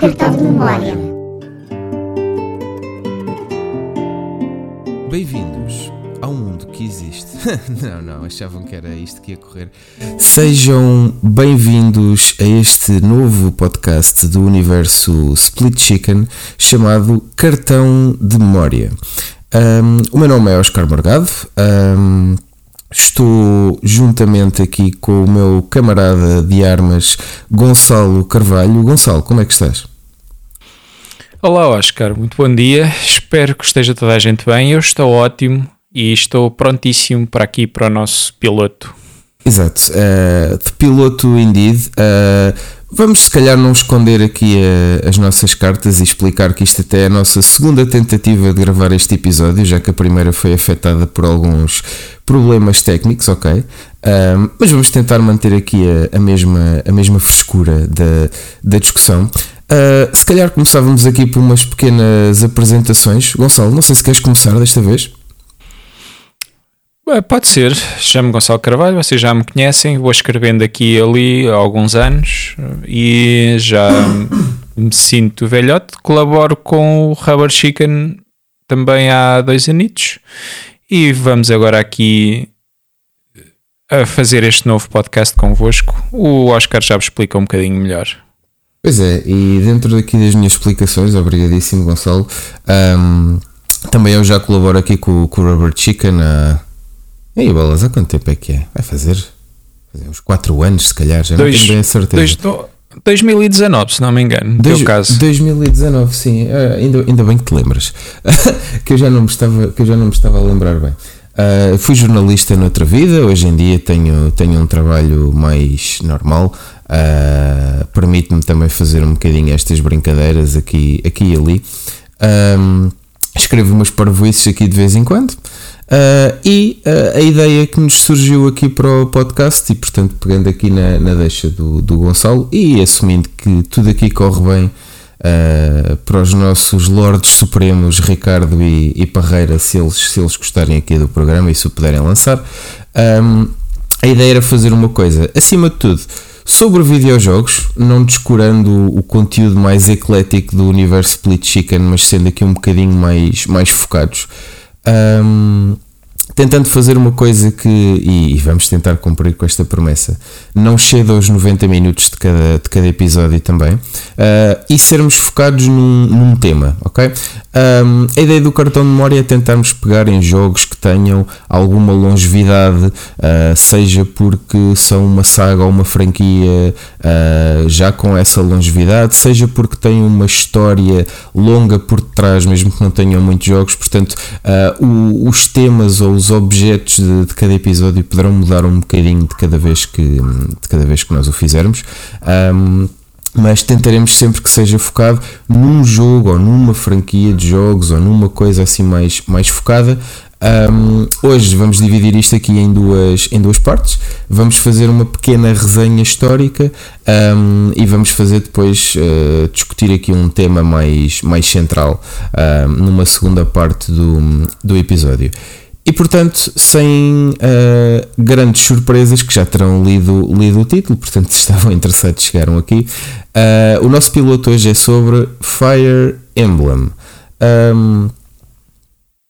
cartão de memória. Bem-vindos ao mundo que existe. não, não, achavam que era isto que ia correr. Sejam bem-vindos a este novo podcast do universo Split Chicken chamado Cartão de Memória. Um, o meu nome é Oscar Morgado. Um, Estou juntamente aqui com o meu camarada de armas Gonçalo Carvalho. Gonçalo, como é que estás? Olá, Oscar, muito bom dia. Espero que esteja toda a gente bem. Eu estou ótimo e estou prontíssimo para aqui para o nosso piloto. Exato, uh, de piloto indeed. Uh, Vamos, se calhar, não esconder aqui a, as nossas cartas e explicar que isto até é a nossa segunda tentativa de gravar este episódio, já que a primeira foi afetada por alguns problemas técnicos, ok? Um, mas vamos tentar manter aqui a, a, mesma, a mesma frescura da, da discussão. Uh, se calhar começávamos aqui por umas pequenas apresentações. Gonçalo, não sei se queres começar desta vez. Pode ser, chamo Gonçalo Carvalho, vocês já me conhecem, vou escrevendo aqui e ali há alguns anos e já me sinto velhote. Colaboro com o Rubber Chicken também há dois anitos e vamos agora aqui a fazer este novo podcast convosco. O Oscar já vos explica um bocadinho melhor. Pois é, e dentro daqui das minhas explicações, obrigadíssimo Gonçalo, um, também eu já colaboro aqui com, com o Rubber Chicken a e aí, Bolas, há quanto tempo é que é? Vai fazer, fazer uns 4 anos, se calhar, já dois, não tenho bem a certeza. Dois, 2019, se não me engano, no teu caso. 2019, sim, uh, ainda, ainda bem que te lembras, que, eu já não me estava, que eu já não me estava a lembrar bem. Uh, fui jornalista noutra vida, hoje em dia tenho, tenho um trabalho mais normal, uh, permite-me também fazer um bocadinho estas brincadeiras aqui, aqui e ali. Um, escrevo umas parvoices aqui de vez em quando. Uh, e uh, a ideia que nos surgiu aqui para o podcast, e portanto pegando aqui na, na deixa do, do Gonçalo e assumindo que tudo aqui corre bem uh, para os nossos Lordes Supremos Ricardo e, e, Parreira, se eles, se eles gostarem aqui do programa e se o puderem lançar, um, a ideia era fazer uma coisa, acima de tudo, sobre videojogos, não descurando o conteúdo mais eclético do universo Split Chicken, mas sendo aqui um bocadinho mais, mais focados. Um, tentando fazer uma coisa que, e vamos tentar cumprir com esta promessa, não ceda aos 90 minutos de cada, de cada episódio também, uh, e sermos focados num, num tema, ok? Um, a ideia do cartão de memória é tentarmos pegar em jogos que tenham alguma longevidade, uh, seja porque são uma saga ou uma franquia uh, já com essa longevidade, seja porque têm uma história longa por trás, mesmo que não tenham muitos jogos. Portanto, o, os temas ou os objetos de, de, cada episódio poderão mudar um bocadinho de cada vez que, de cada vez que nós o fizermos. Um, mas tentaremos sempre que seja focado num jogo ou numa franquia de jogos ou numa coisa assim mais, mais focada. Um, hoje vamos dividir isto aqui em duas, em duas partes. Vamos fazer uma pequena resenha histórica um, e vamos fazer depois uh, discutir aqui um tema mais, mais central uh, numa segunda parte do, do episódio. E portanto, sem uh, grandes surpresas, que já terão lido, lido o título, portanto, se estavam interessados, chegaram aqui. Uh, o nosso piloto hoje é sobre Fire Emblem. Um,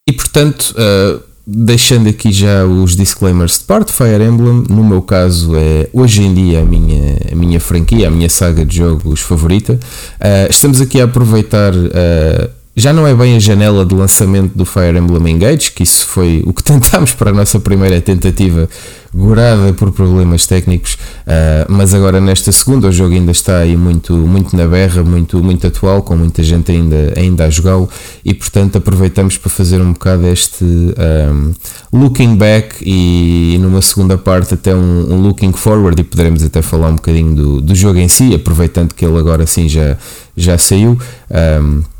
e portanto, uh, deixando aqui já os disclaimers de parte, Fire Emblem, no meu caso, é hoje em dia a minha, a minha franquia, a minha saga de jogos favorita. estamos aqui a aproveitar já não é bem a janela de lançamento do Fire Emblem Engage, que isso foi o que tentámos para a nossa primeira tentativa, gorada por problemas técnicos, uh, mas agora nesta segunda o jogo ainda está aí muito, muito na berra, muito, muito atual, com muita gente ainda, ainda a jogá-lo, e portanto aproveitamos para fazer um bocado este um, ah, looking back e, numa segunda parte até um, um, looking forward, e poderemos até falar um bocadinho do, do jogo em si, aproveitando que ele agora sim já, já saiu. Um, ah,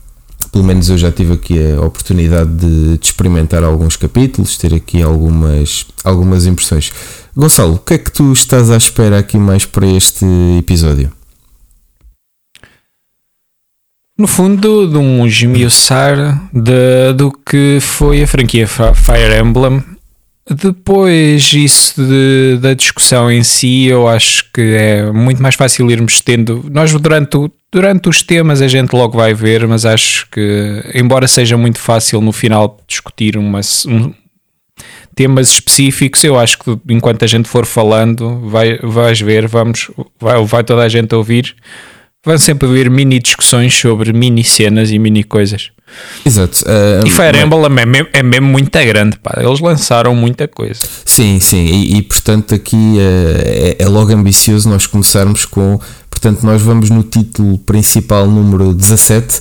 pelo menos eu já tive aqui a oportunidade de, de, experimentar alguns capítulos, ter aqui algumas, algumas impressões. Gonçalo, o que é que tu estás à espera aqui mais para este episódio? No fundo, de um esmiuçar de, do que foi a franquia Fire Emblem Depois, isso de, da discussão em si, eu acho que é muito mais fácil irmos tendo. Nós, durante, durante os temas, a gente logo vai ver, mas acho que, embora seja muito fácil no final discutir uma, um, temas específicos, eu acho que enquanto a gente for falando, vai, vais ver, vamos, vai, vai toda a gente ouvir Vão sempre haver mini discussões sobre mini cenas e mini coisas. Exato. Uh, e Fire Emblem é mesmo, é mesmo muito grande, pá. Eles lançaram muita coisa. Sim, sim. E, e portanto aqui uh, é, é, logo ambicioso nós começarmos com. Portanto, nós vamos no título principal número 17,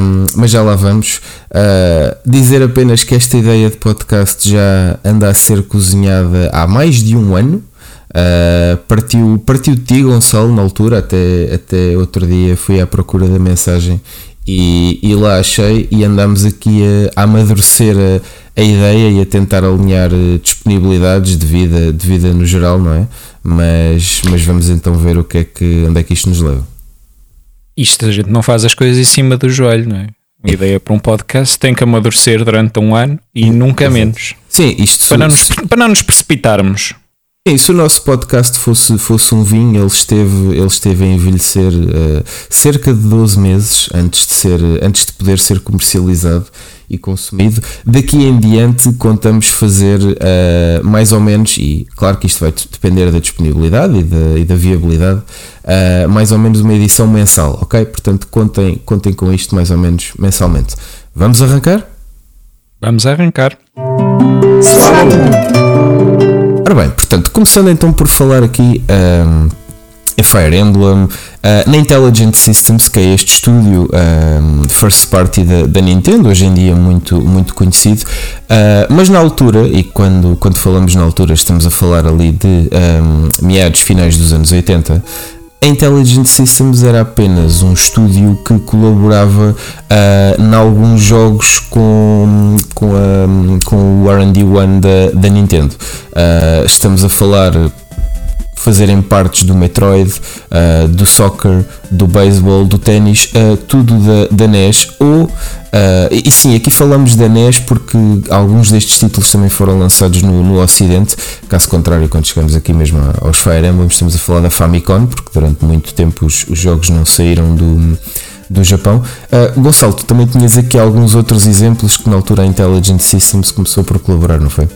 um, mas já lá vamos. Uh, dizer apenas que esta ideia de podcast já anda a ser cozinhada há mais de um ano. Uh, partiu, partiu de ti, Gonçalo, na altura, até, até outro dia fui à procura da mensagem e, e lá achei e andamos aqui a, a amadurecer a, a, ideia e a tentar alinhar eh, disponibilidades de vida, de vida no geral, não é? Mas, mas vamos então ver o que é que, onde é que isto nos leva. Isto a gente não faz as coisas em cima do joelho, não é? A ideia para um podcast tem que amadurecer durante um ano e nunca Exato. menos. Sim, isto para não, nos, para não nos precipitarmos. Sim, se o nosso podcast fosse, fosse um vinho, ele esteve, ele esteve a envelhecer uh, cerca de 12 meses antes de, ser, antes de poder ser comercializado e consumido. Daqui em diante contamos fazer uh, mais ou menos, e claro que isto vai depender da disponibilidade e da, e da viabilidade, uh, mais ou menos uma edição mensal, ok? Portanto, contem, contem com isto mais ou menos mensalmente. Vamos arrancar? Vamos arrancar. Ora bem, portanto, começando então por falar aqui um, a Fire Emblem, uh, na Intelligent Systems, que é este estúdio um, first party da, da, Nintendo, hoje em dia muito, muito conhecido, uh, mas na altura, e quando, quando falamos na altura, estamos a falar ali de um, meados finais dos anos 80, a Intelligent Systems era apenas um estúdio que colaborava uh, em alguns jogos com, com, a, com o RD1 da, da Nintendo. Uh, estamos a falar fazerem partes do Metroid, uh, do soccer, do beisebol, do ténis, uh, tudo da, da NES. Ou, uh, e sim, aqui falamos da NES porque alguns destes títulos também foram lançados no, no Ocidente. Caso contrário, quando chegamos aqui mesmo aos Fire Emblem, estamos a falar da Famicom, porque durante muito tempo os, os jogos não saíram do do Japão. Uh, Gonçalo, tu também tinhas aqui alguns outros exemplos que na altura a Intelligent Systems começou por colaborar, não foi?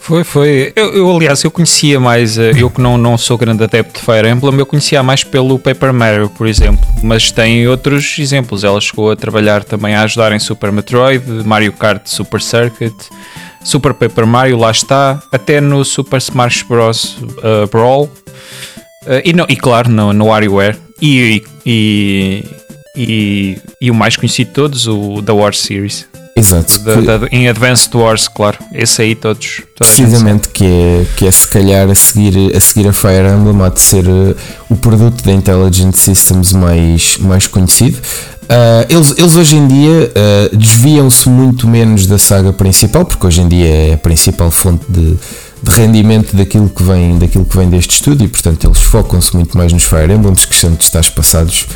Foi, foi. Eu, eu, aliás, eu conhecia mais, eh, eu que não, não sou grande adepto de Fire Emblem, eu conhecia mais pelo Paper Mario, por exemplo. Mas tem outros exemplos. Ela chegou a trabalhar também a ajudar em Super Metroid, Mario Kart Super Circuit, Super Paper Mario, lá está, até no Super Smash Bros. Uh, Brawl. Uh, e, no, e claro, no, no WarioWare. E, e, e, e, o mais conhecido de todos, o da War Series. Exato. Da, da, em Advanced Wars, claro. Esse aí todos. Precisamente, que é, que é se calhar a seguir, a seguir a Fire Emblem, há de ser uh, o produto da Intelligent Systems mais, mais conhecido. Uh, eles, eles hoje em dia uh, desviam-se muito menos da saga principal, porque hoje em dia é a principal fonte de, de rendimento daquilo que vem, daquilo que vem deste estúdio, e portanto eles focam-se muito mais nos Fire Emblems, que são de estar passados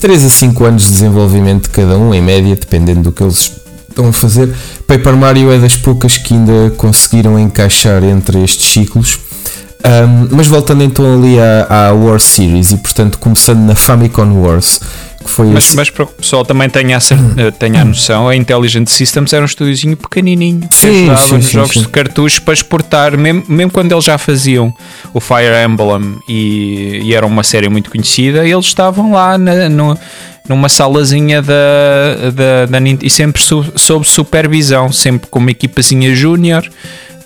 3 a 5 anos de desenvolvimento de cada um, em média, dependendo do que eles estão a fazer. Paper Mario é das poucas que ainda conseguiram encaixar entre estes ciclos. Um, mas voltando então ali à, à War Series e portanto começando na Famicom Wars, que foi mas, esse... mas para que o pessoal também tenha a, hum. tenha a noção, a Intelligent Systems era um estúdiozinho pequenininho que sim, ajudava sim, nos sim, jogos sim. de cartuchos para exportar, mesmo, mesmo quando eles já faziam o Fire Emblem e, e era uma série muito conhecida, eles estavam lá na, no, numa salazinha da, da, da e sempre sob supervisão, sempre com uma equipazinha júnior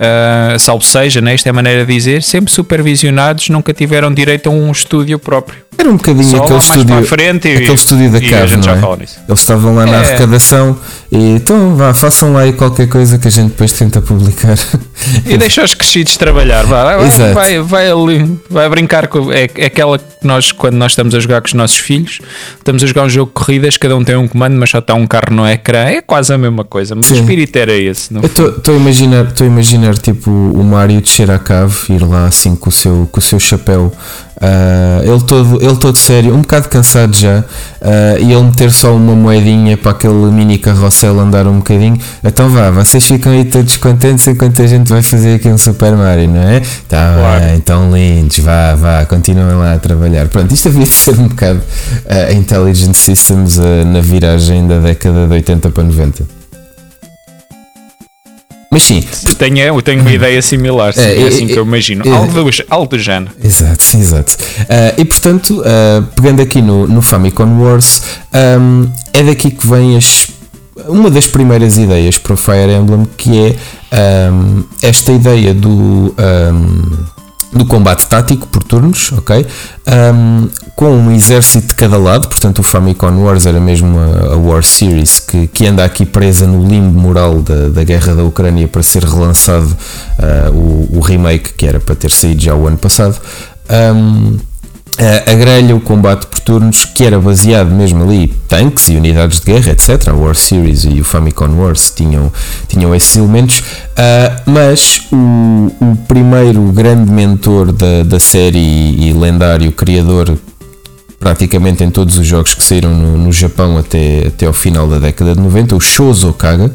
uh, salvo seja, né? esta é a maneira de dizer, sempre supervisionados, nunca tiveram direito a um estúdio próprio. Era um bocadinho Só aquele estúdio, frente e, aquele estúdio da cave, não é? Eles estavam lá na é. arrecadação e então vá, façam lá aí qualquer coisa que a gente depois tenta publicar. E deixa os crescidos trabalhar, vá, vai, vai, vai, ali, vai brincar com é, é aquela que nós, quando nós estamos a jogar com os nossos filhos, estamos a jogar um jogo de corridas, cada um tem um comando, mas só está um carro no ecrã, é quase a mesma coisa, mas Sim. o espírito era esse. Estou a imaginar, estou a imaginar tipo o Mario descer à cave, ir lá assim com o seu, com o seu chapéu Uh, ele, todo, ele todo sério, um bocado cansado já, uh, e ele meter só uma moedinha para aquele mini carrossel andar um bocadinho. Então vá, vocês ficam aí todos contentes enquanto a gente vai fazer aqui um Super Mario, não é? Tá claro. bem, tão lindos, vá, vá, continuem lá a trabalhar. Pronto, isto havia de ser um bocado uh, Intelligent Systems na viragem da década de 80 para 90. Mas sim. Tenho, eu tenho uma ideia similar, sim, é, é, assim que eu imagino. É, algo, do, algo do género. Exato, exato. Uh, e portanto, uh, pegando aqui no, no Famicom Wars, um, é daqui que vem as, uma das primeiras ideias para o Fire Emblem, que é um, esta ideia do. Um, do combate tático por turnos, ok? Um, com um exército de cada lado, portanto o Famicom Wars era mesmo a, a War Series que, que, anda aqui presa no limbo moral da, da guerra da Ucrânia para ser relançado uh, o, o, remake que era para ter saído já o ano passado. Um, a grelha, o combate por turnos, que era baseado mesmo ali, tanques e unidades de guerra, etc. A War Series e o Famicom Wars tinham, tinham esses elementos, uh, mas o, o, primeiro grande mentor da, da série e lendário criador praticamente em todos os jogos que saíram no, no Japão até, até ao final da década de 90, o Shozo Kaga,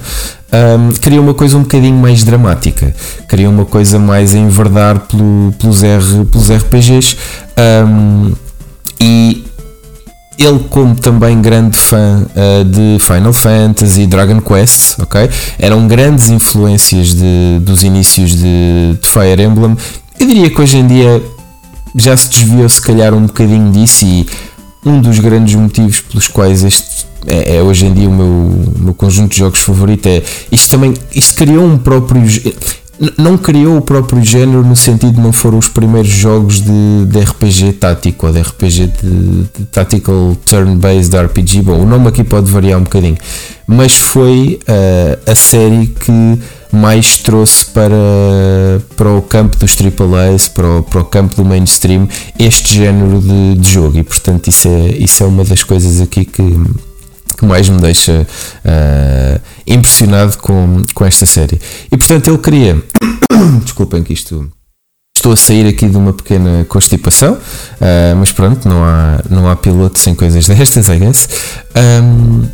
um, queria uma coisa um bocadinho mais dramática, queria uma coisa mais a enverdar pelo, pelos, R, pelos RPGs um, e ele como também grande fã uh, de Final Fantasy e Dragon Quest, ok? Eram grandes influências de, dos inícios de, de Fire Emblem. Eu diria que hoje em dia já se desviou se calhar um bocadinho disso e um dos grandes motivos pelos quais este é, é hoje em dia o meu, meu conjunto de jogos favorito é isto também isto criou um próprio não criou o próprio género no sentido de não foram os primeiros jogos de, de RPG tático ou de RPG de, de Tactical Turn-Based RPG. Bom, o nome aqui pode variar um bocadinho, mas foi uh, a série que mais trouxe para, para o campo dos AAAs, para o, para o campo do mainstream, este género de, de jogo. E portanto, isso é, isso é uma das coisas aqui que, que mais me deixa uh, impressionado com, com esta série. E portanto, ele queria. Desculpem que isto. Estou a sair aqui de uma pequena constipação, uh, mas pronto, não há, não há piloto sem coisas destas, I guess. Um,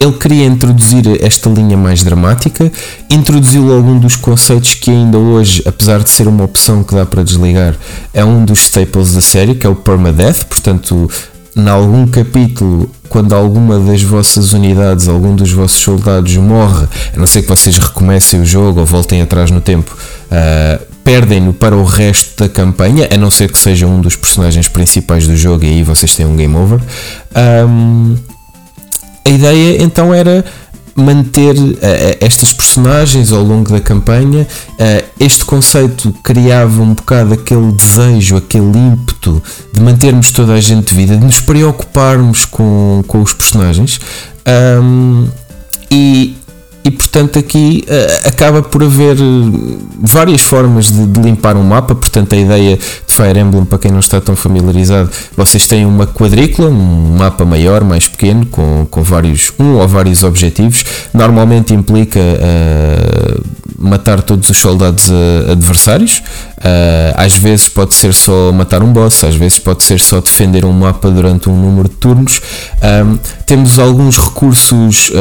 ele queria introduzir esta linha mais dramática, introduziu algum dos conceitos que ainda hoje, apesar de ser uma opção que dá para desligar, é um dos staples da série, que é o permadeath, portanto, em algum capítulo, quando alguma das vossas unidades, algum dos vossos soldados morre, a não ser que vocês recomecem o jogo ou voltem atrás no tempo, uh, perdem-no para o resto da campanha, a não ser que seja um dos personagens principais do jogo e aí vocês têm um game over. Um, a ideia então era manter uh, estas personagens ao longo da campanha. Uh, este conceito criava um bocado aquele desejo, aquele ímpeto de mantermos toda a gente de vida, de nos preocuparmos com, com os personagens. Um, e, e portanto aqui uh, acaba por haver várias formas de, de, limpar um mapa. Portanto, a ideia de Fire Emblem, para quem não está tão familiarizado, vocês têm uma quadrícula, um mapa maior, mais pequeno, com, com vários, um ou vários objetivos. Normalmente implica uh, matar todos os soldados uh, adversários. às vezes pode ser só matar um boss, às vezes pode ser só defender um mapa durante um número de turnos. temos alguns recursos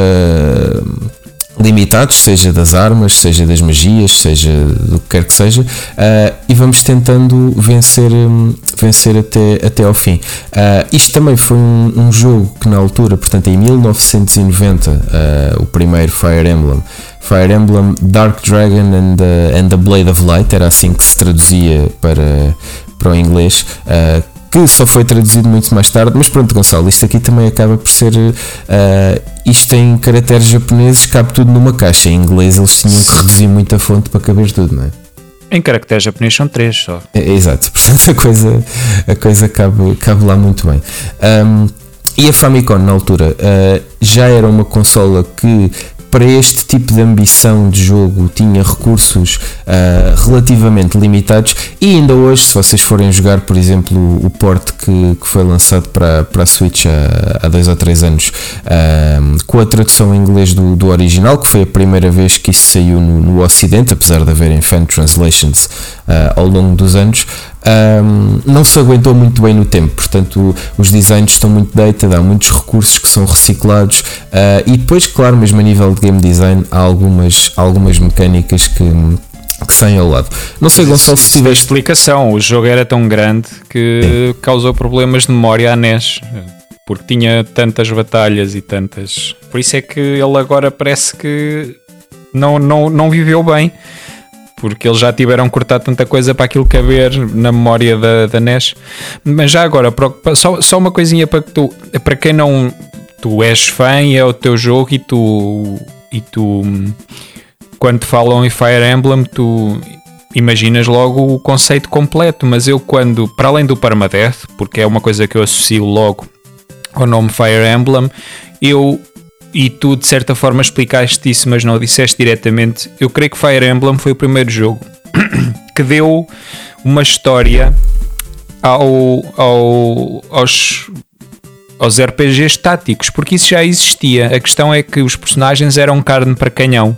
limitados, seja das armas, seja das magias, seja do que quer que seja, uh, e vamos tentando vencer, um, vencer até, até ao fim. Uh, isto também foi um, um, jogo que na altura, portanto em 1990, uh, o primeiro Fire Emblem, Fire Emblem Dark Dragon and the, and the Blade of Light, era assim que se traduzia para, para o inglês, que só foi traduzido muito mais tarde, mas pronto, Gonçalo, isto aqui também acaba por ser. Uh, isto em caracteres japoneses cabe tudo numa caixa. Em inglês eles tinham que reduzir muito a fonte para caber tudo, não é? Em caracteres japoneses são três só. É, exato, portanto a coisa, a coisa cabe, cabe lá muito bem. Um, e a Famicom, na altura, uh, já era uma consola que para este tipo de ambição de jogo tinha recursos uh, relativamente limitados e ainda hoje, se vocês forem jogar, por exemplo, o, port que, que foi lançado para, para a Switch há, há dois ou três anos uh, com a tradução em inglês do, do original, que foi a primeira vez que isso saiu no, no Ocidente, apesar de haverem fan translations ao longo dos anos, um, não se aguentou muito bem no tempo. Portanto, os designs estão muito dated, há muitos recursos que são reciclados uh, e depois, claro, mesmo a nível de game design, há algumas, algumas mecânicas que que saem ao lado. Não sei, Gonçalo, se tiveste explicação. O jogo era tão grande que Sim. causou problemas de memória à NES porque tinha tantas batalhas e tantas. Por isso é que ele agora parece que não, não, não viveu bem porque eles já tiveram cortado tanta coisa para aquilo caber na memória da, da NES. Mas já agora, só, só uma coisinha para que tu, para quem não, tu és fã e é o teu jogo e tu, e tu, quando falam em Fire Emblem, tu imaginas logo o conceito completo. Mas eu, quando, para além do Permadeath, porque é uma coisa que eu associo logo ao nome Fire Emblem, eu e tu de certa forma explicaste isso, mas não o disseste diretamente. Eu creio que Fire Emblem foi o primeiro jogo que deu uma história ao, ao, aos, aos RPGs táticos, porque isso já existia. A questão é que os personagens eram carne para canhão.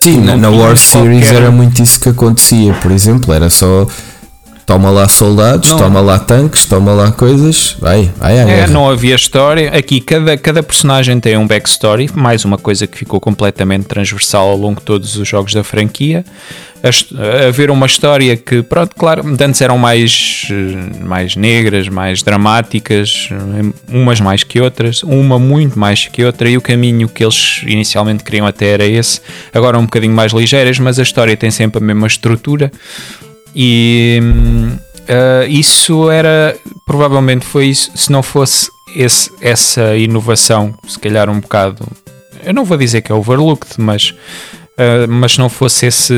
Sim, na, na War Series qualquer... era muito isso que acontecia, por exemplo, era só Toma lá soldados, não. toma lá tanques, toma lá coisas, vai, vai à é, Não havia história. Aqui cada, cada personagem tem um backstory, mais uma coisa que ficou completamente transversal ao longo de todos os jogos da franquia. Haver uma história que, pronto, claro, antes eram mais, mais negras, mais dramáticas, umas mais que outras, uma muito mais que outra, e o caminho que eles inicialmente queriam até era esse. Agora um bocadinho mais ligeiras, mas a história tem sempre a mesma estrutura. E uh, isso era, provavelmente foi isso, se não fosse esse, essa inovação, se calhar um bocado, eu não vou dizer que é overlooked, mas, uh, mas não fosse esse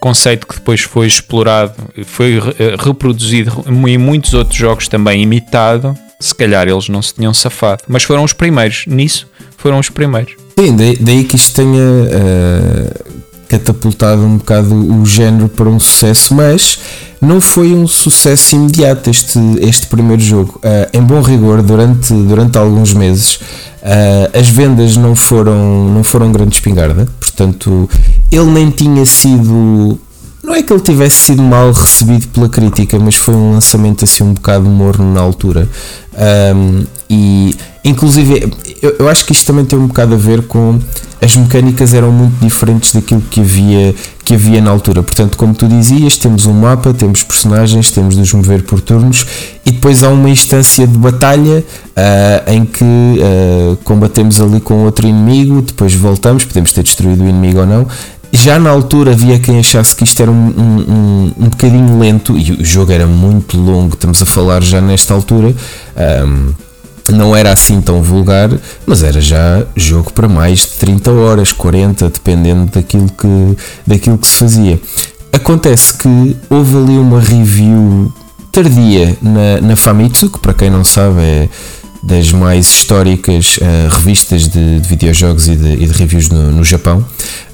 conceito que depois foi explorado, foi reproduzido em muitos outros jogos também imitado, se calhar eles não se tinham safado. Mas foram os primeiros, nisso foram os primeiros. Sim, daí, daí que isto tenha uh, catapultado um bocado o género para um sucesso, mas não foi um sucesso imediato este, este primeiro jogo. Uh, em bom rigor, durante, durante alguns meses, uh, as vendas não foram, não foram grande espingarda, portanto, ele nem tinha sido. Não é que ele tivesse sido mal recebido pela crítica, mas foi um lançamento assim um bocado morno na altura. Um, e inclusive eu, eu acho que isto também tem um bocado a ver com as mecânicas eram muito diferentes daquilo que havia, que havia na altura. Portanto, como tu dizias, temos um mapa, temos personagens, temos de nos mover por turnos e depois há uma instância de batalha uh, em que uh, combatemos ali com outro inimigo, depois voltamos, podemos ter destruído o inimigo ou não. Já na altura havia quem achasse que isto era um, um, um, um bocadinho lento e o jogo era muito longo, estamos a falar já nesta altura. Um, não era assim tão vulgar, mas era já jogo para mais de 30 horas, 40, dependendo daquilo que, daquilo que se fazia. Acontece que houve ali uma review tardia na, na Famitsu, que para quem não sabe é das mais históricas uh, revistas de, de, videojogos e de, e de reviews no, no Japão,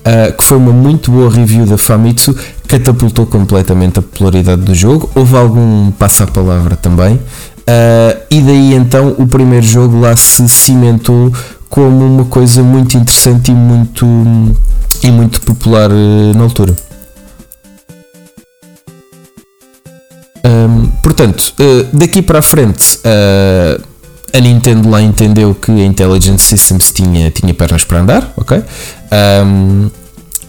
uh, que foi uma muito boa review da Famitsu, catapultou completamente a popularidade do jogo. Houve algum passa-palavra também, Uh, e daí então o primeiro jogo lá se cimentou como uma coisa muito interessante e muito, e muito popular uh, na altura. Um, portanto, uh, daqui para a frente, a Nintendo lá entendeu que a Intelligent Systems tinha, tinha pernas para andar, ok? Um,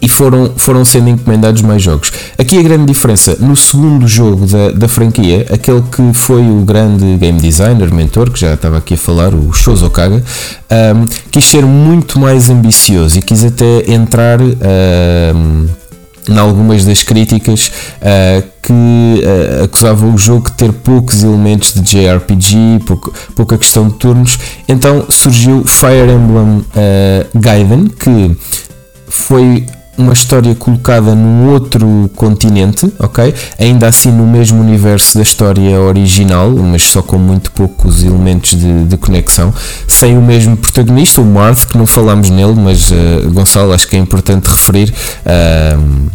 e foram, foram sendo encomendados mais jogos. Aqui a grande diferença, no segundo jogo da, da franquia, aquele que foi o grande game designer, mentor, que já estava aqui a falar, o Shozo Kaga, um, quis ser muito mais ambicioso e quis até entrar um, em algumas das críticas uh, que uh, acusavam o jogo de ter poucos elementos de JRPG, pouco, pouca questão de turnos. Então surgiu Fire Emblem uh, Gaiden, que foi uma história colocada num outro continente, ok? Ainda assim no mesmo universo da história original, mas só com muito poucos elementos de, de conexão, sem o mesmo protagonista, o Marth, que não falámos nele, mas uh, Gonçalo, acho que é importante referir. Uh,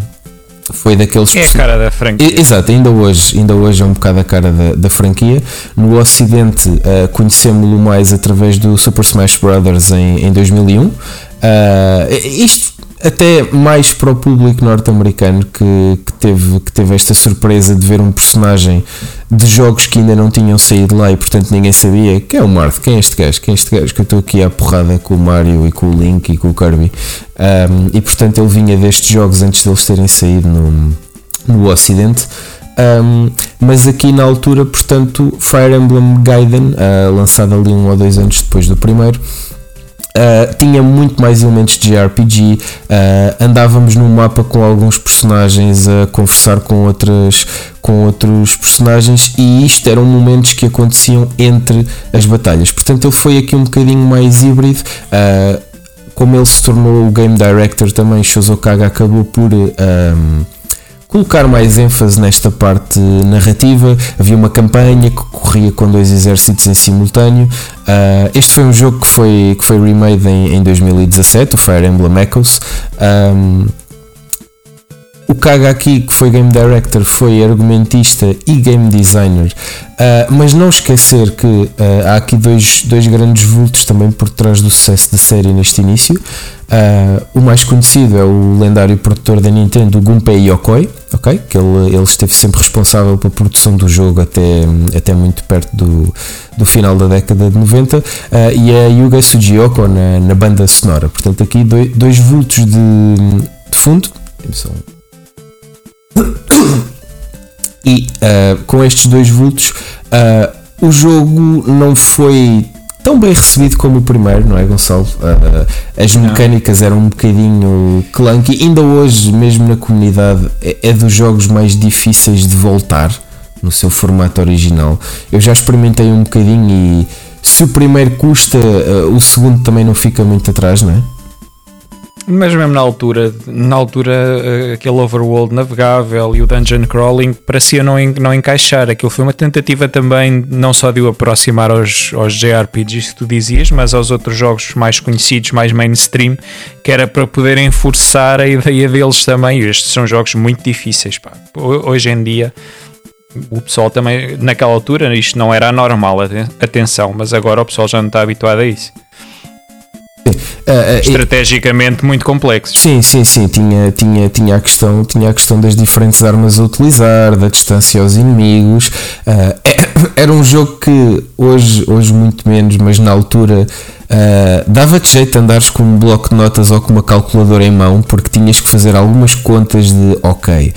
foi daqueles é a cara da franquia. Exato, ainda hoje, ainda hoje é um bocado a cara da, da franquia. No Ocidente uh, conhecemos-lo mais através do Super Smash Bros. em, em 2001. Uh, isto até mais para o público norte-americano que, que, teve, que teve esta surpresa de ver um personagem de jogos que ainda não tinham saído lá e portanto ninguém sabia quem é o Marth, quem é este gajo, quem é este gajo que eu estou aqui à porrada com o Mario e com o Link e com o Kirby? Um, e portanto ele vinha destes jogos antes deles terem saído no, no ocidente. Um, mas aqui na altura, portanto, Fire Emblem Gaiden, uh, lançado ali um ou dois anos depois do primeiro, Uh, tinha muito mais elementos de RPG. Uh, andávamos num mapa com alguns personagens a conversar com outras com outros personagens e isto eram momentos que aconteciam entre as batalhas. Portanto, ele foi aqui um bocadinho mais híbrido. Uh, como ele se tornou o game director, também Shozokaga acabou por colocar mais ênfase nesta parte narrativa. Havia uma campanha que corria com dois exércitos em simultâneo. Uh, este foi um jogo que foi, que foi remade em, em 2017, o Fire Emblem Echoes. Um, o Kaga aqui, que foi game director, foi argumentista e game designer, uh, mas não esquecer que uh, há aqui dois, dois grandes vultos também por trás do sucesso da série neste início. Uh, o mais conhecido é o lendário produtor da Nintendo, Gunpei Yokoi, okay? que ele, ele esteve sempre responsável pela produção do jogo até, até muito perto do, do final da década de 90, e a Yuga Sugiyoko na, na banda sonora. Portanto, aqui dois, dois vultos de, de fundo. E uh, com estes dois vultos, uh, o jogo não foi tão bem recebido como o primeiro, não é, Gonçalo? Uh, as mecânicas eram um bocadinho clunky. Ainda hoje, mesmo na comunidade, é, é dos jogos mais difíceis de voltar no seu formato original. Eu já experimentei um bocadinho e se o primeiro custa, o segundo também não fica muito atrás, não é? Mas mesmo na altura, na altura eh, aquele overworld navegável e o dungeon crawling parecia não, não encaixar. Aquilo foi uma tentativa também não só de o aproximar aos, aos JRPGs que tu dizias, mas aos outros jogos mais conhecidos, mais mainstream, que era para poderem forçar a ideia deles também. Estes são jogos muito difíceis. Pá. Hoje em dia o pessoal também, naquela altura, isto não era normal, atenção, mas agora o pessoal já não está habituado a isso. Uh, Estrategicamente muito complexos. Sim, sim, sim. Tinha, tinha, tinha, a questão, tinha a questão das diferentes armas a utilizar, da distância aos inimigos. Uh, era um jogo que hoje, hoje muito menos, mas na altura uh, dava-te jeito andares com um bloco de notas ou com uma calculadora em mão, porque tinhas que fazer algumas contas de ok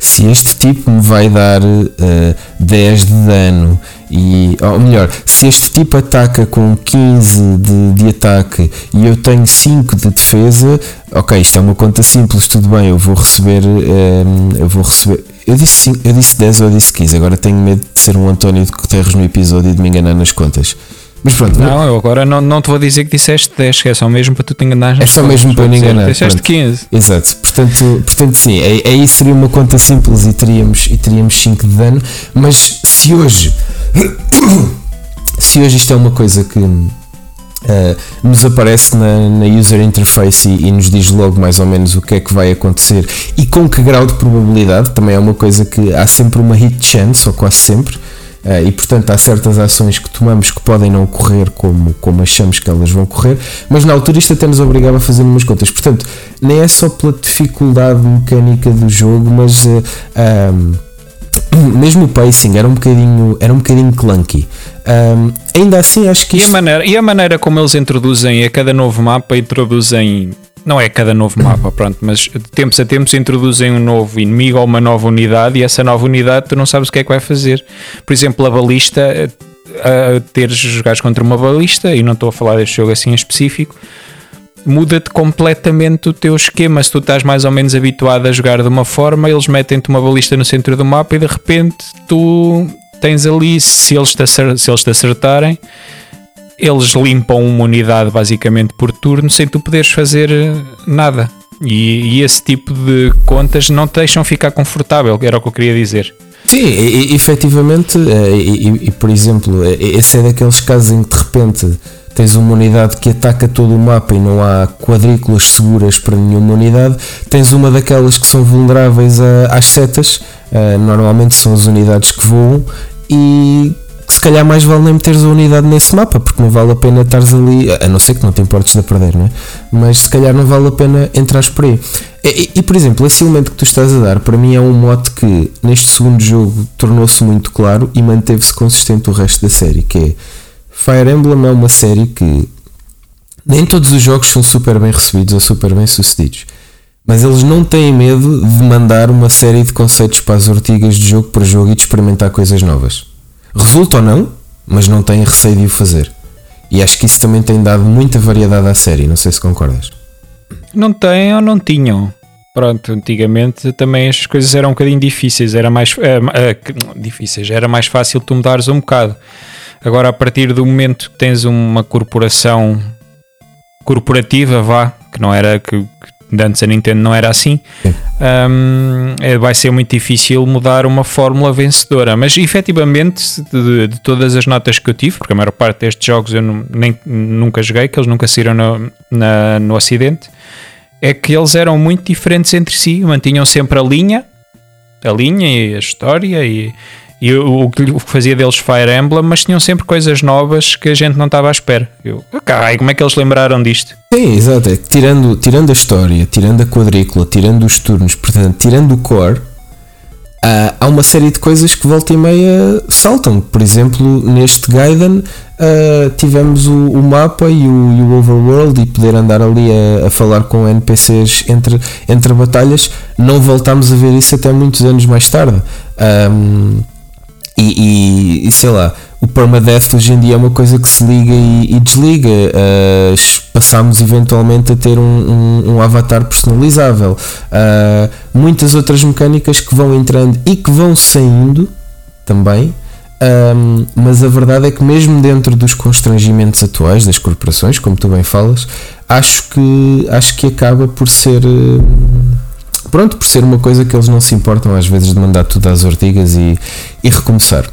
se este tipo me vai dar uh, 10 de dano e, ou melhor, se este tipo ataca com 15 de, de ataque e eu tenho 5 de defesa, ok, isto é uma conta simples, tudo bem, eu vou receber, um, ehm, eu vou receber, eu disse, 5, eu disse 10 ou eu disse 15, agora tenho medo de ser um António de Guterres no episódio e de me enganar nas contas. Mas pronto. Não, eu agora não, não te vou dizer que disseste 10, que é só mesmo para tu te enganar. É só mesmo para me enganar. Disseste 15. Exato. Portanto, portanto sim, aí, aí seria uma conta simples e teríamos, e teríamos 5 de dano. Mas se hoje. se hoje isto é uma coisa que. Uh, nos aparece na, na user interface e, e, nos diz logo mais ou menos o que é que vai acontecer e com que grau de probabilidade, também é uma coisa que há sempre uma hit chance, ou quase sempre, Uh, e portanto há certas ações que tomamos que podem não correr como, como achamos que elas vão correr, mas na altura isto até nos obrigava a fazer umas contas. Portanto, nem é só pela dificuldade mecânica do jogo, mas uh, um, mesmo o pacing era um bocadinho, era um bocadinho clunky. Um, ainda assim, acho que isto... e, a maneira, e a maneira como eles introduzem a cada novo mapa, introduzem não é cada novo mapa, pronto, mas de tempos a tempos introduzem um novo inimigo ou uma nova unidade e essa nova unidade tu não sabes o que é que vai fazer. Por exemplo, a balista, a, a teres jogares contra uma balista, e não estou a falar deste jogo assim em específico, muda-te completamente o teu esquema. Se tu estás mais ou menos habituado a jogar de uma forma, eles metem-te uma balista no centro do mapa e de repente tu tens ali, se eles te, se eles te acertarem eles limpam uma unidade basicamente por turno sem tu poderes fazer eh, nada. E, e, esse tipo de contas não te deixam ficar confortável, era o que eu queria dizer. Sim, e, efetivamente, eh, e, e, por exemplo, eh, esse é daqueles casos em que de repente tens uma unidade que ataca todo o mapa e não há quadrículas seguras para nenhuma unidade, tens uma daquelas que são vulneráveis a, às setas, normalmente são as unidades que voam, e se calhar mais vale nem meteres a unidade nesse mapa, porque não vale a pena estares ali, a não ser que não te importes de perder, não é? Mas se calhar não vale a pena entrar por aí. E, e, e, por exemplo, esse elemento que tu estás a dar, para mim é um mote que neste segundo jogo tornou-se muito claro e manteve-se consistente o resto da série, que é Fire Emblem é uma série que nem todos os jogos são super bem recebidos ou super bem sucedidos. Mas eles não têm medo de mandar uma série de conceitos para as ortigas de jogo para jogo e de experimentar coisas novas. Resulta ou não, mas não têm receio de o fazer. E acho que isso também tem dado muita variedade à série, não sei se concordas. Não têm ou não tinham. Pronto, antigamente também as coisas eram um bocadinho difíceis, era mais é, é, difíceis, era mais fácil tu mudares um bocado. Agora, a partir do momento que tens uma corporação corporativa, vá, que não era que, que antes a Nintendo não era assim, um, é, vai ser muito difícil mudar uma fórmula vencedora. Mas efetivamente, de, de, todas as notas que eu tive, porque a maior parte destes jogos eu não, nem, nunca joguei, que eles nunca saíram no, na, no Ocidente, é que eles eram muito diferentes entre si, mantinham sempre a linha, a linha e a história e e o, que fazia deles Fire Emblem, mas tinham sempre coisas novas que a gente não estava à espera. Eu, carai, como é que eles lembraram disto? Sim, exato. É que tirando, tirando a história, tirando a quadrícula, tirando os turnos, portanto, tirando o core, uh, há uma série de coisas que volta e meia saltam. Por exemplo, neste Gaiden uh, tivemos o, o mapa e o, e o, Overworld e poder andar ali a, a, falar com NPCs entre, entre batalhas. Não voltámos a ver isso até muitos anos mais tarde. Um, e, e, e, sei lá, o permadeath hoje em dia é uma coisa que se liga e, e desliga. Uh, passamos eventualmente a ter um, um, um avatar personalizável. Uh, muitas outras mecânicas que vão entrando e que vão saindo também. Um, mas a verdade é que mesmo dentro dos constrangimentos atuais das corporações, como tu bem falas, acho que acho que acaba por ser uh, pronto, por ser uma coisa que eles não se importam às vezes de mandar tudo às ortigas e, e recomeçar.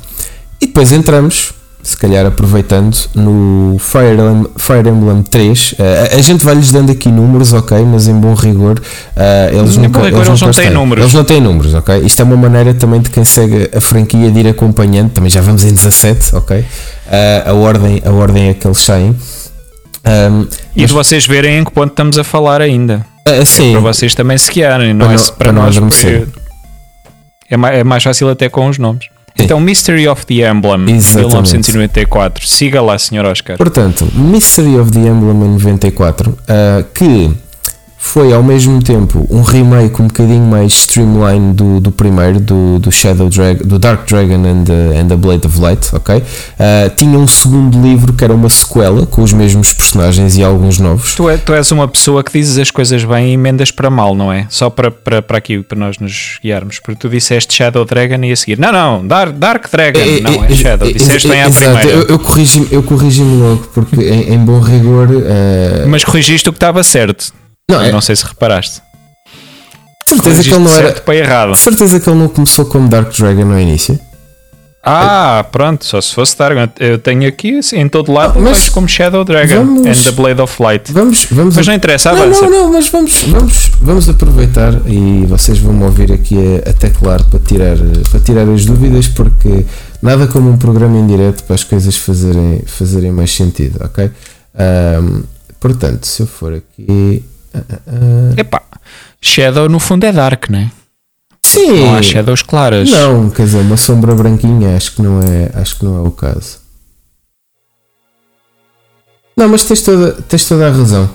E depois entramos, se calhar aproveitando, no Fire Emblem, Fire Emblem 3. Uh, eh, a gente vai-lhes dando aqui números, ok, mas em bom rigor, uh, eles, nunca, rigor eles, eles não têm números. Eles não têm números, ok? Isto é uma maneira também de quem segue a franquia de ir acompanhando, também já vamos em 17, ok? Uh, a, ordem, a ordem é que eles saem. Um, e mas... de vocês verem em que ponto estamos a falar ainda. Uh, sim. É para vocês também se guiarem, não é não, para, para nós, porque é mais, é mais fácil até com os nomes. Então, Mystery of the Emblem, Exatamente. 1994. Siga lá, Sr. Oscar. Portanto, Mystery of the Emblem em 94, uh, que foi ao mesmo tempo um remake um bocadinho mais streamline do, do primeiro, do, do Shadow Dragon, do Dark Dragon and the, and the Blade of Light, ok? Uh, tinha um segundo livro que era uma sequela com os mesmos personagens e alguns novos. Tu, é, tu és uma pessoa que dizes as coisas bem e emendas para mal, não é? Só para, para, para aqui, para nós nos guiarmos. Porque tu disseste Shadow Dragon e a seguir, não, não, Dark, Dark Dragon, é, não é, é Shadow, disseste bem à primeira. Eu, eu corrigi-me eu corrigi logo, porque em, em bom rigor. Uh... Mas corrigiste o que estava certo. Não, é... não sei se reparaste. Certeza que ele não era. Para errado. Certeza que ele não começou como Dark Dragon no início. Ah, pronto, só se fosse Dark. Eu tenho aqui assim, em todo lado, mas como Shadow Dragon vamos, and the Blade of Light. Vamos, vamos mas não interessa, não, avança. Não, não, mas vamos, vamos, vamos aproveitar e vocês vão me ouvir aqui a, a teclar para tirar, para tirar as dúvidas, porque nada como um programa em direto para as coisas fazerem, fazerem mais sentido, ok? Um, portanto, se eu for aqui. Uh, Epá, Shadow no fundo é Dark, não é? Sim. Não há shadows claras. Não, quer dizer, uma sombra branquinha acho que não é, acho que não é o caso. Não, mas tens toda, tens toda a razão.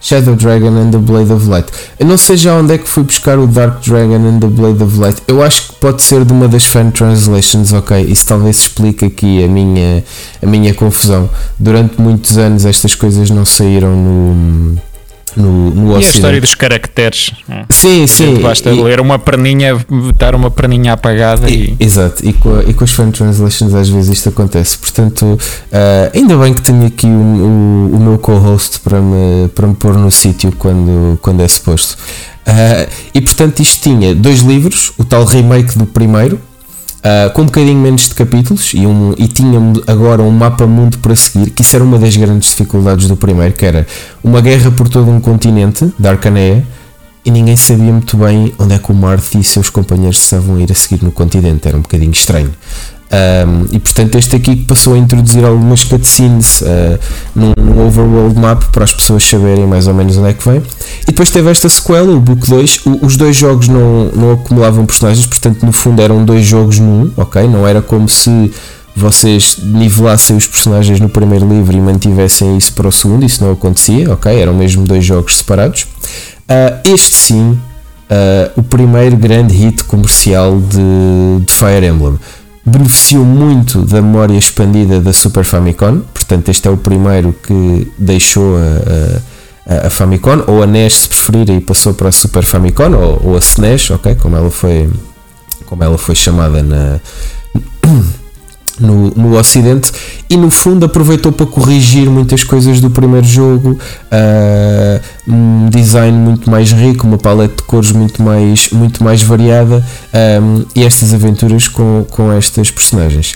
Shadow Dragon and the Blade of Light. Eu não sei já onde é que fui buscar o Dark Dragon and the Blade of Light. Eu acho que pode ser de uma das fan translations, ok? Isso talvez explique aqui a minha, a minha confusão. Durante muitos anos estas coisas não saíram no no, no e Ocidente. a história dos caracteres. É? Sim, sim. Basta e, ler uma perninha, estar uma perninha apagada e. e... Exato, e com, a, e com as fan translations às vezes isto acontece. Portanto, uh, ainda bem que tenho aqui o, o, o meu co-host para me, para me pôr no sítio quando, quando é suposto. Uh, e portanto, isto tinha dois livros, o tal remake do primeiro, Uh, com um bocadinho menos de capítulos e, um, e tinha agora um mapa mundo para seguir, que isso era uma das grandes dificuldades do primeiro, que era uma guerra por todo um continente, da Arcaneia, e ninguém sabia muito bem onde é que o Marth e seus companheiros estavam a ir a seguir no continente, era um bocadinho estranho. Um, e portanto este aqui passou a introduzir algumas cutscenes uh, num, num, overworld map para as pessoas saberem mais ou menos onde é que vem. E depois teve esta sequela, o Book 2. O, os dois jogos não, não acumulavam personagens, portanto no fundo eram dois jogos num, ok? Não era como se vocês nivelassem os personagens no primeiro livro e mantivessem isso para o segundo, isso não acontecia, ok? Eram mesmo dois jogos separados. Uh, este sim, uh, o primeiro grande hit comercial de, de Fire Emblem beneficiou muito da memória expandida da Super Famicom, portanto, este é o primeiro que deixou a, a, a Famicom, ou a NES se preferirem, e passou para a Super Famicom, ou, ou a SNES, ok? Como ela foi, como ela foi chamada na. No, no Ocidente e no fundo aproveitou para corrigir muitas coisas do primeiro jogo, uh, um design muito mais rico, uma paleta de cores muito mais, muito mais variada um, e estas aventuras com, com estas personagens.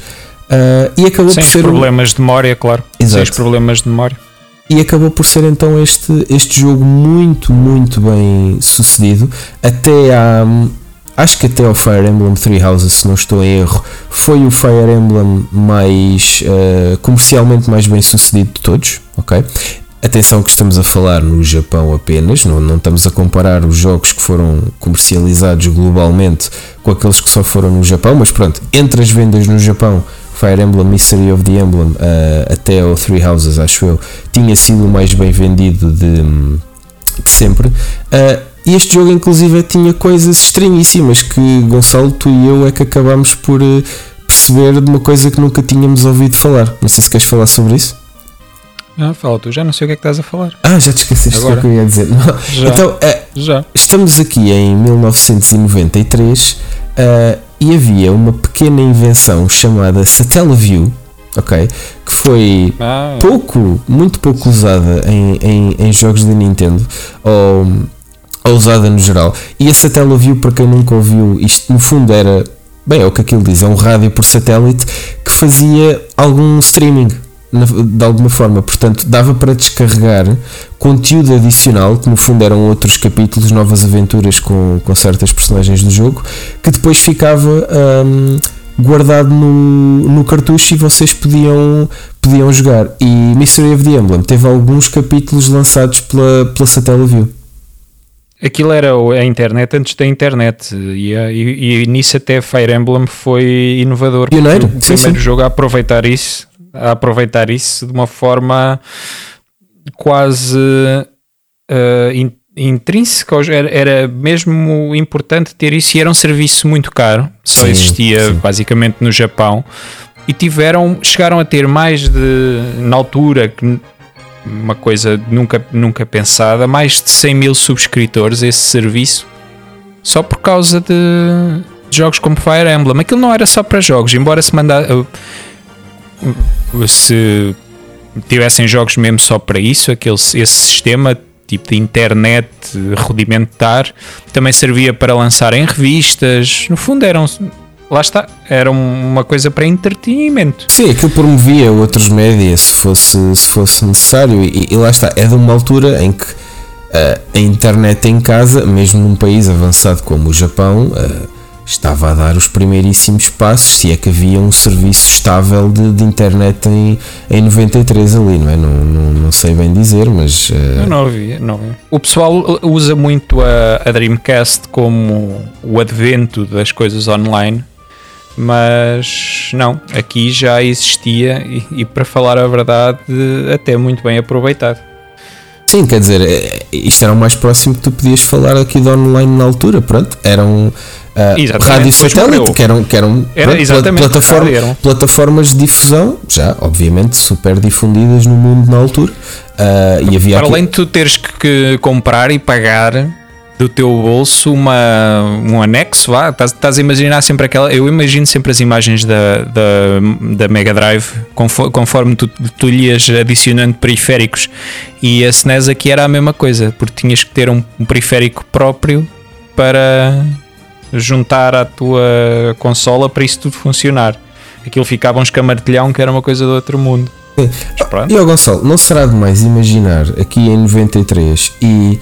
Uh, e acabou Sem por ser problemas um... de memória, claro. Exato. Sem problemas de memória. E acabou por ser então este, este jogo muito, muito bem sucedido. Até há, acho que até o Fire Emblem Three Houses, se não estou em erro, foi o Fire Emblem mais uh, comercialmente mais bem sucedido de todos, ok? Atenção que estamos a falar no Japão apenas, não, não estamos a comparar os jogos que foram comercializados globalmente com aqueles que só foram no Japão, mas pronto, entre as vendas no Japão, Fire Emblem Mystery of the Emblem uh, até o Three Houses, acho eu, tinha sido o mais bem vendido de, de sempre. Uh, e este jogo, inclusive, tinha coisas estranhíssimas que Gonçalo, tu e eu é que acabámos por uh, perceber de uma coisa que nunca tínhamos ouvido falar. Não sei se queres falar sobre isso. Ah, fala tu, já não sei o que é que estás a falar. Ah, já te esqueceste Agora. o que eu ia dizer. Não. Já, então, uh, já. estamos aqui em 1993 uh, e havia uma pequena invenção chamada Satellaview, ok? Que foi ah. pouco, muito pouco usada em, em, em jogos da Nintendo. Ou, a usada no geral. E a Satellaview, para quem nunca ouviu, isto no fundo era, bem, é o que aquilo diz, é um rádio por satélite que fazia algum streaming de alguma forma, portanto dava para descarregar conteúdo adicional, que no fundo eram outros capítulos, novas aventuras com, com certas personagens do jogo, que depois ficava um, guardado no, no cartucho e vocês podiam, podiam jogar. E Mystery of the Emblem teve alguns capítulos lançados pela, pela Satellaview. Aquilo era a internet antes da internet e, e, e nisso até Fire Emblem foi inovador. Pioneiro, o sim, primeiro sim. jogo a aproveitar isso, a aproveitar isso de uma forma quase uh, in, intrínseca. Era, era, mesmo importante ter isso e era um serviço muito caro. Só sim, existia basicamente no Japão e tiveram, chegaram a ter mais de na altura que uma coisa nunca, nunca pensada, mais de 100 mil subscritores esse serviço, só por causa de, jogos como Fire Emblem. Aquilo não era só para jogos, embora se mandar se tivessem jogos mesmo só para isso, aquele, esse sistema tipo de internet rudimentar também servia para lançar em revistas. No fundo eram lá está, era uma coisa para entretenimento. Sim, aquilo promovia outros médias se fosse, se fosse necessário, e, e lá está, é de uma altura em que uh, a internet em casa, mesmo num país avançado como o Japão, uh, estava a dar os primeiríssimos passos, se é que havia um serviço estável de, de internet em, em 93 ali, não é? Não, não, não sei bem dizer, mas. Uh... Eu não havia, não. O pessoal usa muito a, a Dreamcast como o advento das coisas online mas não, aqui já existia e, e, para falar a verdade, até muito bem aproveitado. Sim, quer dizer, é, isto era o mais próximo que tu podias falar aqui de online na altura, pronto, eram uh, rádio satélite, que eram, que eram Era, pronto, plataforma, eram. plataformas de difusão, já obviamente super difundidas no mundo na altura. Uh, e havia Para aqui... além de tu teres que comprar e pagar do teu bolso uma, um anexo, vá, estás, estás a imaginar sempre aquela, eu imagino sempre as imagens da, da, da Mega Drive conforme, conforme tu, tu lhe ias adicionando periféricos e a SNES aqui era a mesma coisa, porque tinhas que ter um, um periférico próprio para juntar à tua consola para isso tudo funcionar. Aquilo ficava um escamartilhão que era uma coisa do outro mundo. E o Gonçalo, não será demais imaginar aqui em 93 e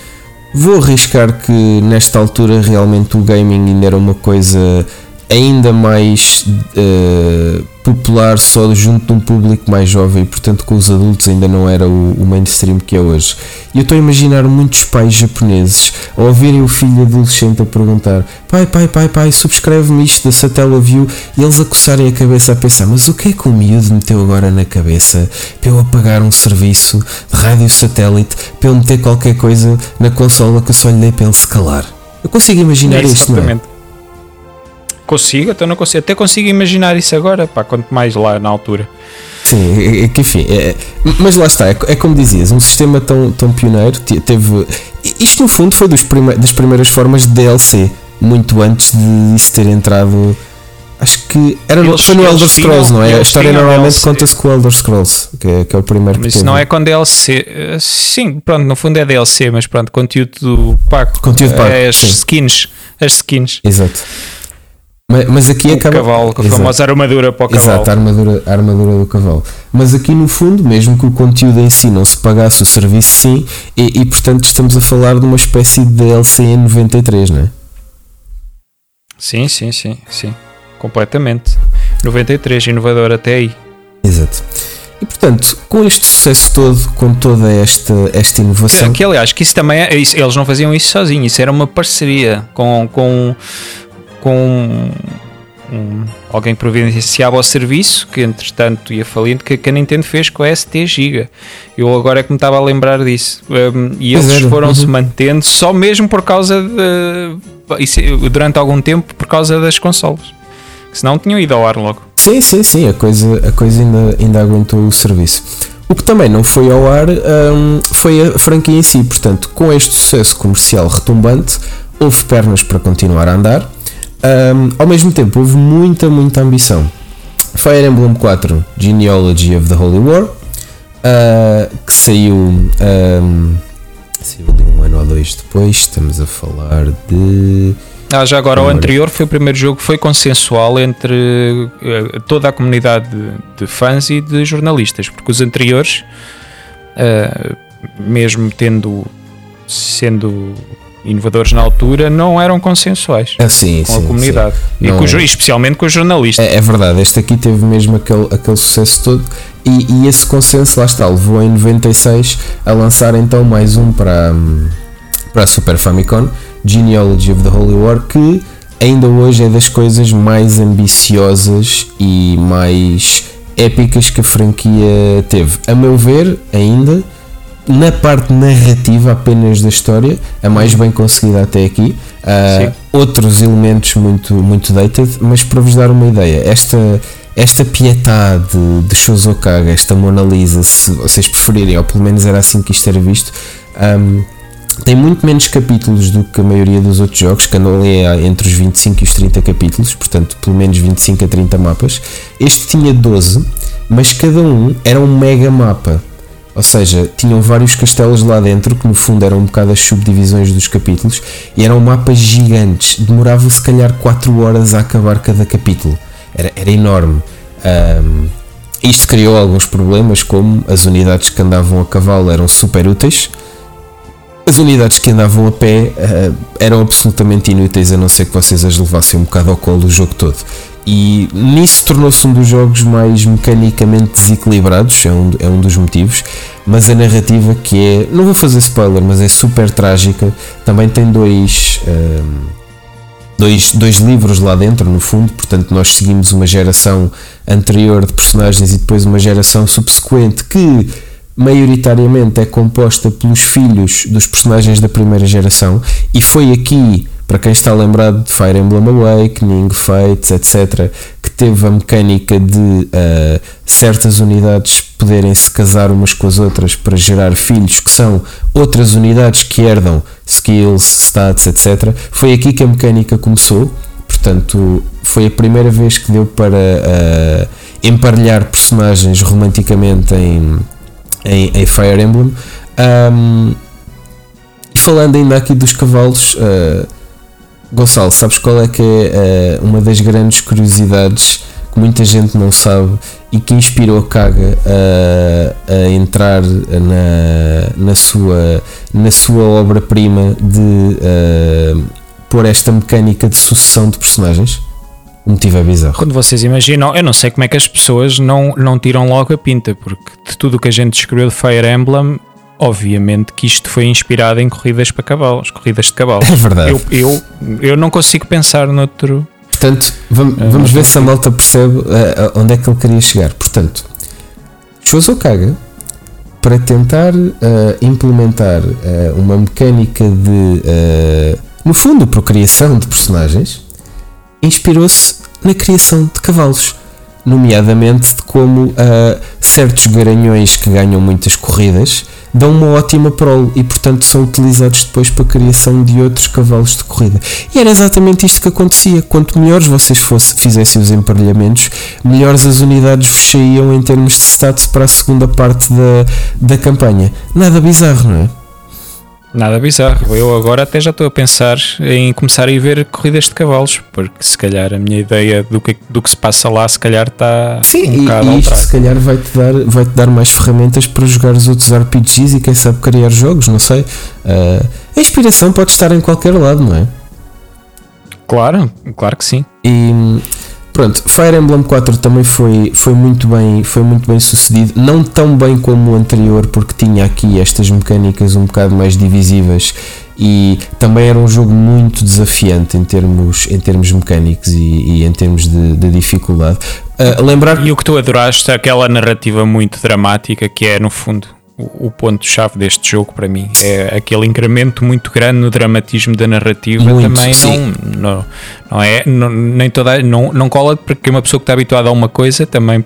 Vou arriscar que nesta altura realmente o gaming ainda era uma coisa ainda mais uh, popular só junto de um público mais jovem e portanto com os adultos ainda não era o, o mainstream que é hoje. E eu estou a imaginar muitos pais japoneses a ouvirem o filho adolescente a perguntar pai, pai, pai, pai, subscreve-me isto da Satellaview e eles a coçarem a cabeça a pensar mas o que é que o miúdo meteu agora na cabeça para eu apagar um serviço de rádio satélite para eu meter qualquer coisa na consola que eu só lhe dei para ele se calar. Eu consigo imaginar isto, não é? Consigo, até não consigo. Até consigo imaginar isso agora, pá, quanto mais lá na altura. Sim, é, que enfim, é, mas lá está, é, é, como dizias, um sistema tão, tão pioneiro teve. Isto no fundo foi prime, das primeiras formas de DLC, muito antes de isso ter entrado. Acho que era eles, foi no Elder Scrolls, tinham, não é? A história normalmente conta-se com o Elder Scrolls, que é, que é o primeiro mas que Isso não é com DLC. Eh, sim, pronto, no fundo é DLC, mas pronto, conteúdo pago. Conteúdo pago. É as sim. skins. As skins. Exato. Mas, mas aqui o acaba. cavalo, com a famosa armadura para o cavalo. Exato, a armadura, a armadura do cavalo. Mas aqui no fundo, mesmo que o conteúdo em si não se pagasse o serviço, sim, e, e portanto estamos a falar de uma espécie de em 93, não é? Sim, sim, sim, sim. Completamente. 93, inovador até aí. Exato. E portanto, com este sucesso todo, com toda esta, esta inovação. É, que aliás, que isso também é, isso, eles não faziam isso sozinhos, isso era uma parceria com, com com um, alguém que providenciava o serviço, que entretanto ia falindo, que, que a Nintendo fez com a ST Giga. Eu agora é que me estava a lembrar disso. Um, e eles foram-se uhum. mantendo só mesmo por causa de. Durante algum tempo, por causa das consoles. Senão tinham ido ao ar logo. Sim, sim, sim. A coisa, a coisa ainda, ainda aguentou o serviço. O que também não foi ao ar um, foi a franquia em si. Portanto, com este sucesso comercial retumbante, houve pernas para continuar a andar um, ao mesmo tempo, houve muita, muita ambição. Fire Emblem 4 Genealogy of the Holy War, uh, que saiu, um, saiu de um ano ou dois depois. Estamos a falar de. Ah, já agora, o anterior foi o primeiro jogo que foi consensual entre uh, toda a comunidade de, de, fãs e de jornalistas, porque os anteriores, uh, mesmo tendo sendo inovadores na altura não eram consensuais ah, sim, com sim, a comunidade e com, é. especialmente com os jornalistas. É, é, verdade, este aqui teve mesmo aquele, aquele sucesso todo e, e, esse consenso lá está, levou em 96 a lançar então mais um para, para a Super Famicom, Genealogy of the Holy War, que ainda hoje é das coisas mais ambiciosas e mais épicas que a franquia teve. A meu ver, ainda na parte narrativa apenas da história, a mais bem conseguida até aqui. Uh, outros elementos muito, muito dated, mas para vos dar uma ideia, esta, esta pietade de, Shozokaga, esta Mona Lisa, se vocês preferirem, ou pelo menos era assim que isto era visto, um, tem muito menos capítulos do que a maioria dos outros jogos, que andam ali entre os 25 e os 30 capítulos, portanto, pelo menos 25 a 30 mapas. Este tinha 12, mas cada um era um mega mapa. Ou seja, tinham vários castelos lá dentro, que no fundo eram um bocado as subdivisões dos capítulos, e eram mapas gigantes. Demorava se calhar 4 horas a acabar cada capítulo. Era, era enorme. Um, isto criou alguns problemas, como as unidades que andavam a cavalo eram super úteis, as unidades que andavam a pé uh, eram absolutamente inúteis, a não ser que vocês as levassem um bocado ao colo o jogo todo e nisso tornou-se um dos jogos mais mecanicamente desequilibrados, é um, é um dos motivos. Mas a narrativa, que é, não vou fazer spoiler, mas é super trágica, também tem dois, um, dois, dois livros lá dentro, no fundo. Portanto, nós seguimos uma geração anterior de personagens e depois uma geração subsequente que maioritariamente é composta pelos filhos dos personagens da primeira geração, e foi aqui para quem está lembrado de Fire Emblem Awakening, Fates, etc., que teve a mecânica de uh, certas unidades poderem se casar umas com as outras para gerar filhos, que são outras unidades que herdam skills, stats, etc., foi aqui que a mecânica começou. Portanto, foi a primeira vez que deu para uh, emparelhar personagens romanticamente em, em, em Fire Emblem. Um, e falando ainda aqui dos cavalos, uh, Gonçalo, sabes qual é que é uh, uma das grandes curiosidades que muita gente não sabe e que inspirou a Kaga a, a entrar na, na sua, na sua obra-prima de uh, pôr esta mecânica de sucessão de personagens? O motivo é bizarro. Quando vocês imaginam, eu não sei como é que as pessoas não, não tiram logo a pinta, porque de tudo o que a gente descreveu de Fire Emblem, obviamente que isto foi inspirado em corridas para cavalos, corridas de cavalos. É verdade. Eu, eu, eu não consigo pensar noutro. Portanto, vamos, É, vamos não ver se a malta percebe eh, onde é que ele queria chegar. Portanto, Shozo Kaga, para tentar eh, implementar eh, uma mecânica de, eh, no fundo, procriação de personagens, inspirou-se na criação de cavalos, nomeadamente de como ah, certos garanhões que ganham muitas corridas dão uma ótima prole e, portanto, são utilizados depois para a criação de outros cavalos de corrida. E era exatamente isto que acontecia. Quanto melhores vocês fosse, fizessem os emparelhamentos, melhores as unidades vos saíam em termos de status para a segunda parte da, da campanha. Nada bizarro, não é? Nada bizarro. Eu agora até já estou a pensar em começar a ir ver corridas de cavalos, porque se calhar a minha ideia do que, do que se passa lá, se calhar está Sim, um e, bocado e isto se calhar vai-te dar, vai -te dar mais ferramentas para jogar os outros RPGs e quem sabe criar jogos, não sei. Ah, a inspiração pode estar em qualquer lado, não é? Claro, claro que sim. E pronto, Fire Emblem 4 também foi, foi, muito bem, foi muito bem sucedido, não tão bem como o anterior, porque tinha aqui estas mecânicas um bocado mais divisivas e também era um jogo muito desafiante em termos, em termos mecânicos e, e em termos de, de dificuldade. Ah, lembrar E o que tu adoraste é aquela narrativa muito dramática que é, no fundo, o, ponto-chave deste jogo para mim. É aquele incremento muito grande no dramatismo da narrativa Muito, também sim. não, não, não é, não, nem toda, não, não cola porque uma pessoa que está habituada a uma coisa também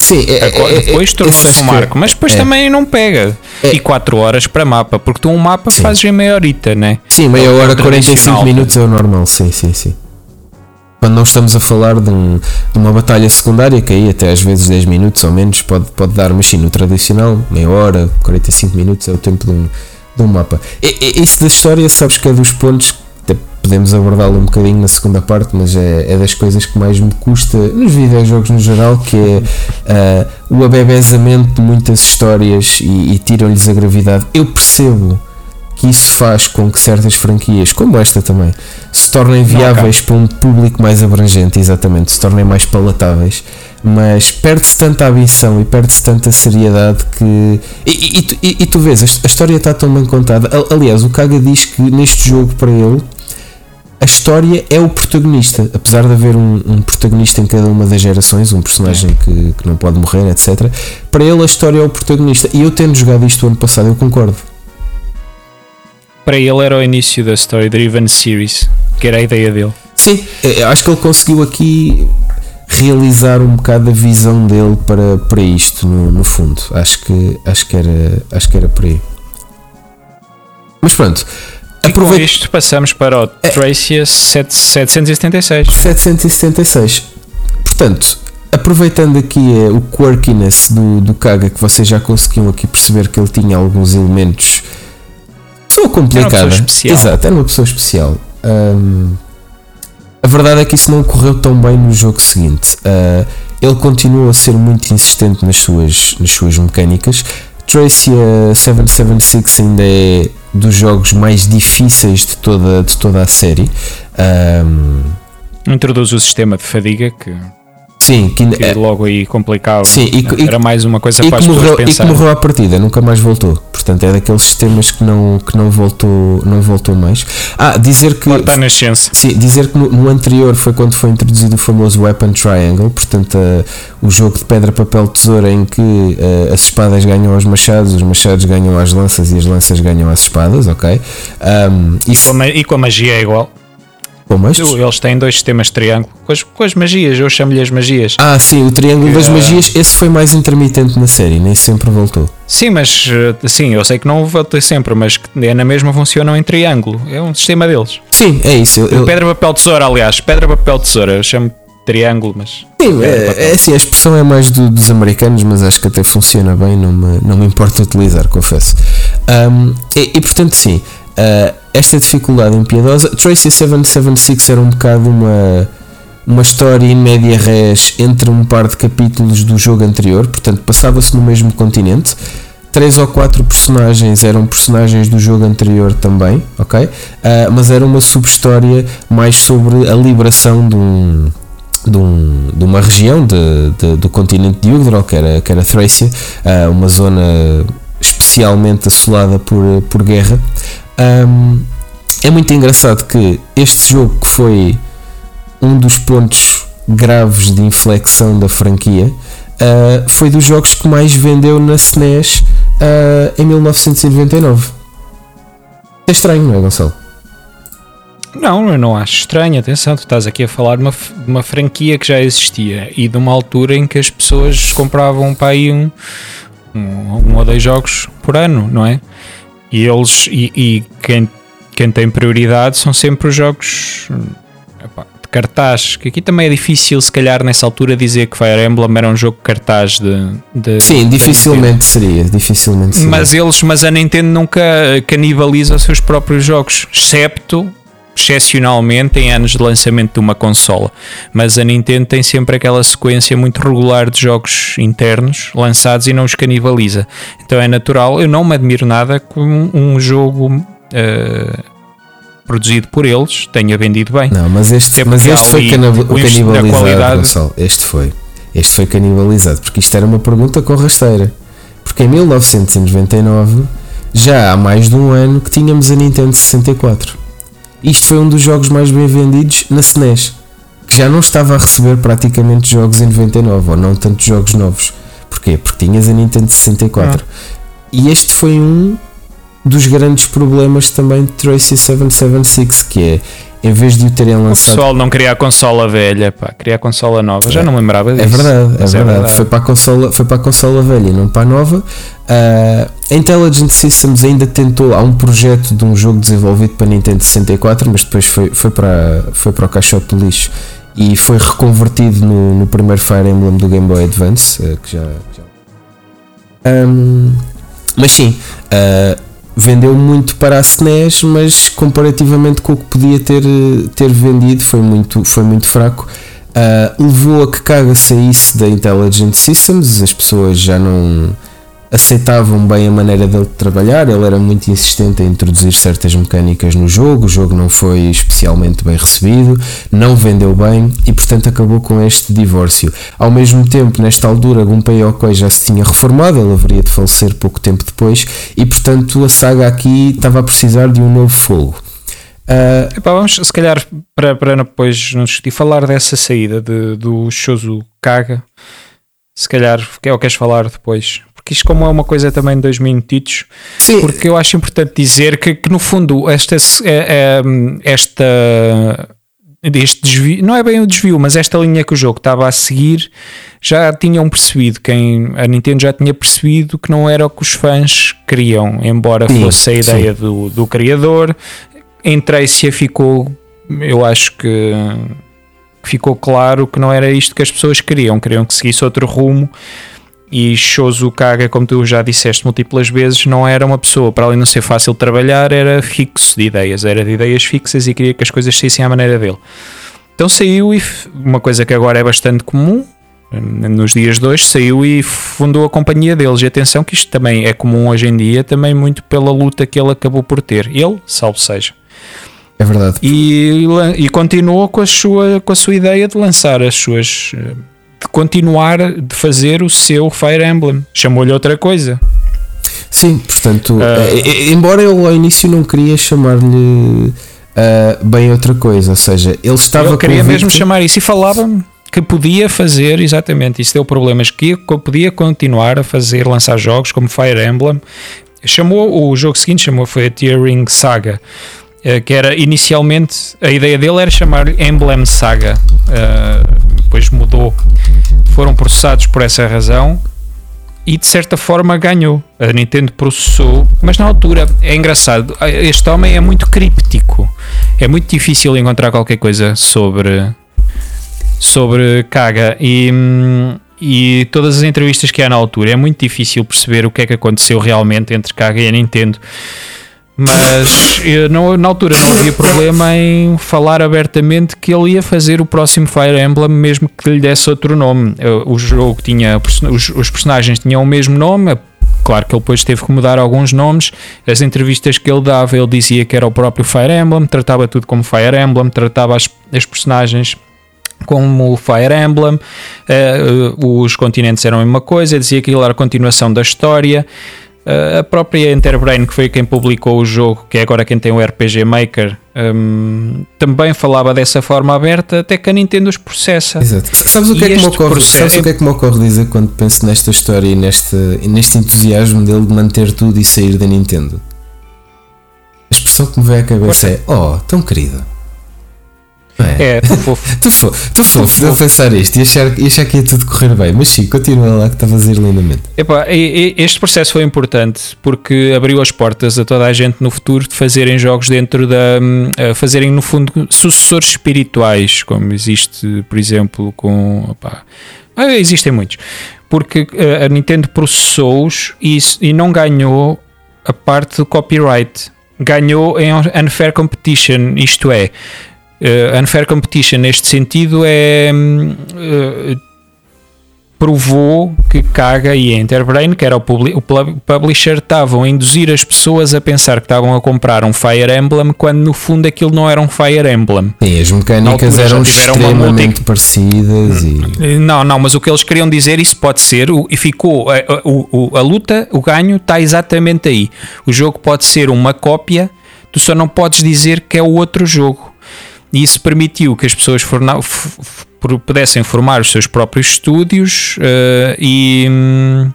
Sim, é, é- é- depois esse tornou-se um é- marco, mas depois é. também não pega. É. E 4 horas para mapa, porque tu um mapa Sim. fazes em meia horita, né? Sim, meia É hora, 45 tradicional. minutos é o normal, sim, sim, sim. Quando não estamos a falar de, um- de uma batalha secundária, que aí até às vezes 10 minutos ou menos pode, pode dar, mas sim, no tradicional, meia hora, 45 minutos é o tempo de um, de um mapa. E, e- isso da história, sabes que é dos pontos, até podemos abordá-lo um bocadinho na segunda parte, mas é, é das coisas que mais me custa nos videojogos no geral, que é ah, o abebezamento de muitas histórias e, e tiram-lhes a gravidade. Eu percebo que isso faz com que certas franquias, como esta também, se tornem viáveis para um público mais abrangente, exatamente, se tornem mais palatáveis, mas perde-se tanta ambição e perde-se tanta seriedade que. E, e- e tu- e- tu vês, a his- a história está tão bem contada. Al- Aliás, o Kaga diz que neste jogo, para ele, a história é o protagonista, apesar de haver um, um protagonista em cada uma das gerações, um personagem que, que não pode morrer, etc. Para ele, a história é o protagonista. E eu, tendo jogado isto o ano passado, eu concordo. Para ele era o início da Story Driven Series, que era a ideia dele. Sim, eu acho que ele conseguiu aqui realizar um bocado a visão dele para, para isto, no, no fundo. Acho que, acho, que era, acho que era por aí. Mas pronto, E com isto passamos para o Tracia 7- 776. 776. Portanto, aproveitando aqui eh, o quirkiness do, do Kaga, que vocês já conseguiam aqui perceber que ele tinha alguns elementos. Pessoa complicada. Era uma pessoa especial. Exato, era uma pessoa especial. Ahm, a verdade é que isso não correu tão bem no jogo seguinte. Ah, ele continua a ser muito insistente nas suas, nas suas mecânicas. Tracia 776 ainda é dos jogos mais difíceis de toda, de toda a série. Ahm, Introduz o sistema de fadiga que, sim, que, que é- logo aí complicava. Sim, e que- e era mais uma coisa e para que, as morreu, e que morreu à partida, nunca mais voltou. Portanto, é daqueles sistemas que não, que não, voltou, não voltou mais. Ah, dizer que. Está na ciência. Sim, dizer que no, no anterior foi quando foi introduzido o famoso Weapon Triangle, portanto, ah, o jogo de pedra, papel, tesoura em que ah, as espadas ganham aos machados, os machados ganham às lanças e as lanças ganham às espadas, ok? E isso com, a, e com a magia é igual. Como estes? Eles têm dois sistemas de triângulo. Com as, com as magias, eu chamo-lhe as magias. Ah, sim, o Triângulo das Que, ah, Magias, esse foi mais intermitente na série, nem sempre voltou. Sim, mas eh, sim, eu sei que não voltei sempre, mas que é na mesma funcionam em triângulo. É um sistema deles. Sim, é isso. eu- Pedra, papel, tesoura, aliás. Pedra, papel, tesoura. Eu chamo triângulo, mas. Sim, é, é assim, a expressão é mais do- dos americanos, mas acho que até funciona bem, não me, não me importa utilizar, confesso. Ahm, e, e, portanto, sim, ah, esta dificuldade impiedosa. Tracy 776 era um bocado uma, uma história em média res entre um par de capítulos do jogo anterior, portanto, passava-se no mesmo continente. Três ou quatro personagens eram personagens do jogo anterior também, ok? Ah, mas era uma subhistória mais sobre a liberação de um, de, um, de uma região de, de, do continente de Yggdrasil, que era, que era Thracia, uh, uma zona especialmente assolada por, por guerra. Um, é muito engraçado que este jogo que foi um dos pontos graves de inflexão da franquia uh, foi dos jogos que mais vendeu na SNES uh, em 1999. É estranho, não é, Gonçalo? Não, eu não acho estranho. Atenção, tu estás aqui a falar de uma, uma franquia que já existia e de uma altura em que as pessoas compravam para aí um, um, um ou dois jogos por ano, não é? E eles e, e quem, quem tem prioridade são sempre os jogos epá, de cartaz. Que aqui também é difícil, se calhar, nessa altura, dizer que Fire Emblem era um jogo de cartaz de. de Sim, dificilmente seria. Dificilmente seria. Mas eles, mas a Nintendo nunca canibaliza os seus próprios jogos, excepto excepcionalmente em anos de lançamento de uma consola. Mas a Nintendo tem sempre aquela sequência muito regular de jogos internos lançados e não os canibaliza. Então é natural, eu não me admiro nada com um jogo uh, produzido por eles tenha vendido bem. Não, mas este, mas este foi canibalizado, Gonçalo. Este foi. Este foi canibalizado, porque isto era uma pergunta com rasteira. Porque em 1999, já há mais de um ano que tínhamos a Nintendo 64. Isto foi um dos jogos mais bem vendidos na SNES, que já não estava a receber praticamente jogos em 99, ou não tantos jogos novos. Porquê? Porque tinhas a Nintendo 64. Ah. E este foi um dos grandes problemas também de Tracy 776, que é em vez de o terem lançado. O pessoal não queria a consola velha, pá, queria a consola nova. Já não me lembrava disso. É verdade, é verdade. é verdade. Foi, para a consola, foi para a consola velha e não para a nova. Uh, a Intelligent Systems ainda tentou. Há um projeto de um jogo desenvolvido para Nintendo 64, mas depois foi, foi, para, foi para o caixote de lixo e foi reconvertido no, no primeiro Fire Emblem do Game Boy Advance. Uh, que já. já... Um, mas sim. Uh, vendeu muito para a SNES, mas comparativamente com o que podia ter, ter vendido foi muito, foi muito fraco. Uh, levou a que Kaga saísse da Intelligent Systems, as pessoas já não aceitavam bem a maneira dele de trabalhar, ele era muito insistente em introduzir certas mecânicas no jogo, o jogo não foi especialmente bem recebido, não vendeu bem e portanto acabou com este divórcio. Ao mesmo tempo, nesta altura, Gunpei Yokoi já se tinha reformado, ele haveria de falecer pouco tempo depois e portanto a saga aqui estava a precisar de um novo fogo. Uh, Epá, vamos, se calhar, para, para depois não discutir, falar dessa saída de, do Shozu Kaga. Se calhar, é o que queres falar depois? Porque isto como é uma coisa também de dois minutitos, Sim. porque eu acho importante dizer que, que no fundo esta, é, é, esta este desvio, não é bem o desvio, mas esta linha que o jogo estava a seguir já tinham percebido, quem a Nintendo já tinha percebido que não era o que os fãs queriam, embora sim, fosse a ideia do, do criador. Em Tracia ficou, eu acho que ficou claro que não era isto que as pessoas queriam, queriam que seguisse outro rumo e Shozu Kaga, como tu já disseste múltiplas vezes, não era uma pessoa, para além de não ser fácil de trabalhar, era fixo de ideias, era de ideias fixas e queria que as coisas saíssem à maneira dele. Então saiu e uma coisa que agora é bastante comum, nos dias de hoje, saiu e fundou a companhia deles. E atenção que isto também é comum hoje em dia, também muito pela luta que ele acabou por ter. Ele, salvo seja. É verdade. E, e continuou com a, sua, com a sua ideia de lançar as suas eh, continuar de fazer o seu Fire Emblem. Chamou-lhe outra coisa. Sim, portanto, uh, embora ele ao início não queria chamar-lhe uh, bem outra coisa, ou seja, ele estava. Ele queria convicto... mesmo chamar isso e falava que podia fazer exatamente isso deu problemas que podia continuar a fazer lançar jogos como Fire Emblem chamou o jogo seguinte chamou foi a Tearing Saga que era inicialmente a ideia dele era chamar Emblem Saga uh, depois mudou, foram processados por essa razão e de certa forma ganhou. A Nintendo processou, mas na altura é engraçado. Este homem é muito críptico, é muito difícil encontrar qualquer coisa sobre sobre Kaga e, e todas as entrevistas que há na altura é muito difícil perceber o que é que aconteceu realmente entre Kaga e a Nintendo. Mas não, na altura não havia problema em falar abertamente que ele ia fazer o próximo Fire Emblem, mesmo que lhe desse outro nome. O jogo tinha. Os, os personagens tinham o mesmo nome, Claro que ele depois teve que mudar alguns nomes. As entrevistas que ele dava, ele dizia que era o próprio Fire Emblem, tratava tudo como Fire Emblem, tratava as, as personagens como Fire Emblem, uh, os continentes eram a mesma coisa, dizia que aquilo era a continuação da história. Uh, a própria Enterbrain, que foi quem publicou o jogo, que é agora quem tem o RPG Maker, um, também falava dessa forma aberta, até que a Nintendo os processa. Exato. Sabes o que, é que, me ocorre, processo... sabes o que é que me ocorre dizer quando penso nesta história e neste, neste entusiasmo dele de manter tudo e sair da Nintendo? A expressão que me vem à cabeça é: Oh, tão querida. É, é fofo. tu fofo, tu fofo de pensar isto e achar, e achar que ia tudo correr bem. Mas sim, continua lá que estavas a ir lindamente. Epá, este processo foi importante porque abriu as portas a toda a gente no futuro de fazerem jogos dentro da. fazerem no fundo sucessores espirituais, como existe, por exemplo, com. Ah, existem muitos. Porque a Nintendo processou-os e, e não ganhou a parte do copyright ganhou em unfair competition, isto é, Uh, unfair competition neste sentido é uh, provou que Kaga e Enterbrain, que era o, o publisher, estavam a induzir as pessoas a pensar que estavam a comprar um Fire Emblem quando no fundo aquilo não era um Fire Emblem. Sim, as mecânicas eram extremamente multi... parecidas e... Eh, não, não, mas o que eles queriam dizer, isso pode ser, e ficou, a, a, a luta, o ganho está exatamente aí. O jogo pode ser uma cópia, tu só não podes dizer que é o outro jogo e isso permitiu que as pessoas forna, pudessem formar os seus próprios estúdios uh, e. Um,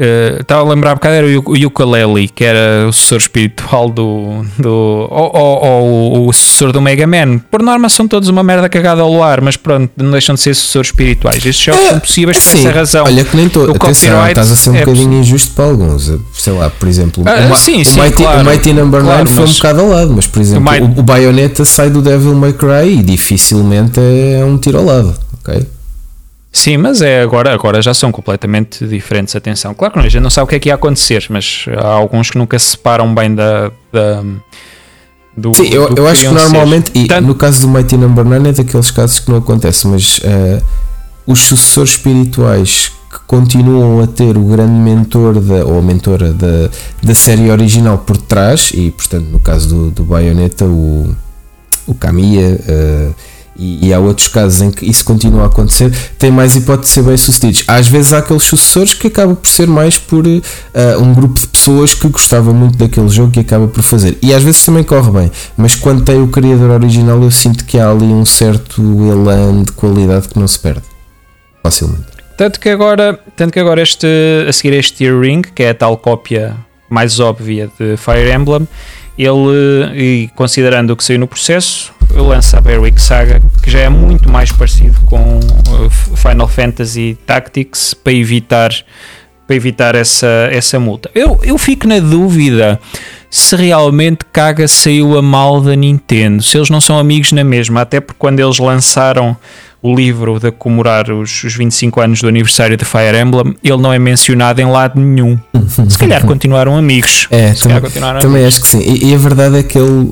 Uh, estava a lembrar um bocado, era o Ukulele, que era o sucessor espiritual do. do ou, ou, ou, o sucessor do Mega Man. Por norma, são todos uma merda cagada ao ar, mas pronto, não deixam de ser sucessores espirituais. Estes jogos é, são possíveis por essa razão. Olha, que nem todo. Atenção, estás a ser um é bocadinho injusto para alguns. Sei lá, por exemplo, ah, o, sim, sim, o, Mighty, claro, o Mighty Number claro, 9 foi um bocado ao lado, mas por exemplo, o, o Bayonetta sai do Devil May Cry e dificilmente é um tiro ao lado, ok? Sim, mas é agora, agora já são completamente diferentes. Atenção, claro que a gente não sabe o que é que ia acontecer, mas há alguns que nunca se separam bem da. da do, Sim, eu, eu acho que normalmente, ser. e Tanto, no caso do Mighty Number 9 é daqueles casos que não acontece, mas uh, os sucessores espirituais que continuam a ter o grande mentor da, ou a mentora da, da série original por trás, e portanto no caso do, do Bayonetta, o, o Kamiya. Uh, e, e, há outros casos em que isso continua a acontecer, tem mais hipótese de ser bem sucedidos. Às vezes há aqueles sucessores que acaba por ser mais por uh, um grupo de pessoas que gostava muito daquele jogo e acaba por fazer. E às vezes também corre bem, mas quando tem o criador original, eu sinto que há ali um certo elan de qualidade que não se perde facilmente. Tanto que agora, tanto que agora este, a seguir este Year Ring, que é a tal cópia mais óbvia de Fire Emblem, ele, e considerando o que saiu no processo, lança a Berwick Saga, que já é muito mais parecido com uh, Final Fantasy Tactics para evitar, para evitar essa, essa multa. Eu, eu fico na dúvida se realmente Kaga saiu a mal da Nintendo, se eles não são amigos na mesma, até porque quando eles lançaram o livro de comemorar os, os 25 anos do aniversário de Fire Emblem, ele não é mencionado em lado nenhum. Se calhar continuaram amigos. É, também, continuaram também amigos. acho que sim. E, e, a verdade é que ele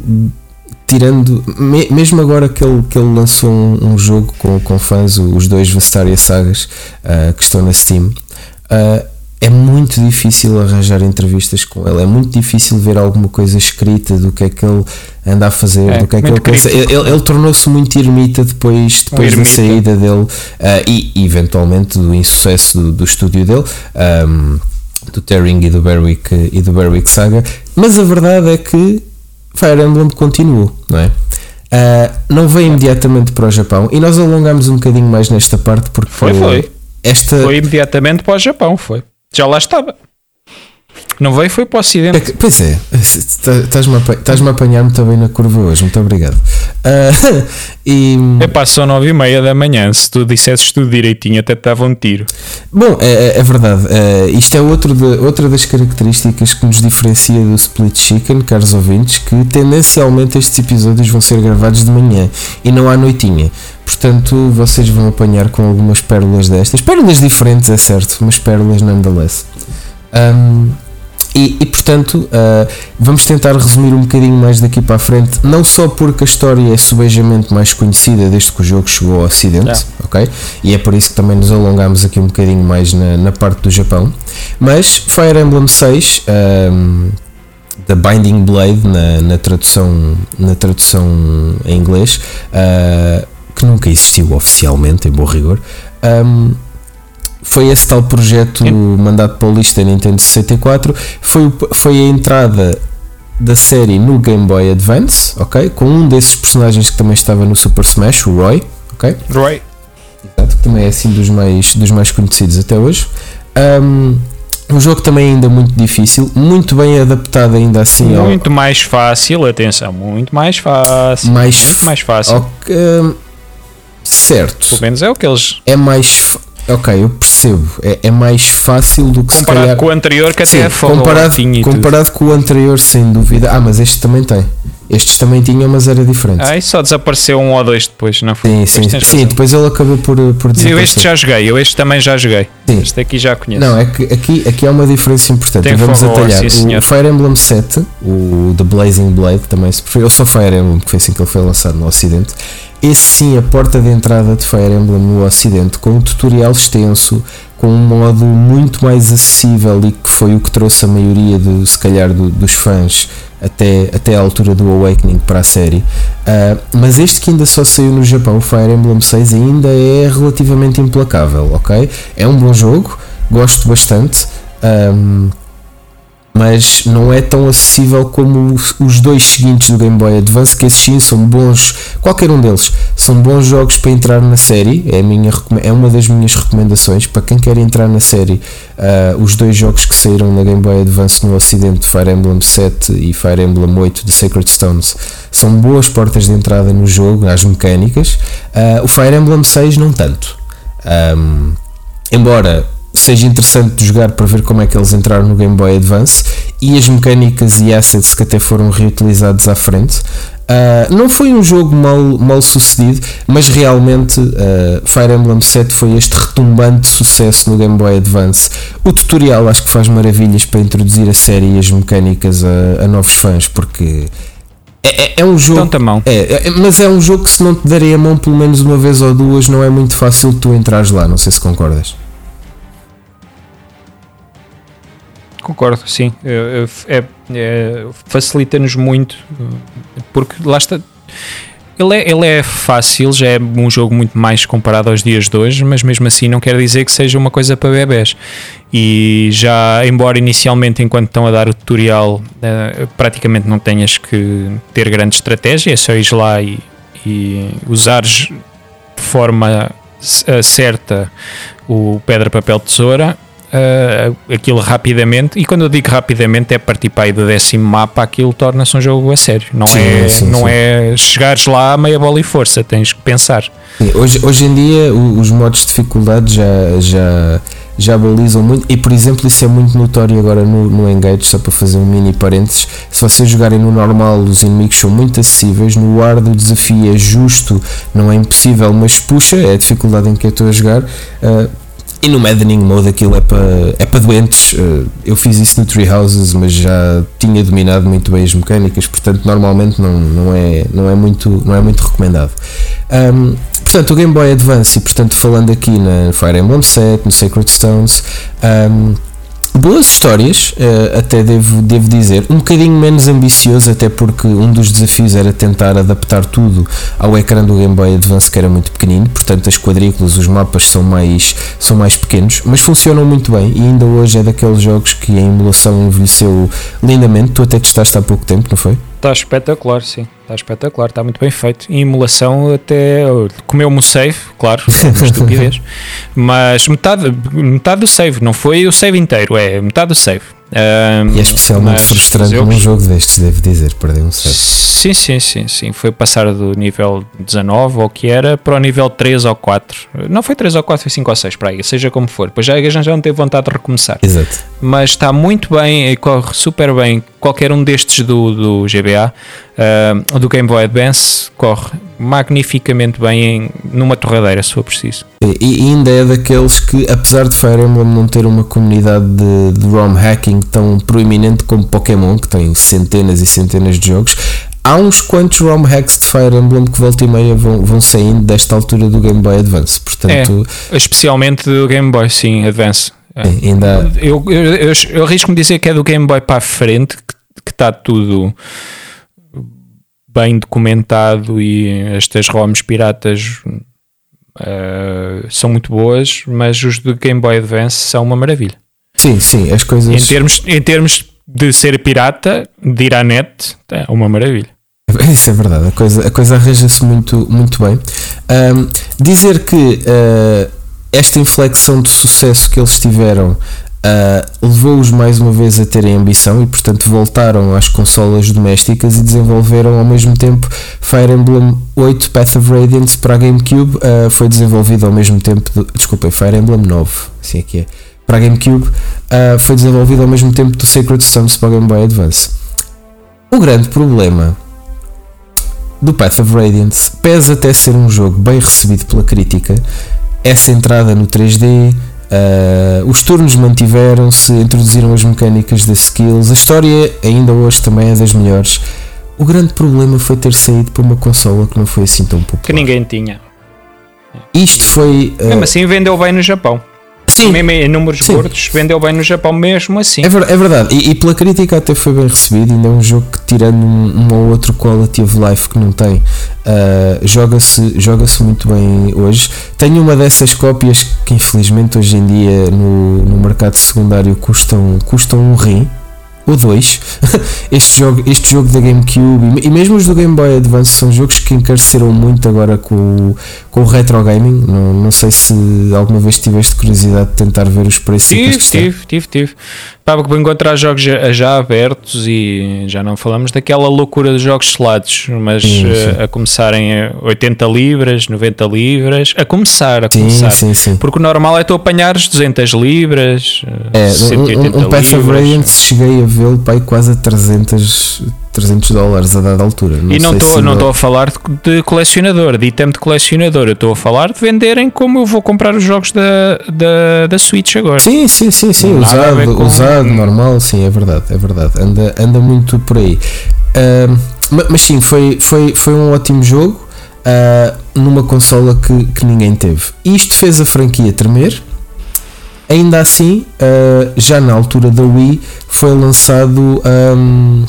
tirando, me, mesmo agora que ele, que ele lançou um, um, jogo com, com fãs, os dois Vestaria Sagas uh, que estão na Steam, uh, é muito difícil arranjar entrevistas com ele, é muito difícil ver alguma coisa escrita do que é que ele anda a fazer, é, do que é que ele pensa. Ele, ele, ele tornou-se muito ermita depois, depois da saída dele uh, e, eventualmente do insucesso do, do estúdio dele. Um, do Terring e do Berwick e do Berwick Saga, mas a verdade é que Fire Emblem continuou, não é? Uh, não veio imediatamente para o Japão e nós alongamos um bocadinho mais nesta parte porque foi, foi. Esta... Foi imediatamente para o Japão, foi. Já lá estava. Não veio, foi para o Ocidente. É que, pois é, estás-me a apanhar muito bem na curva hoje, muito obrigado. Uh, e, é pá, são nove e meia da manhã. Se tu dissesses tudo direitinho, até te dava um tiro. Bom, é, é, é verdade. Uh, isto é outro de, outra das características que nos diferencia do Split Chicken, caros ouvintes, que tendencialmente estes episódios vão ser gravados de manhã e não à noitinha. Portanto, vocês vão apanhar com algumas pérolas destas. Pérolas diferentes, é certo, mas pérolas nonetheless. Um, e, e, portanto, uh, vamos tentar resumir um bocadinho mais daqui para a frente, não só porque a história é subejamente mais conhecida desde que o jogo chegou ao Ocidente, yeah. ok? E é por isso que também nos alongamos aqui um bocadinho mais na, na parte do Japão. Mas Fire Emblem 6, um, The Binding Blade, na, na, tradução, na tradução em inglês, uh, que nunca existiu oficialmente, em bom rigor. Um, foi esse tal projeto mandado para o lista Nintendo 64. Foi, foi a entrada da série no Game Boy Advance, ok? Com um desses personagens que também estava no Super Smash, o Roy, ok? Roy. Exato, que também é assim dos mais, dos mais conhecidos até hoje. Um, um jogo também ainda muito difícil, muito bem adaptado ainda assim Muito ao... mais fácil, atenção, muito mais fácil. Mais, muito mais fácil. Okay, certo. Pelo menos é o que eles. É mais. Ok, eu percebo. É, é mais fácil do que comparado calhar... com o anterior, que Sim, até é fogo. Comparado, comparado com o anterior, sem dúvida. Ah, mas este também tem. Estes também tinham, mas era diferente. Ah, e só desapareceu um ou dois depois, não foi? Sim, sim, sim depois ele acabou por, por desaparecer. Eu este já joguei, eu este também já joguei. Sim. Este aqui já conheço. Não, é que aqui, aqui há uma diferença importante. Tem Vamos atalhar. Sim, o Fire Emblem 7, o The Blazing Blade, também se preferir. Eu sou Fire Emblem, que foi assim que ele foi lançado no Ocidente. Esse sim, a porta de entrada de Fire Emblem no Ocidente, com um tutorial extenso, com um modo muito mais acessível e que foi o que trouxe a maioria, de, se calhar, do, dos fãs até, até a altura do Awakening para a série. Uh, mas este que ainda só saiu no Japão, Fire Emblem 6, ainda é relativamente implacável, ok? É um bom jogo, gosto bastante. Um, mas não é tão acessível como os dois seguintes do Game Boy Advance, que esses sim são bons, qualquer um deles, são bons jogos para entrar na série, é, minha, é uma das minhas recomendações para quem quer entrar na série. Uh, os dois jogos que saíram na Game Boy Advance no Ocidente, Fire Emblem 7 e Fire Emblem 8 de Sacred Stones, são boas portas de entrada no jogo, às mecânicas. Uh, o Fire Emblem 6 não tanto. Um, embora seja interessante de jogar para ver como é que eles entraram no Game Boy Advance e as mecânicas e assets que até foram reutilizados à frente. Uh, não foi um jogo mal, mal sucedido, mas realmente uh, Fire Emblem 7 foi este retumbante sucesso no Game Boy Advance. O tutorial acho que faz maravilhas para introduzir a série e as mecânicas a, a novos fãs, porque é, é, é, um jogo. É, é, mas é um jogo que se não te darem a mão pelo menos uma vez ou duas, não é muito fácil tu entrares lá. Não sei se concordas. Concordo, sim. É, é, Facilita-nos muito, porque lá está. Ele é, ele é fácil, já é um jogo muito mais comparado aos dias de hoje, mas mesmo assim não quer dizer que seja uma coisa para bebés. E já, embora inicialmente, enquanto estão a dar o tutorial, uh, praticamente não tenhas que ter grande estratégia, é só ir lá e, e usares de forma uh, certa o pedra, papel, tesoura uh, aquilo rapidamente, e quando eu digo rapidamente é partir para aí do décimo mapa, aquilo torna-se um jogo a sério. Não, sim, é, sim, não sim. é chegares lá meia bola e força, tens que pensar. Hoje, hoje em dia os modos de dificuldade já, já, já balizam muito, e por exemplo, isso é muito notório agora no, no Engage, só para fazer um mini parênteses. Se vocês jogarem no normal, os inimigos são muito acessíveis, no hard o desafio é justo, não é impossível, mas puxa, é a dificuldade em que eu estou a jogar. Uh, e no Maddening Mode aquilo é para é para doentes. Eh, eu fiz isso no Tree Houses, mas já tinha dominado muito bem as mecânicas, portanto normalmente não, não, é, não, é, muito, não é muito recomendado. Um, portanto, o Game Boy Advance, e portanto falando aqui na Fire Emblem 7, no Sacred Stones, um, boas histórias, uh, até devo, devo dizer, um bocadinho menos ambicioso, até porque um dos desafios era tentar adaptar tudo ao ecrã do Game Boy Advance, que era muito pequenino, portanto as quadrículas, os mapas são mais, são mais pequenos, mas funcionam muito bem e ainda hoje é daqueles jogos que a emulação envelheceu lindamente. Tu até testaste há pouco tempo, não foi? Está espetacular, sim. Está espetacular, está muito bem feito. Em emulação até comeu-me o save, claro, estupidez. mas metade, metade do save, não foi o save inteiro, é metade do save. Um, e é especialmente frustrante eu... num jogo destes, devo dizer, perder um. Sim, sim, sim, sim. Foi passar do nível 19 ou que era para o nível 3 ou 4. Não foi 3 ou 4, foi 5 ou 6 para aí, seja como for. Pois já a já não teve vontade de recomeçar. Exato. Mas está muito bem e corre super bem. Qualquer um destes do, do GBA, uh, do Game Boy Advance, corre magnificamente bem em, numa torradeira, se for preciso. E, ainda é daqueles que, apesar de Fire Emblem não ter uma comunidade de, de ROM hacking tão proeminente como Pokémon, que tem centenas e centenas de jogos, há uns quantos ROM hacks de Fire Emblem que volta e meia vão, vão saindo desta altura do Game Boy Advance. Portanto, é, especialmente do Game Boy, sim, Advance. É, ainda... eu, eu, eu, eu arrisco-me dizer que é do Game Boy para a frente que está tudo bem documentado e estas ROMs piratas uh, são muito boas, mas os do Game Boy Advance são uma maravilha. Sim, sim, as coisas. Em termos, em termos de ser pirata, de ir à net, é uma maravilha. Isso é verdade, a coisa, a coisa arranja-se muito, muito bem. Um, dizer que uh, esta inflexão de sucesso que eles tiveram Uh, levou-os mais uma vez a terem ambição e, portanto, voltaram às consolas domésticas e desenvolveram ao mesmo tempo Fire Emblem 8 Path of Radiance para a GameCube. Uh, foi desenvolvido ao mesmo tempo, do, desculpem, Fire Emblem 9, assim é que é, para a GameCube. Uh, foi desenvolvido ao mesmo tempo do Sacred Stones para a Game Boy Advance. O grande problema do Path of Radiance, pese até ser um jogo bem recebido pela crítica, essa entrada no 3D Uh, os turnos mantiveram-se, introduziram as mecânicas das skills. A história, ainda hoje, também é das melhores. O grande problema foi ter saído para uma consola que não foi assim tão popular. Que ninguém tinha. Isto foi. Uh, Mesmo assim, vendeu bem no Japão. Sim. Mesmo em números Sim. gordos, vendeu bem no Japão mesmo assim. É, ver, é verdade, e, e, pela crítica até foi bem recebido. Ainda é um jogo que, tirando um, um ou outro quality of life que não tem, uh, joga-se joga muito bem hoje. Tenho uma dessas cópias que, infelizmente, hoje em dia no, no mercado secundário custam, custam um rim ou dois. este, jogo, este jogo da GameCube e mesmo os do Game Boy Advance são jogos que encareceram muito agora com o, com o retro gaming. Não, não sei se alguma vez tiveste curiosidade de tentar ver os preços. Tive, tive, tive, tive. Para encontrar jogos já, já, abertos e já não falamos daquela loucura de jogos selados, mas sim, sim. A, a começarem a 80 libras, 90 libras, a começar, a começar. Sim, sim, Porque o normal é tu apanhares 200 libras, é, 180 um, um, um Path of cheguei a vê-lo para quase a 300, 300 dólares a dada altura. Não e não estou não estou a falar de, de colecionador, de item de colecionador, eu estou a falar de venderem como eu vou comprar os jogos da, da, da Switch agora. Sim, sim, sim, sim. usado, com... usado, normal, sim, é verdade, é verdade. Anda, anda muito por aí. Uh, mas sim, foi, foi, foi um ótimo jogo uh, numa consola que, que ninguém teve. Isto fez a franquia tremer. Ainda assim, uh, já na altura da Wii, foi lançado um,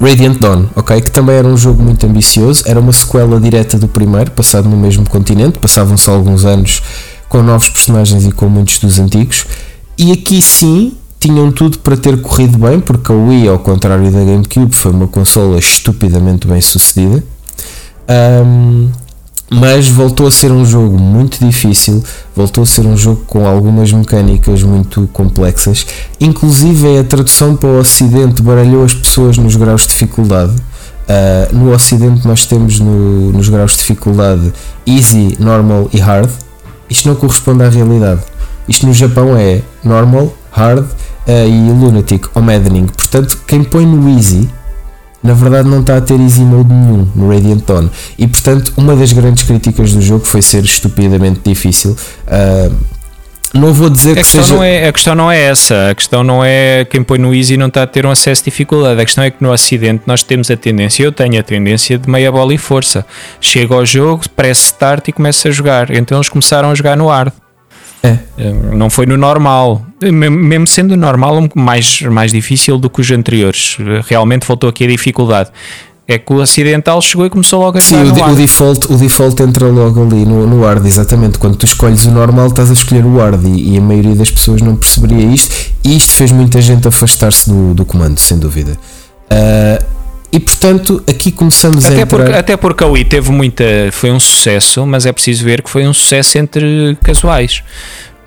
Radiant Dawn, ok? Que também era um jogo muito ambicioso, era uma sequela direta do primeiro, passado no mesmo continente, passavam-se alguns anos com novos personagens e com muitos dos antigos, e aqui sim tinham tudo para ter corrido bem, porque a Wii, ao contrário da GameCube, foi uma consola estupidamente bem sucedida. Um, mas voltou a ser um jogo muito difícil, voltou a ser um jogo com algumas mecânicas muito complexas, inclusive a tradução para o Ocidente baralhou as pessoas nos graus de dificuldade. Uh, no Ocidente nós temos no, nos graus de dificuldade Easy, Normal e Hard. Isto não corresponde à realidade. Isto no Japão é Normal, Hard uh, e Lunatic ou Maddening. Portanto, quem põe no Easy na verdade não está a ter easy mode nenhum no Radiant Dawn. E portanto, uma das grandes críticas do jogo foi ser estupidamente difícil. Uh, não vou dizer a que seja... É, a questão não é essa. A questão não é quem põe no Easy não está a ter um acesso de dificuldade. A questão é que no Ocidente nós temos a tendência, eu tenho a tendência de meia bola e força. Chego ao jogo, press start e começo a jogar. Então eles começaram a jogar no hard. É. Eh, não foi no normal. Mesmo sendo normal, mais, mais difícil do que os anteriores. Realmente voltou aqui a dificuldade. É que o ocidental chegou e começou logo a Sim, o, o, default, o default entra logo ali no, no hard, exatamente. Quando tu escolhes o normal, estás a escolher o hard e, e a maioria das pessoas não perceberia isto. E isto fez muita gente afastar-se do, do comando, sem dúvida. Uh, e portanto, aqui começamos até a entrar... Porque, até porque a Wii teve muita... Foi um sucesso, mas é preciso ver que foi um sucesso entre casuais.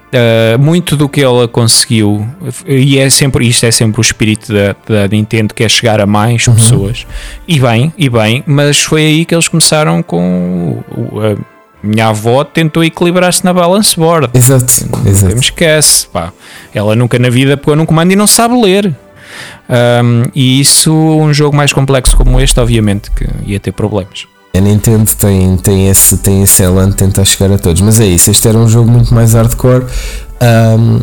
Uh, muito do que ela conseguiu, e é sempre, isto é sempre o espírito da, da Nintendo, que é chegar a mais uhum. pessoas, e bem, e bem, mas foi aí que eles começaram com... a minha avó tentou equilibrar-se na balance board. Exato, exato. Não esquece, pá. Ela nunca na vida pegou num comando e não sabe ler. Um, e isso, um jogo mais complexo como este, obviamente, que ia ter problemas. A Nintendo tem, tem, esse, tem esse elan de tentar chegar a todos, mas é isso. Este era um jogo muito mais hardcore. Um,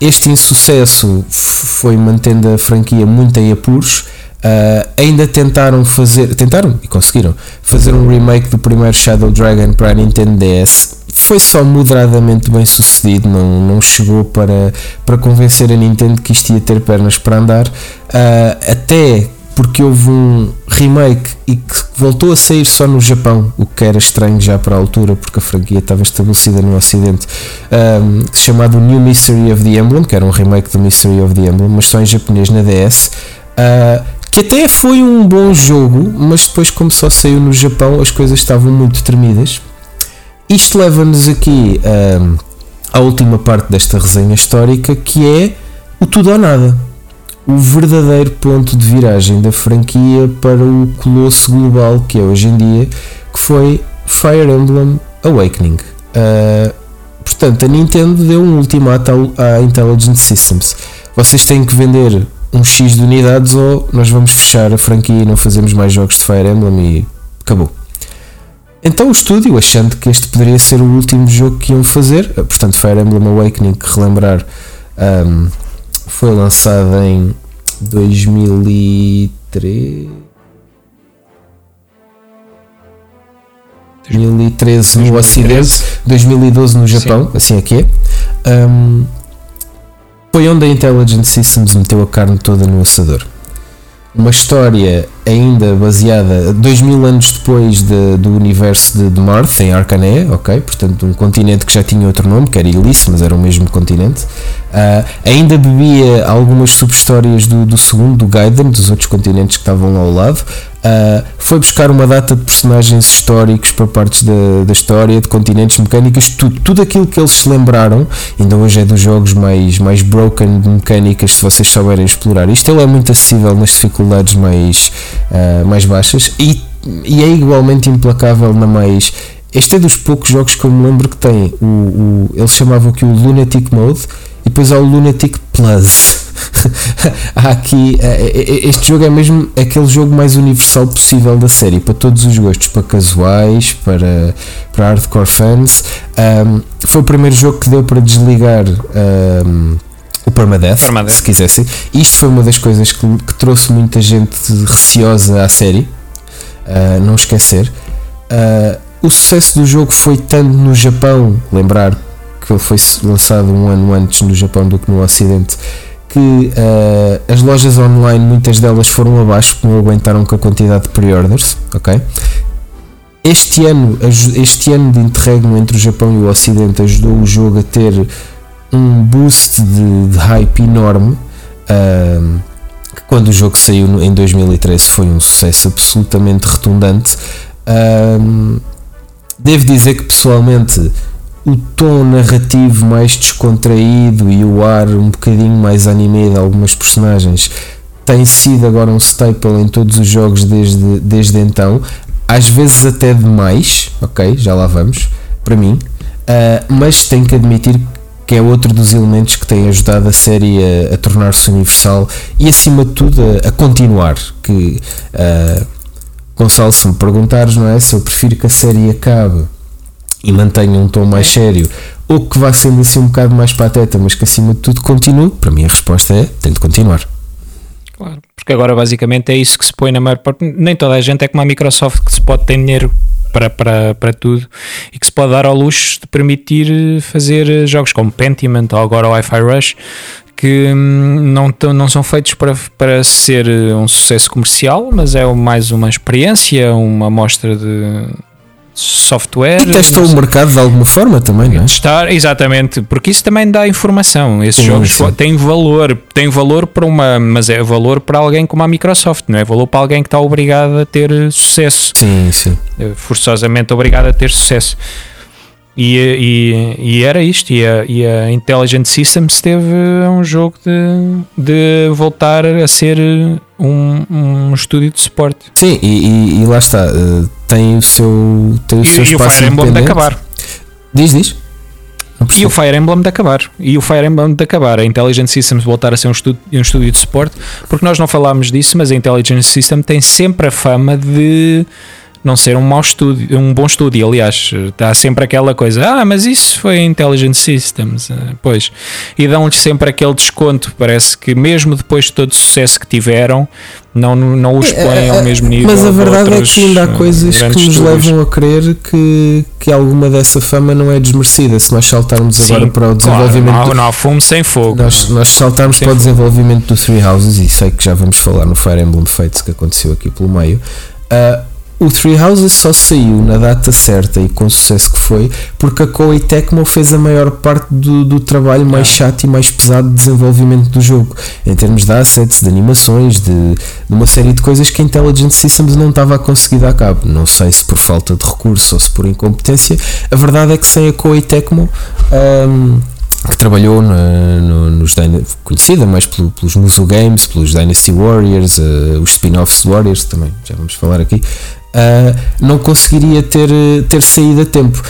este insucesso foi mantendo a franquia muito em apuros. Uh, ainda tentaram fazer, tentaram e conseguiram fazer um remake do primeiro Shadow Dragon para a Nintendo DS. Foi só moderadamente bem sucedido, não, não chegou para, para convencer a Nintendo que isto ia ter pernas para andar. Uh, até porque houve um remake e que voltou a sair só no Japão, o que era estranho já para a altura, porque a franquia estava estabelecida no Ocidente, um, chamado New Mystery of the Emblem, que era um remake do Mystery of the Emblem, mas só em japonês na DS. Uh, que até foi um bom jogo, mas depois, como só saiu no Japão, as coisas estavam muito tremidas. Isto leva-nos aqui um, à última parte desta resenha histórica, que é o tudo ou nada o verdadeiro ponto de viragem da franquia para o colosso global que é hoje em dia, que foi Fire Emblem Awakening. Uh, portanto, a Nintendo deu um ultimato à Intelligent Systems. Vocês têm que vender um X de unidades ou nós vamos fechar a franquia e não fazemos mais jogos de Fire Emblem e acabou. Então o estúdio, achando que este poderia ser o último jogo que iam fazer, portanto Fire Emblem Awakening, que relembrar um, foi lançado em 2003. 2013 no Ocidente, 2012 no Japão, Sim. assim é que é. Um, foi onde a Intelligent Systems meteu a carne toda no assador. Uma história ainda baseada dois mil anos depois de, do universo de, de em Arcané, ok? Portanto, um continente que já tinha outro nome, que era Ilice, mas era o mesmo continente. Uh, ainda bebia algumas subhistórias do, do segundo, do Gaiden, dos outros continentes que estavam ao lado. Uh, foi buscar uma data de personagens históricos para partes da, da história, de continentes, mecânicas, tudo, tudo aquilo que eles se lembraram. Ainda hoje é dos jogos mais, mais broken de mecânicas, se vocês souberem explorar. Isto ele é muito acessível nas dificuldades mais, uh, mais baixas e, e é igualmente implacável na mais. Este é dos poucos jogos que eu me lembro que tem o, o eles chamavam aqui o Lunatic Mode e depois há o Lunatic Plus há aqui. Eh, eh, eh, este jogo é mesmo aquele jogo mais universal possível da série, para todos os gostos, para casuais, para, para hardcore fans. Um, foi o primeiro jogo que deu para desligar. Um, o permadeath, permadeath, se quisessem. Isto foi uma das coisas que, que trouxe muita gente receosa à série. Uh, não esquecer. Uh, o sucesso do jogo foi tanto no Japão, lembrar que ele foi lançado um ano antes no Japão do que no Ocidente, que uh, as lojas online, muitas delas foram abaixo, porque não aguentaram com a quantidade de pre-orders, ok? Este ano, este ano de interregno entre o Japão e o Ocidente ajudou o jogo a ter um boost de, de hype enorme. Uh, que quando o jogo saiu em 2013 foi um sucesso absolutamente retundante. Uh, devo dizer que pessoalmente o tom narrativo mais descontraído e o ar um bocadinho mais anime de algumas personagens tem sido agora um staple em todos os jogos desde, desde então, às vezes até demais, ok, já lá vamos, para mim, uh, mas tenho que admitir que é outro dos elementos que tem ajudado a série a, a tornar-se universal e acima de tudo a, a continuar, que uh, Gonçalo, se me perguntares, não é, se eu prefiro que a série acabe e mantenha um tom mais sério, ou que vá sendo assim um bocado mais pateta, mas que acima de tudo continue, para mim a resposta é tem de continuar. Claro, porque agora basicamente é isso que se põe na maior parte. Nem toda a gente é como a Microsoft que se pode ter dinheiro para, para, para tudo e que se pode dar ao luxo de permitir fazer jogos como Pentiment ou agora o Wi-Fi Rush que hum, não, não são feitos para, para ser um sucesso comercial, mas é mais uma experiência, uma amostra de software. E testou o mercado de alguma forma também, não é? Testar, exatamente, porque isso também dá informação. Esses sim, jogos sim. têm valor, têm valor para uma, mas é valor para alguém como a Microsoft, não é valor para alguém que está obrigado a ter sucesso. Sim, sim. Eh, forçosamente obrigado a ter sucesso. E, e, e, era isto, e a, e a Intelligent Systems teve um jogo de, de voltar a ser um, um estúdio de suporte. Sim, e, e lá está, uh, tem o seu, tem o seu e, espaço. E o Fire Emblem de acabar. Diz, diz. E o Fire Emblem de acabar. E o Fire Emblem de acabar. A Intelligent Systems voltar a ser um estúdio, um estúdio de suporte, porque nós não falámos disso, mas a Intelligent System tem sempre a fama de não ser um mau estúdio, um bom estúdio. Aliás, está sempre aquela coisa, ah, mas isso foi Intelligent Systems, eh, pois. E dão-lhes sempre aquele desconto. Parece que mesmo depois de todo o sucesso que tiveram, não, não os é, põem ao é, mesmo nível. Mas a verdade é que ainda há coisas que nos estúdios. levam a crer que, que alguma dessa fama não é desmerecida. Se nós saltarmos Sim, agora para o desenvolvimento. Claro, não, não há fumo sem fogo. Nós, nós saltarmos para o desenvolvimento do Three Houses, e sei que já vamos falar no Fire Emblem Fates que aconteceu aqui pelo meio. Uh, o Three Houses só saiu na data certa e com o sucesso que foi porque a Koei Tecmo fez a maior parte do, do trabalho mais chato e mais pesado de desenvolvimento do jogo, em termos de assets, de animações, de, de uma série de coisas que a Intelligent Systems não estava a conseguir dar cabo. Não sei se por falta de recurso ou se por incompetência. A verdade é que sem a Koei Tecmo. Um, que trabalhou na, no, nos conhecida mais pelo, pelos Muso Games, pelos Dynasty Warriors, uh, os spin-offs Warriors também, já vamos falar aqui, uh, não conseguiria ter, ter saído a tempo.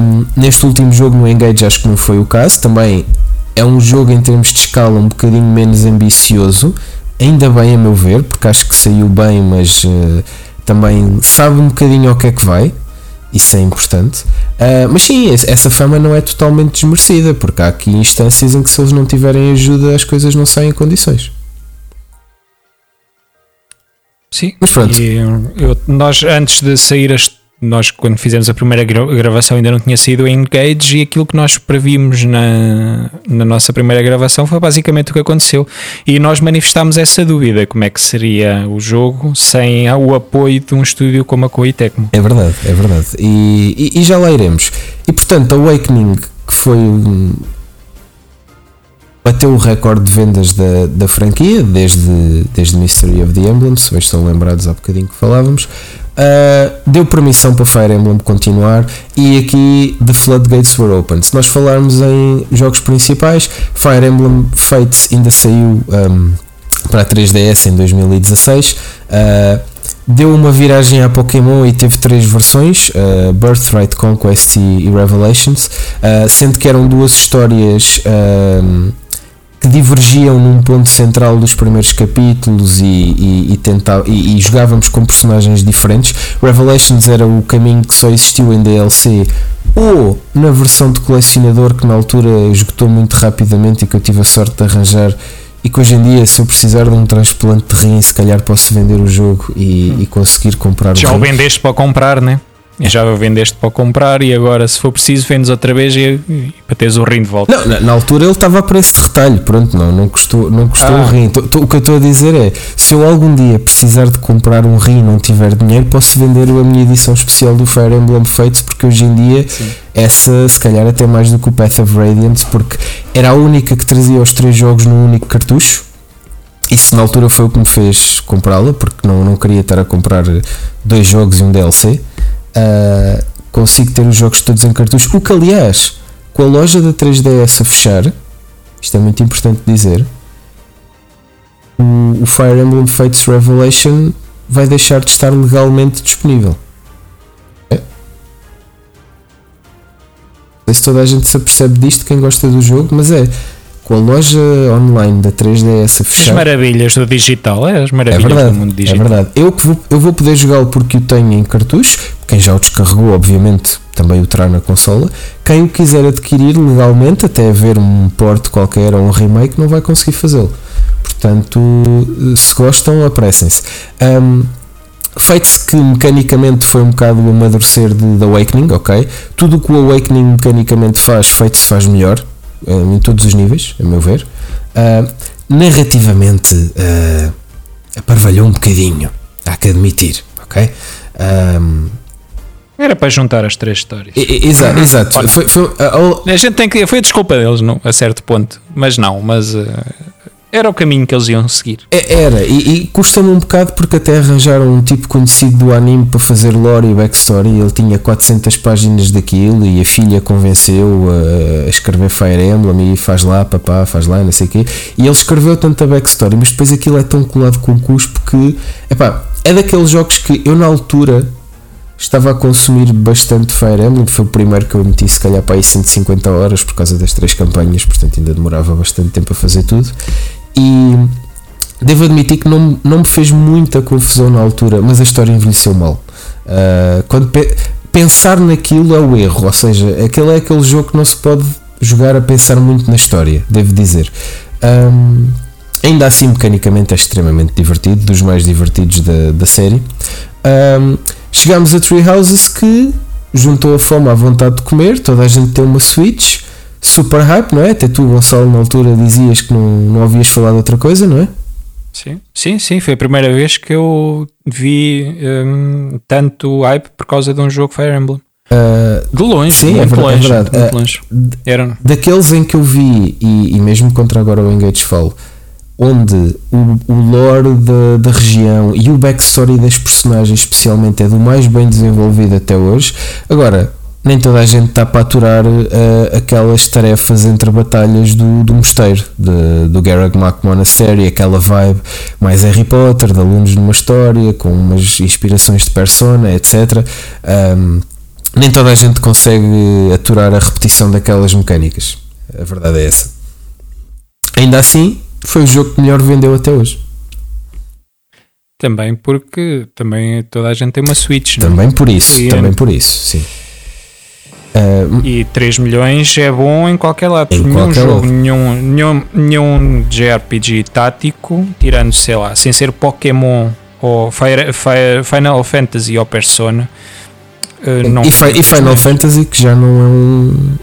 Um, neste último jogo no Engage acho que não foi o caso, também é um jogo em termos de escala um bocadinho menos ambicioso, ainda bem a meu ver, porque acho que saiu bem, mas uh, também sabe um bocadinho ao que é que vai isso é importante. Uh, mas sim, essa fama não é totalmente desmerecida, porque há aqui instâncias em que se eles não tiverem ajuda as coisas não saem em condições. Sim, pronto. Eu, nós antes de sair as nós quando fizemos a primeira gravação ainda não tinha saído o Engage e aquilo que nós previmos na, na nossa primeira gravação foi basicamente o que aconteceu. E nós manifestámos essa dúvida como é que seria o jogo sem o apoio de um estúdio como a Koei Tecmo. É verdade, é verdade. E, e, e já lá iremos. E portanto Awakening que foi bateu o recorde de vendas da, da franquia desde, desde Mystery of the Emblem se bem estão lembrados há bocadinho que falávamos Uh, deu permissão para Fire Emblem continuar e aqui the floodgates were open. Se nós falarmos em jogos principais, Fire Emblem Fates ainda saiu um, para a 3DS em 2016. Uh, deu uma viragem à Pokémon e teve três versões: uh, Birthright, Conquest e, Revelations, sendo que eram duas histórias que divergiam num ponto central dos primeiros capítulos e, e, e, tentava, e, e, jogávamos com personagens diferentes. Revelations era o caminho que só existiu em DLC ou na versão de colecionador que na altura esgotou muito rapidamente e que eu tive a sorte de arranjar e que hoje em dia se eu precisar de um transplante de rim se calhar posso vender o jogo e, e conseguir comprar Já o Já o vendeste para comprar, né? Já vendeste para comprar e agora, se for preciso, vendes outra vez e, e para teres o rim de volta. Não, na, na, altura ele estava a preço de retalho, pronto, não, não custou, não custou ah. o rim. Tô, tô, o que eu estou a dizer é: se eu algum dia precisar de comprar um rim e não tiver dinheiro, posso vender a minha edição especial do Fire Emblem Fates, porque hoje em dia Sim. essa, se calhar, até mais do que o Path of Radiance, porque era a única que trazia os três jogos num único cartucho. Isso na altura foi o que me fez comprá-la, porque não, não queria estar a comprar dois jogos e um DLC uh, consigo ter os jogos todos em cartucho. O que, aliás, com a loja da 3DS a fechar, isto é muito importante dizer, o, o Fire Emblem Fates Revelation vai deixar de estar legalmente disponível. É? Não sei se toda a gente se apercebe disto, quem gosta do jogo, mas é com a loja online da 3DS a fechar. As maravilhas do digital, é as maravilhas é verdade, do mundo digital. É verdade. Eu, vou, eu vou poder jogá-lo porque o tenho em cartucho. Quem já o descarregou, obviamente, também o terá na consola. Quem o quiser adquirir legalmente, até haver um porte qualquer ou um remake, não vai conseguir fazê-lo. Portanto, se gostam, apressem-se. Um, Feito-se que mecanicamente foi um bocado o amadurecer de, de Awakening, ok? Tudo o que o Awakening mecanicamente faz, feito-se faz melhor em todos os níveis, a meu ver. Uh, narrativamente, uh, aparvalhou um bocadinho, há que admitir, ok? Um, era para juntar as três histórias. Exato, exato. Foi, foi, a, a, gente tem que. Foi a desculpa deles, não, a certo ponto. Mas não, mas. Uh, era o caminho que eles iam seguir. É, era, e, e custa-me um bocado porque até arranjaram um tipo conhecido do anime para fazer lore e backstory. Ele tinha 400 páginas daquilo e a filha convenceu a, escrever Fire Emblem e faz lá, papá, faz lá, não sei o quê. E ele escreveu tanta backstory, mas depois aquilo é tão colado com o cuspo que, epá, é daqueles jogos que eu na altura estava a consumir bastante Fire Emblem, foi o primeiro que eu meti se calhar para aí 150 horas por causa das três campanhas, portanto ainda demorava bastante tempo a fazer tudo e devo admitir que não, não me fez muita confusão na altura, mas a história envelheceu mal. Uh, quando pe pensar naquilo é o erro, ou seja, aquele é aquele jogo que não se pode jogar a pensar muito na história, devo dizer. Um, ainda assim, mecanicamente é extremamente divertido, dos mais divertidos da, da série. Um, chegamos a Tree Houses que juntou a fome à vontade de comer, toda a gente tem uma Switch super hype, não é? Até tu, Gonçalo, na altura dizias que não, não ouvias falar de outra coisa, não é? Sim, sim, sim, foi a primeira vez que eu vi um, tanto hype por causa de um jogo Fire Emblem. Uh, de longe, sim, muito, é verdade, longe, é verdade. muito uh, longe. Era... Daqueles em que eu vi, e, e mesmo contra agora o Engage Fall, onde o, o lore da, da região e o backstory das personagens, especialmente, é do mais bem desenvolvido até hoje. Agora, nem toda a gente está para aturar uh, aquelas tarefas entre batalhas do, do mosteiro, de, do Garreg Mac Monastery, aquela vibe mais Harry Potter, de alunos numa história, com umas inspirações de persona, etc. Um, nem toda a gente consegue aturar a repetição daquelas mecânicas. A verdade é essa. Ainda assim, foi o jogo que melhor vendeu até hoje. Também porque também toda a gente tem uma Switch, Também não? por isso, e também é... por isso, sim. Uh, e 3 milhões é bom em qualquer lado. Em nenhum qualquer jogo, lado. Nenhum, nenhum, nenhum JRPG tático, tirando, sei lá, sem ser Pokémon ou Fire, Fire, Final Fantasy ou Persona. Uh, não e, e Final Fantasy, que já não é um,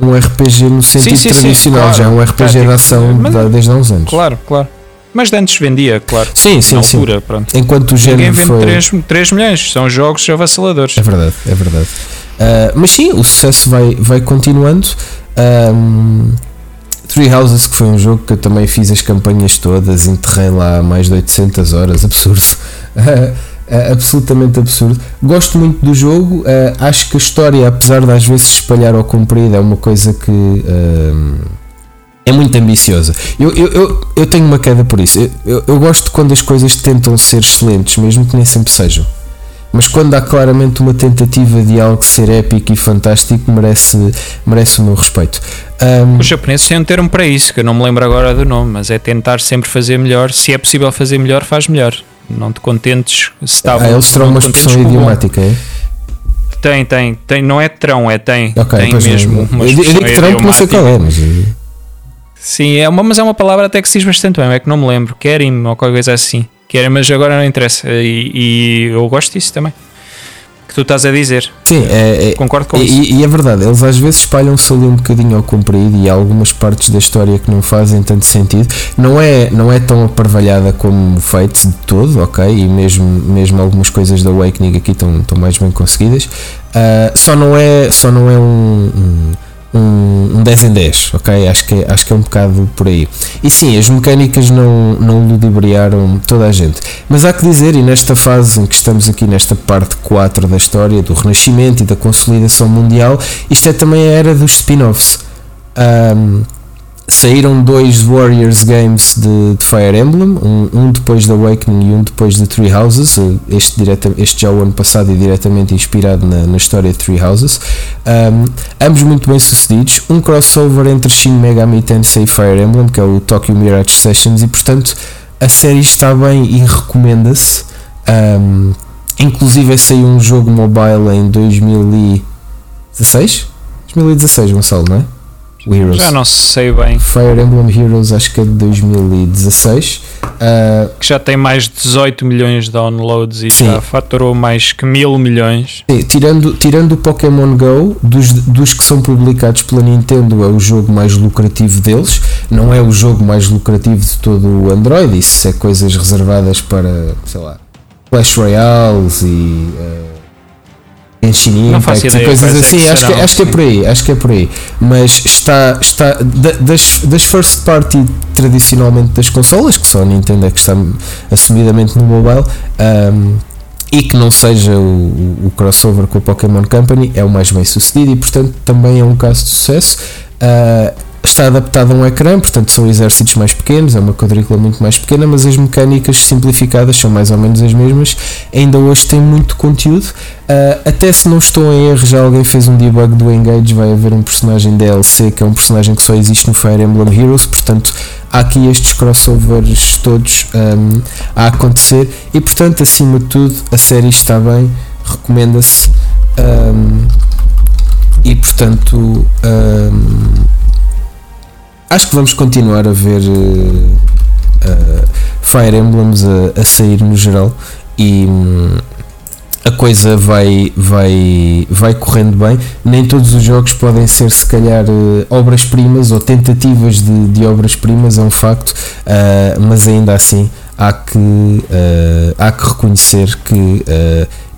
um RPG no sentido sim, sim, tradicional, sim, claro, já é um RPG tático, de ação mas, desde há uns anos. Claro, claro. Mas antes vendia, claro. Sim, sim, altura, sim. Pronto. Enquanto o género Ninguém foi... 3, 3 milhões, são jogos avassaladores. É verdade, é verdade. Uh, mas sim, o sucesso vai, vai continuando. Um, Three Houses, que foi um jogo que eu também fiz as campanhas todas, enterrei lá mais de 800 horas, absurdo. Uh, absolutamente absurdo. Gosto muito do jogo, uh, acho que a história, apesar de às vezes espalhar ao comprido, é uma coisa que uh, é muito ambiciosa. Eu, eu, eu, eu, tenho uma queda por isso. Eu, eu, eu, gosto quando as coisas tentam ser excelentes, mesmo que nem sempre sejam. Mas quando há claramente uma tentativa de algo ser épico e fantástico, merece, merece o meu respeito. Um, Os japoneses têm um termo para isso, que eu não me lembro agora do nome, mas é tentar sempre fazer melhor. Se é possível fazer melhor, faz melhor. Não te contentes se está Ah, eles terão uma expressão idiomática, é? Tem, tem, tem, não é trão, é tem. Okay, tem mesmo. Uma eu digo trão porque não sei qual é, mas. Sim, é uma, mas é uma palavra até que se diz bastante bem, é que não me lembro. Kerim ou qualquer coisa assim que era, mas agora não interessa. E, e, eu gosto disso também. Que tu estás a dizer. Sim, é, é concordo com e, isso. E é verdade, eles às vezes espalham-se ali um bocadinho ao comprido e há algumas partes da história que não fazem tanto sentido. Não é, não é tão aparvalhada como o Fate de todo, ok? E mesmo, mesmo algumas coisas da Awakening aqui estão, estão mais bem conseguidas. Uh, só não é, só não é um, um um, um 10 em 10, ok? Acho que, acho que é um bocado por aí. E sim, as mecânicas não, não ludibriaram toda a gente. Mas há que dizer, e nesta fase em que estamos aqui, nesta parte 4 da história, do renascimento e da consolidação mundial, isto é também a era dos spin-offs. Um, saíram dois Warriors Games de, de Fire Emblem, um, um, depois da Awakening e um depois de Three Houses, este, direta, este já o ano passado e diretamente inspirado na, na história de Three Houses. Um, ambos muito bem sucedidos, um crossover entre Shin Megami Tensei e Fire Emblem, que é o Tokyo Mirage Sessions, e portanto a série está bem e recomenda-se. Um, inclusive saiu um jogo mobile em 2016? 2016, Gonçalo, não é? Heroes. Já não sei bem. Fire Emblem Heroes, acho que é de 2016. Uh, ah, que já tem mais de 18 milhões de downloads e sim. já faturou mais que mil milhões. Sim, tirando, tirando o Pokémon Go, dos, dos que são publicados pela Nintendo, é o jogo mais lucrativo deles. Não é o jogo mais lucrativo de todo o Android. Isso é coisas reservadas para, sei lá, Clash Royales e. Uh, Genshin Impact coisas assim, acho que, acho que é por aí, acho que é por aí. Mas está, está das, das first party tradicionalmente das consolas, que só a Nintendo é que está assumidamente no mobile, um, e que não seja o, o, crossover com a Pokémon Company, é o mais bem sucedido e portanto também é um caso de sucesso. Uh, está adaptado a um ecrã, portanto são exércitos mais pequenos, é uma quadrícula muito mais pequena, mas as mecânicas simplificadas são mais ou menos as mesmas. Ainda hoje tem muito conteúdo. Uh, até se não estou em erro, já alguém fez um debug do Engage, vai haver um personagem DLC que é um personagem que só existe no Fire Emblem Heroes, portanto há aqui estes crossovers todos um, a acontecer e portanto acima de tudo a série está bem, recomenda-se um, e portanto um, acho que vamos continuar a ver uh, uh, Fire Emblems a, a, sair no geral e, um, a coisa vai, vai, vai correndo bem. Nem todos os jogos podem ser, se calhar, uh, obras-primas ou tentativas de, de obras-primas, é um facto, mas ainda assim há que, há que reconhecer que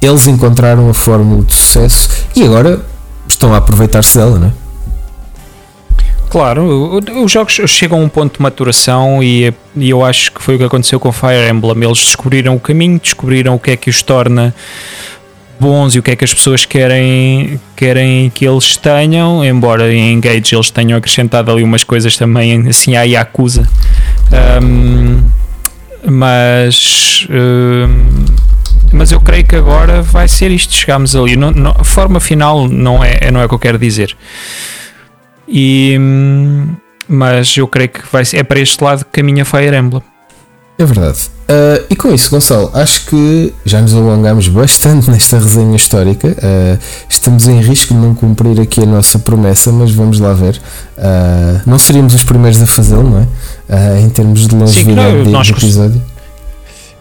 eles encontraram a fórmula de sucesso e agora estão a aproveitar-se dela, não é? Claro, os jogos chegam a um ponto de maturação e, e, eu acho que foi o que aconteceu com Fire Emblem. Eles descobriram o caminho, descobriram o que é que os torna bons e o que é que as pessoas querem, querem que eles tenham, embora em Engage eles tenham acrescentado ali umas coisas também assim à Yakuza. Um, mas um, mas eu creio que agora vai ser isto. Chegámos ali. Não, não, forma final não é, não é o que eu quero dizer. E, mas eu creio que vai ser, é para este lado que caminha Fire Emblem. É verdade. Uh, e com isso, Gonçalo, acho que já nos alongamos bastante nesta resenha histórica. Uh, estamos em risco de não cumprir aqui a nossa promessa, mas vamos lá ver. Uh, não seríamos os primeiros a fazê-lo, não é? em termos de longevidade Sim, de episódio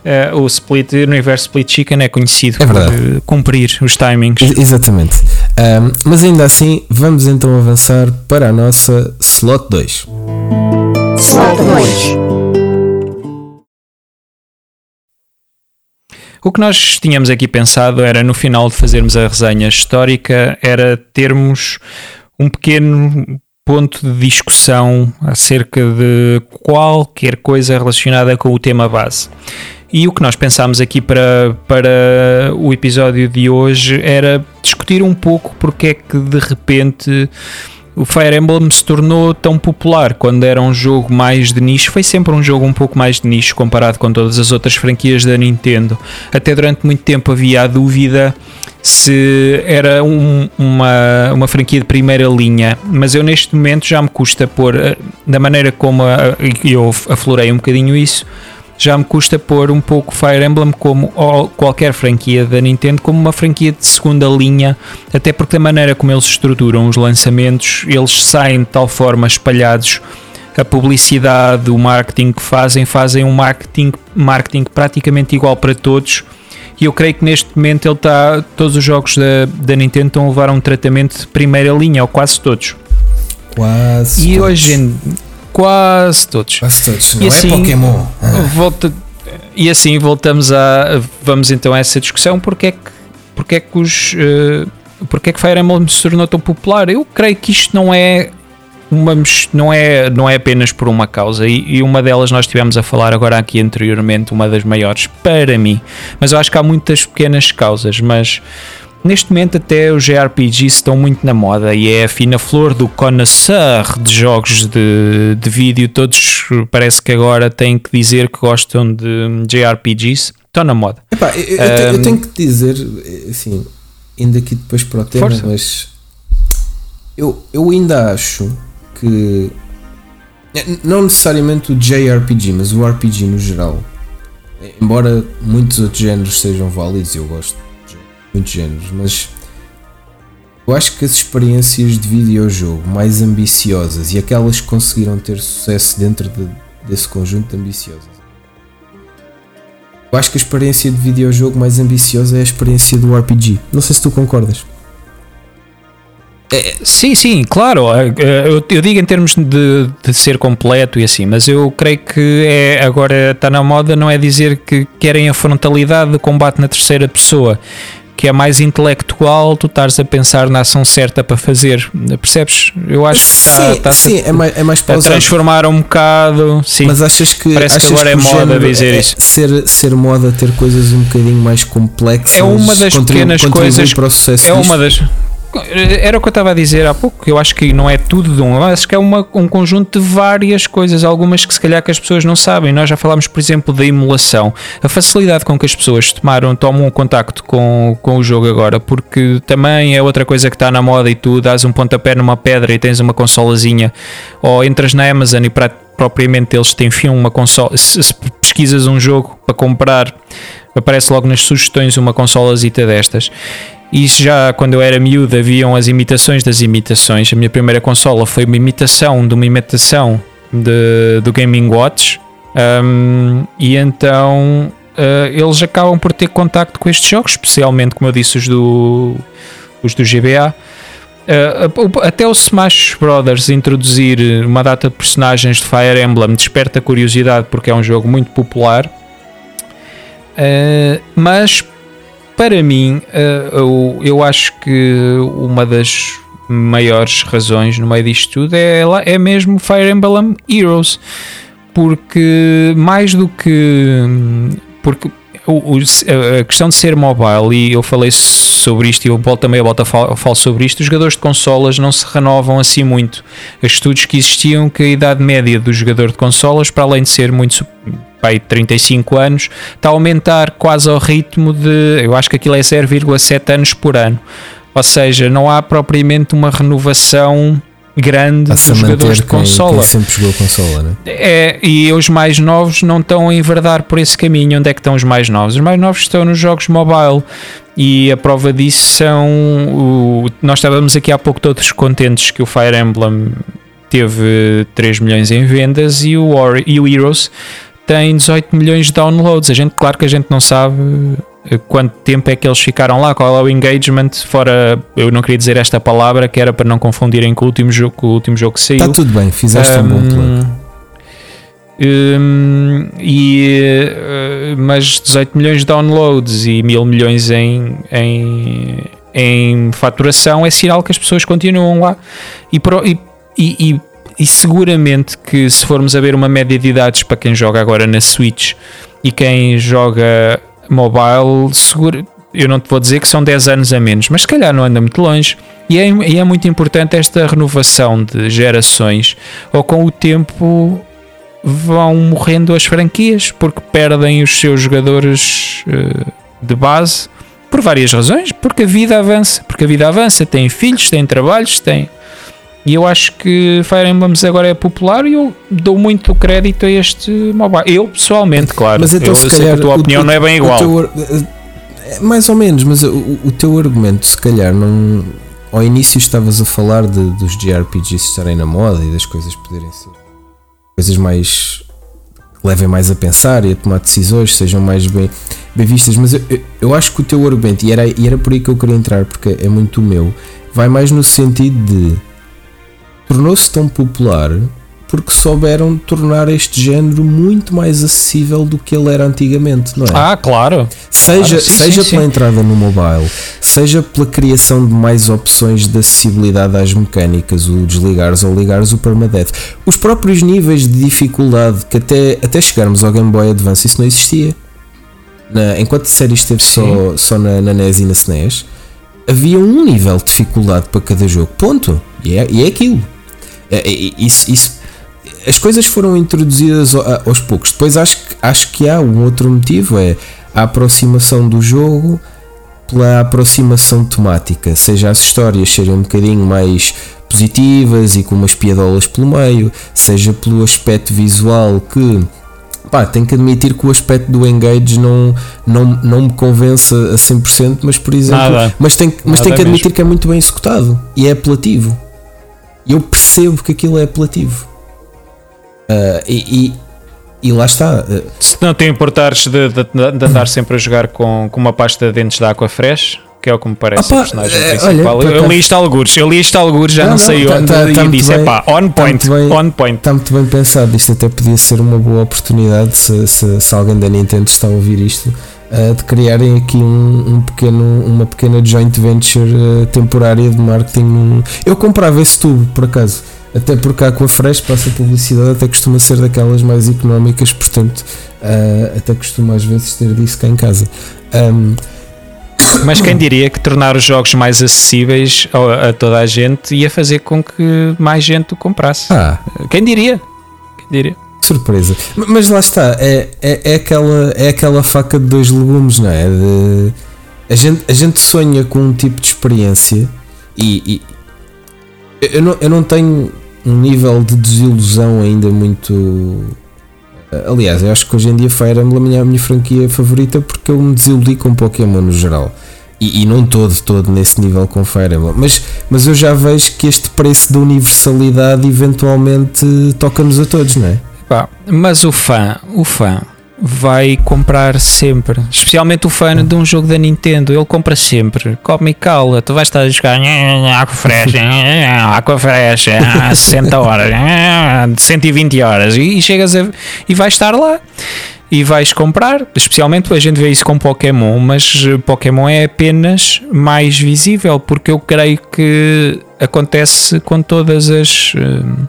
uh, o Split, o universo Split Chicken é conhecido é por uh, cumprir os timings. Exatamente. Um, mas ainda assim, vamos então avançar para a nossa Slot 2. Slot 2. O que nós tínhamos aqui pensado era no final de fazermos a resenha histórica, era termos um pequeno ponto de discussão acerca de qualquer coisa relacionada com o tema base. E o que nós pensámos aqui para, para o episódio de hoje era discutir um pouco porque é que de repente o Fire Emblem se tornou tão popular quando era um jogo mais de nicho. Foi sempre um jogo um pouco mais de nicho comparado com todas as outras franquias da Nintendo. Até durante muito tempo havia a dúvida se era um, uma, uma franquia de primeira linha, mas eu neste momento já me custa pôr, eh, da maneira como a, eu aflorei um bocadinho isso, já me custa pôr um pouco Fire Emblem como qualquer franquia da Nintendo como uma franquia de segunda linha, até porque da maneira como eles estruturam os lançamentos, eles saem de tal forma espalhados a publicidade, o marketing que fazem, fazem um marketing, marketing praticamente igual para todos. E eu creio que neste momento ele está. Todos os jogos da, da Nintendo estão a levar um tratamento de primeira linha, ou quase todos. Quase. E todos. hoje em Quase todos. Quase todos. Não e é assim, Pokémon. Ah. Volta, e assim voltamos a. Vamos então a essa discussão. Porque é que, porque é que os. Uh, porque é que Fire Emblem se tornou tão popular? Eu creio que isto não é uma, não, é, não é apenas por uma causa, e, e, uma delas nós estivemos a falar agora aqui anteriormente, uma das maiores para mim, mas eu acho que há muitas pequenas causas, mas Neste momento até os JRPGs estão muito na moda e é a fina flor do connoisseur de jogos de, de vídeo. Todos parece que agora têm que dizer que gostam de JRPGs. Estão na moda. Epá, eu, eu, um, eu, tenho que dizer, assim, indo aqui depois para o tema, força. mas eu, eu ainda acho que não necessariamente o JRPG, mas o RPG no geral, embora muitos outros géneros sejam válidos, eu gosto muitos géneros, mas eu acho que as experiências de videojogo mais ambiciosas e aquelas que conseguiram ter sucesso dentro de, desse conjunto de ambiciosas. Eu acho que a experiência de videojogo mais ambiciosa é a experiência do RPG. Não sei se tu concordas. É, sim, sim, claro. É, é, eu, eu, digo em termos de, de, ser completo e assim, mas eu creio que é, agora está na moda não é dizer que querem a frontalidade de combate na terceira pessoa que é mais intelectual, tu estás a pensar na ação certa para fazer. Percebes? Eu acho que está, sim, sim, a, é mais, é mais a transformar um bocado. Sim. Mas achas que parece achas que agora que é moda dizer é, isso? Ser, ser moda ter coisas um bocadinho mais complexas. É uma das pequenas coisas. É uma das era o que eu estava a dizer há pouco, eu acho que não é tudo de um, acho que é uma, um conjunto de várias coisas, algumas que se calhar que as pessoas não sabem. Nós já falámos, por exemplo, da emulação, a facilidade com que as pessoas tomaram, tomam um contacto com, com o jogo agora, porque também é outra coisa que está na moda e tu dás um pontapé numa pedra e tens uma consolazinha, ou entras na Amazon e propriamente eles te enfiam uma consola, se, se pesquisas um jogo para comprar, aparece logo nas sugestões uma consolazita destas. E já quando eu era miúdo haviam as imitações das imitações. A minha primeira consola foi uma imitação de uma imitação de, do Gaming Watch. Um, e então uh, eles acabam por ter contacto com estes jogos, especialmente, como eu disse, os do, os do GBA. Uh, até o Smash Brothers introduzir uma data de personagens de Fire Emblem desperta curiosidade porque é um jogo muito popular. Uh, mas para mim, uh, eu, eu acho que uma das maiores razões no meio disto tudo é, é mesmo Fire Emblem Heroes, porque mais do que porque o, a questão de ser mobile, e eu falei sobre isto e eu também a volta a falo sobre isto, os jogadores de consolas não se renovam assim muito. Os estudos que existiam que a idade média do jogador de consolas, para além de ser muito pai, 35 anos, está a aumentar quase ao ritmo de, eu acho que aquilo é 0,7 anos por ano. Ou seja, não há propriamente uma renovação grande dos jogadores de consola. Quem sempre jogou consola, né? É, e os mais novos não estão a enverdar por esse caminho. Onde é que estão os mais novos? Os mais novos estão nos jogos mobile. E a prova disso são. O, nós estávamos aqui há pouco todos contentes que o Fire Emblem teve 3 milhões em vendas e o, War, e o Heroes tem 18 milhões de downloads. A gente, claro que a gente não sabe quanto tempo é que eles ficaram lá, qual é o engagement, fora, eu não queria dizer esta palavra, que era para não confundirem com o último jogo, com o último jogo que saiu. Está tudo bem, fizeste um, um bom plano. Um, e, uh, mas 18 milhões de downloads e mil milhões em, em, em faturação é sinal que as pessoas continuam lá e, pro, e, e, e, seguramente que se formos a ver uma média de idades para quem joga agora na Switch e quem joga mobile, seguro, eu não te vou dizer que são 10 anos a menos, mas se calhar não anda muito longe. E é, e é muito importante esta renovação de gerações, ou com o tempo vão morrendo as franquias porque perdem os seus jogadores uh, de base por várias razões, porque a vida avança, porque a vida avança, tem filhos, tem trabalhos, tem e eu acho que Fire Emblem agora é popular e eu dou muito crédito a este mobile. Eu, pessoalmente, claro. Mas então, eu, eu sei que a tua opinião o, não é bem igual. Teu, é mais ou menos, mas o, o, teu argumento, se calhar, não. Ao início estavas a falar de, dos JRPGs estarem na moda e das coisas poderem ser coisas mais. levem mais a pensar e a tomar decisões, sejam mais bem, bem vistas. Mas eu, eu acho que o teu argumento, e era, e era por aí que eu queria entrar, porque é muito o meu, vai mais no sentido de tornou-se tão popular porque souberam tornar este género muito mais acessível do que ele era antigamente, não é? Ah, claro. Seja, claro, sim, seja sim, pela sim. entrada no mobile, seja pela criação de mais opções de acessibilidade às mecânicas, o desligares ou ligares o permadeath. Os próprios níveis de dificuldade que até, até chegarmos ao Game Boy Advance isso não existia. Na, enquanto a série esteve só, só na, na NES e na SNES, havia um nível de dificuldade para cada jogo. Ponto. E é, e é aquilo. É, é, isso, isso, as coisas foram introduzidas aos poucos. Depois acho que, acho que há um outro motivo: é a aproximação do jogo pela aproximação temática, seja as histórias serem um bocadinho mais positivas e com umas piadolas pelo meio, seja pelo aspecto visual que pá, tenho que admitir que o aspecto do Engage não, não, não me convence a 100%, mas por exemplo, Nada. mas tem, mas tem que admitir mesmo. que é muito bem executado e é apelativo. E eu percebo que aquilo é apelativo. Uh, e, e, e, lá está. Uh, Se não te importares de, de, de, andar sempre a jogar com, com uma pasta de dentes de aqua fresh, que é o que me parece Opa, o personagem é, principal. Olha, eu, eu li isto algures, eu li isto algures, já não, não sei não, onde tá, tá, e disse, é pá, on point, bem, on point. Está muito bem pensado, isto até podia ser uma boa oportunidade se, se, se alguém da Nintendo está a ouvir isto de criarem aqui um, um, pequeno, uma pequena joint venture uh, temporária de marketing. Eu comprava esse tubo, por acaso. Até porque a Fresh passa publicidade, até costuma ser daquelas mais económicas, portanto, uh, até costuma às vezes ter disso cá em casa. Um, mas quem diria que tornar os jogos mais acessíveis a, a, toda a gente ia fazer com que mais gente o comprasse? Ah. Quem diria? Quem diria? Surpresa. Mas lá está, é, é, é, aquela, é aquela faca de dois legumes, não é? De, a, gente, a gente sonha com um tipo de experiência e, e eu, não, eu não tenho um nível de desilusão ainda muito. Aliás, eu acho que hoje em dia Fire Emblem é a minha franquia favorita porque eu me desiludi com Pokémon no geral. E, e, não todo, todo nesse nível com Fire Emblem. Mas, mas eu já vejo que este preço de universalidade eventualmente toca-nos a todos, não é? Pá, mas o fã, o fã, vai comprar sempre. Especialmente o fã de um jogo da Nintendo. Ele compra sempre. Come e cala. Tu vais estar a jogar Aqua Fresh, Aqua Fresh, 60 horas, 120 horas. E, chegas a, e vais estar lá. E vais comprar, especialmente a gente vê isso com Pokémon, mas Pokémon é apenas mais visível, porque eu creio que acontece com todas as, eh,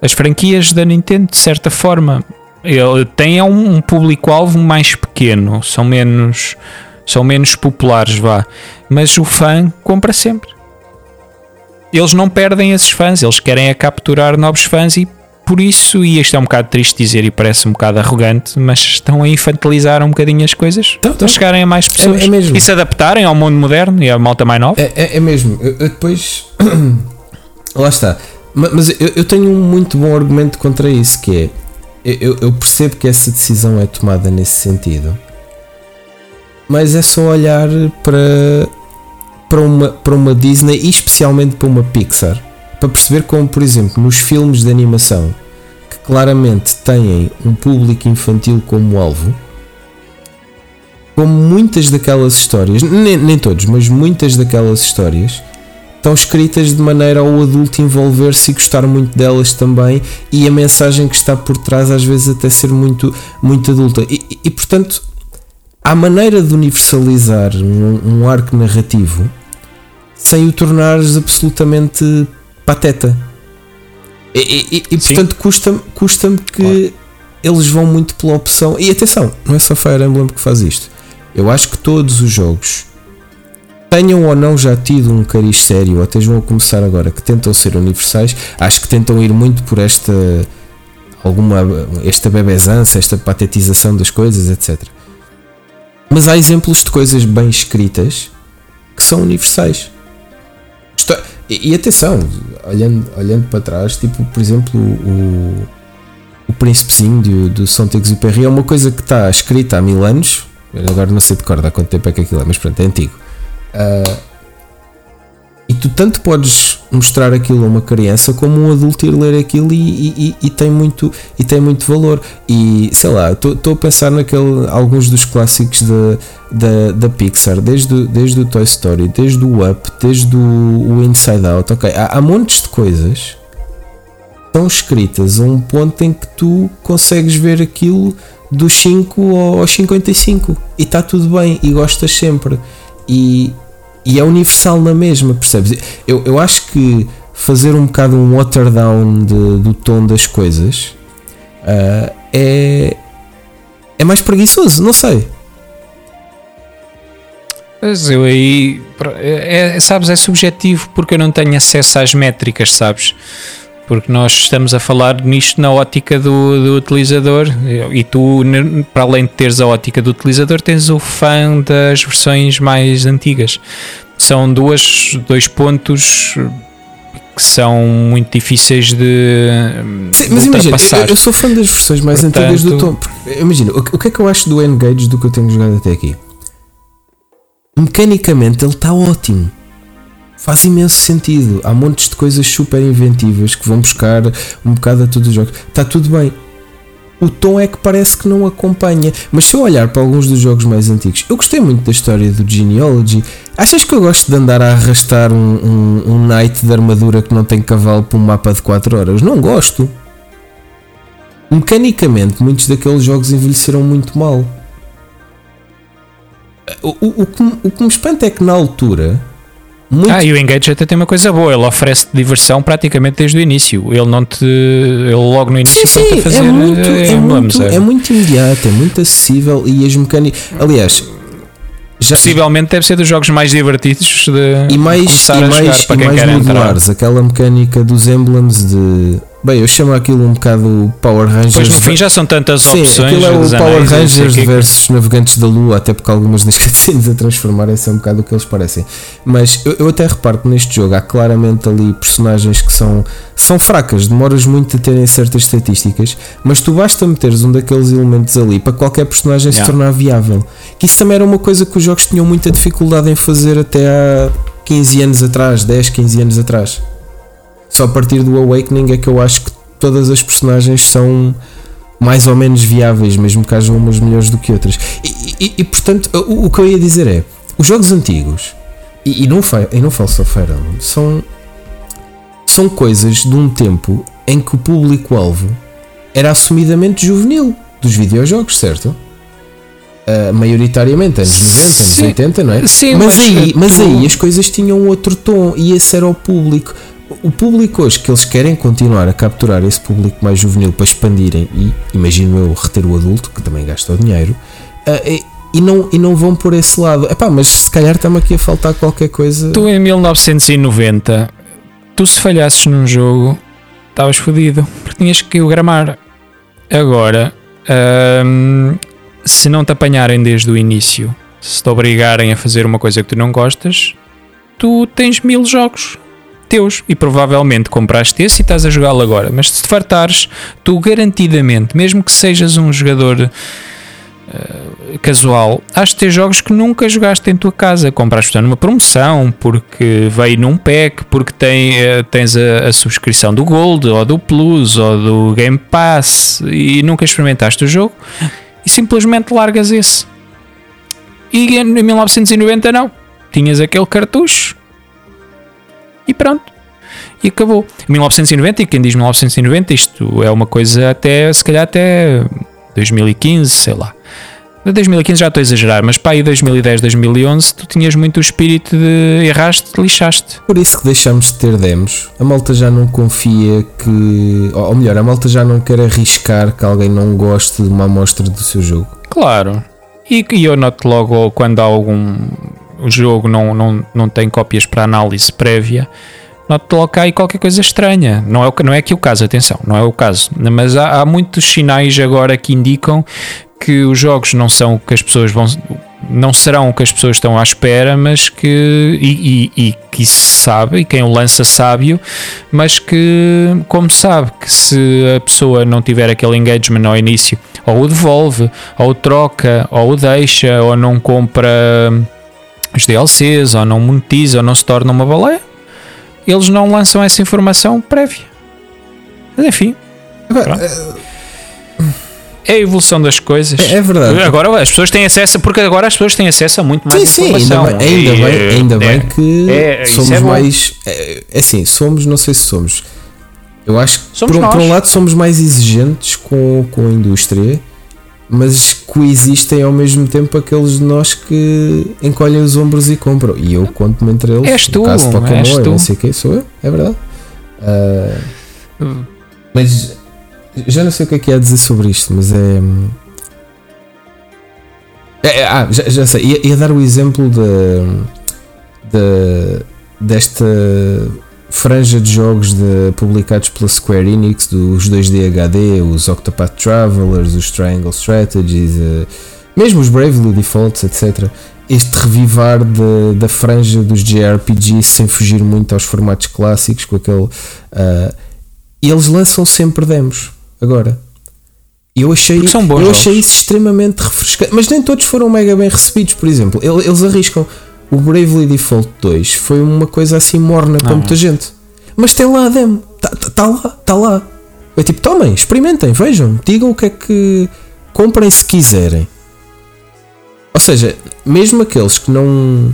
as franquias da Nintendo, de certa forma ele tem um, um público-alvo mais pequeno, são menos, são menos populares, vá. Mas o fã compra sempre. Eles não perdem esses fãs, eles querem é capturar novos fãs e por isso, e isto é um bocado triste dizer e parece um bocado arrogante, mas estão a infantilizar um bocadinho as coisas então, para chegarem a mais é, pessoas é, é e se adaptarem ao mundo moderno e à malta mais nova. É, é, é mesmo. Eu, eu depois. Lá está. Mas, eu, eu tenho um muito bom argumento contra isso, que é eu, eu percebo que essa decisão é tomada nesse sentido, mas é só olhar para, para, uma, para uma Disney e especialmente para uma Pixar para perceber como, por exemplo, nos filmes de animação que claramente têm um público infantil como alvo, como muitas daquelas histórias, nem, nem todos, mas muitas daquelas histórias estão escritas de maneira ao adulto envolver-se e gostar muito delas também e a mensagem que está por trás às vezes até ser muito, muito adulta. E, e, e portanto, há maneira de universalizar um, um, arco narrativo sem o tornares absolutamente pateta. E, e portanto, custa-me custa que claro. eles vão muito pela opção. E atenção, não é só Fire Emblem que faz isto. Eu acho que todos os jogos tenham ou não já tido um cariz sério, ou estejam a começar agora, que tentam ser universais, acho que tentam ir muito por esta alguma esta bebezança, esta patetização das coisas, etc. Mas há exemplos de coisas bem escritas que são universais. E, e atenção, olhando, olhando para trás, tipo, por exemplo, o, o Príncipezinho do, do São Exupéry é uma coisa que está escrita há mil anos. Agora não sei de cor há quanto tempo é que aquilo é, mas pronto, é antigo Uh, e tu tanto podes mostrar aquilo a uma criança como um adulto ir ler aquilo e, e, e tem, muito, e tem muito valor. E sei lá, estou a pensar naquele, alguns dos clássicos da, da, da Pixar, desde, o, desde o Toy Story, desde o Up, desde o, o Inside Out. Ok, há, há montes de coisas estão escritas a um ponto em que tu consegues ver aquilo dos 5 aos 55 e está tudo bem e gostas sempre e, e é universal na mesma, percebes? Eu, eu acho que fazer um bocado um water down do tom das coisas uh, é, é mais preguiçoso, não sei. Mas eu aí, é, é, sabes, é subjetivo porque eu não tenho acesso às métricas, sabes? Porque nós estamos a falar nisto na ótica do, do, utilizador e tu, para além de teres a ótica do utilizador, tens o fã das versões mais antigas. São duas, dois pontos que são muito difíceis de, Sim, mas imagina, eu, eu, sou fã das versões mais Portanto, antigas do Tom. Imagina, o, o que é que eu acho do N-Gage do que eu tenho jogado até aqui? Mecanicamente ele está ótimo faz imenso sentido. Há montes de coisas super inventivas que vão buscar um bocado a todos os jogos. Está tudo bem. O tom é que parece que não acompanha. Mas se eu olhar para alguns dos jogos mais antigos, eu gostei muito da história do Genealogy. Achas que eu gosto de andar a arrastar um, um, um knight de armadura que não tem cavalo para um mapa de 4 horas? Não gosto. Mecanicamente, muitos daqueles jogos envelheceram muito mal. O, o, o, que, o que me espanta é que na altura muito... Ah, e o Engage até tem uma coisa boa, ele oferece diversão praticamente desde o início. Ele não te. Ele logo no início sim, sim, a fazer é muito, é, muito, é muito imediato, é muito acessível e as mecânicas. Aliás, já, Possivelmente deve ser dos jogos mais divertidos de e mais, começar e a mais, jogar para quem mais quer modulares, entrar. aquela mecânica dos emblems de Bem, eu chamo aquilo um bocado Power Rangers. Pois no fim já são tantas Sim, opções. Aquilo é o Power Rangers versus Navegantes da Lua, até porque algumas das cutscenes a transformarem-se é um bocado o que eles parecem. Mas eu, eu, até reparo que neste jogo há claramente ali personagens que são, são fracas, demoras muito a terem certas estatísticas, mas tu basta meteres um daqueles elementos ali para qualquer personagem yeah. se tornar viável. Que isso também era uma coisa que os jogos tinham muita dificuldade em fazer até há 15 anos atrás, 10, 15 anos atrás. Só a partir do Awakening é que eu acho que todas as personagens são mais ou menos viáveis, mesmo que haja umas melhores do que outras. E, e, e portanto, o, o, que eu ia dizer é: os jogos antigos, e, e não, e não falo só Fire Emblem, são, são coisas de um tempo em que o público-alvo era assumidamente juvenil dos videojogos, certo? Uh, maioritariamente anos 90, anos sim, 80, não é? Sim, mas, mas aí, tu... mas aí as coisas tinham outro tom e esse era o público. O público hoje que eles querem continuar a capturar esse público mais juvenil para expandirem e, imagino eu, reter o adulto, que também gasta o dinheiro, uh, e, e, não, e não vão por esse lado. Epá, mas se calhar está-me aqui a faltar qualquer coisa. Tu em 1990, tu se falhasses num jogo, estavas fodido, porque tinhas que o gramar. Agora, hum, se não te apanharem desde o início, se te obrigarem a fazer uma coisa que tu não gostas, tu tens mil jogos teus e provavelmente compraste esse e estás a jogá-lo agora. Mas se te fartares, tu garantidamente, mesmo que sejas um jogador uh, casual, has de ter jogos que nunca jogaste em tua casa. Compraste numa promoção, porque veio num pack, porque tem, uh, tens a, a, subscrição do Gold, ou do Plus, ou do Game Pass e nunca experimentaste o jogo e simplesmente largas esse. E em 1990 não. Tinhas aquele cartucho e pronto. E acabou. 1990, e quem diz 1990, isto é uma coisa até, se calhar até 2015, sei lá. 2015 já estou a exagerar, mas para aí 2010, 2011 tu tinhas muito o espírito de erraste, lixaste. Por isso que deixamos de ter demos. A malta já não confia que. Ou melhor, a malta já não quer arriscar que alguém não goste de uma amostra do seu jogo. Claro. E, e eu noto logo quando há algum jogo não, não, não tem cópias para análise prévia noto logo aí qualquer coisa estranha. Não é, não é aqui o caso, atenção, não é o caso. Mas há, há muitos sinais agora que indicam que os jogos não são o que as pessoas vão não serão o que as pessoas estão à espera, mas que e, e, e que sabe, e quem o lança sábio, mas que como sabe que se a pessoa não tiver aquele engagement ao início, ou o devolve, ou o troca, ou o deixa, ou não compra os DLCs, ou não monetiza, ou não se torna uma baleia, eles não lançam essa informação prévia. Mas enfim. Pronto é a evolução das coisas. É, é, verdade. Agora as pessoas têm acesso, porque agora as pessoas têm acesso a muito mais sim, informação. Sim, ainda bem, ainda bem, ainda é, bem que é, somos é mais. É, é, assim, somos, não sei se somos. Eu acho que por, por, um lado somos mais exigentes com, com a indústria, mas coexistem ao mesmo tempo aqueles de nós que encolhem os ombros e compram. E eu conto-me entre eles. És tu, caso Pokémon, és tu. não sei o que, sou eu, é verdade. Uh, mas já não sei o que é que ia dizer sobre isto, mas é. é, é ah, já, já, sei. Ia, ia, dar o exemplo de, de, desta franja de jogos de, publicados pela Square Enix, dos 2D HD, os Octopath Travelers, os Triangle Strategies, uh, mesmo os Bravely Defaults, etc. Este revivar de, da franja dos JRPGs sem fugir muito aos formatos clássicos, com aquele. Uh, eles lançam sempre demos agora. Eu achei, eu achei isso extremamente refrescante, mas nem todos foram mega bem recebidos, por exemplo. Eles arriscam. O Bravely Default 2 foi uma coisa assim morna para muita gente. Mas tem lá a demo. Está tá, tá lá, está lá. É tipo, tomem, experimentem, vejam, digam o que é que. Comprem se quiserem. Ou seja, mesmo aqueles que não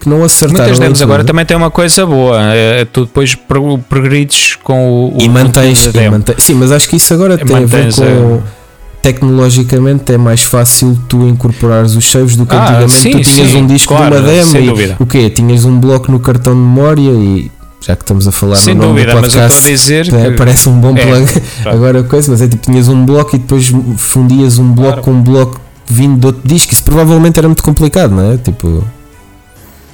que não acertaram. Muitas demos agora também tem uma coisa boa, é, tu depois progredes com o. E mantens, e mantens. Sim, mas acho que isso agora tem a ver com. É... Tecnologicamente é mais fácil tu incorporares os saves do que ah, antigamente sim, tu tinhas sim, um disco claro, de uma demo e o quê? Tinhas um bloco no cartão de memória e já que estamos a falar Sem no dúvida, podcast, mas eu estou a dizer é, que... parece um bom é, plug agora coisa, mas é tipo, tinhas um bloco e depois fundias um bloco claro. com um bloco vindo de outro disco, isso provavelmente era muito complicado, não é? Tipo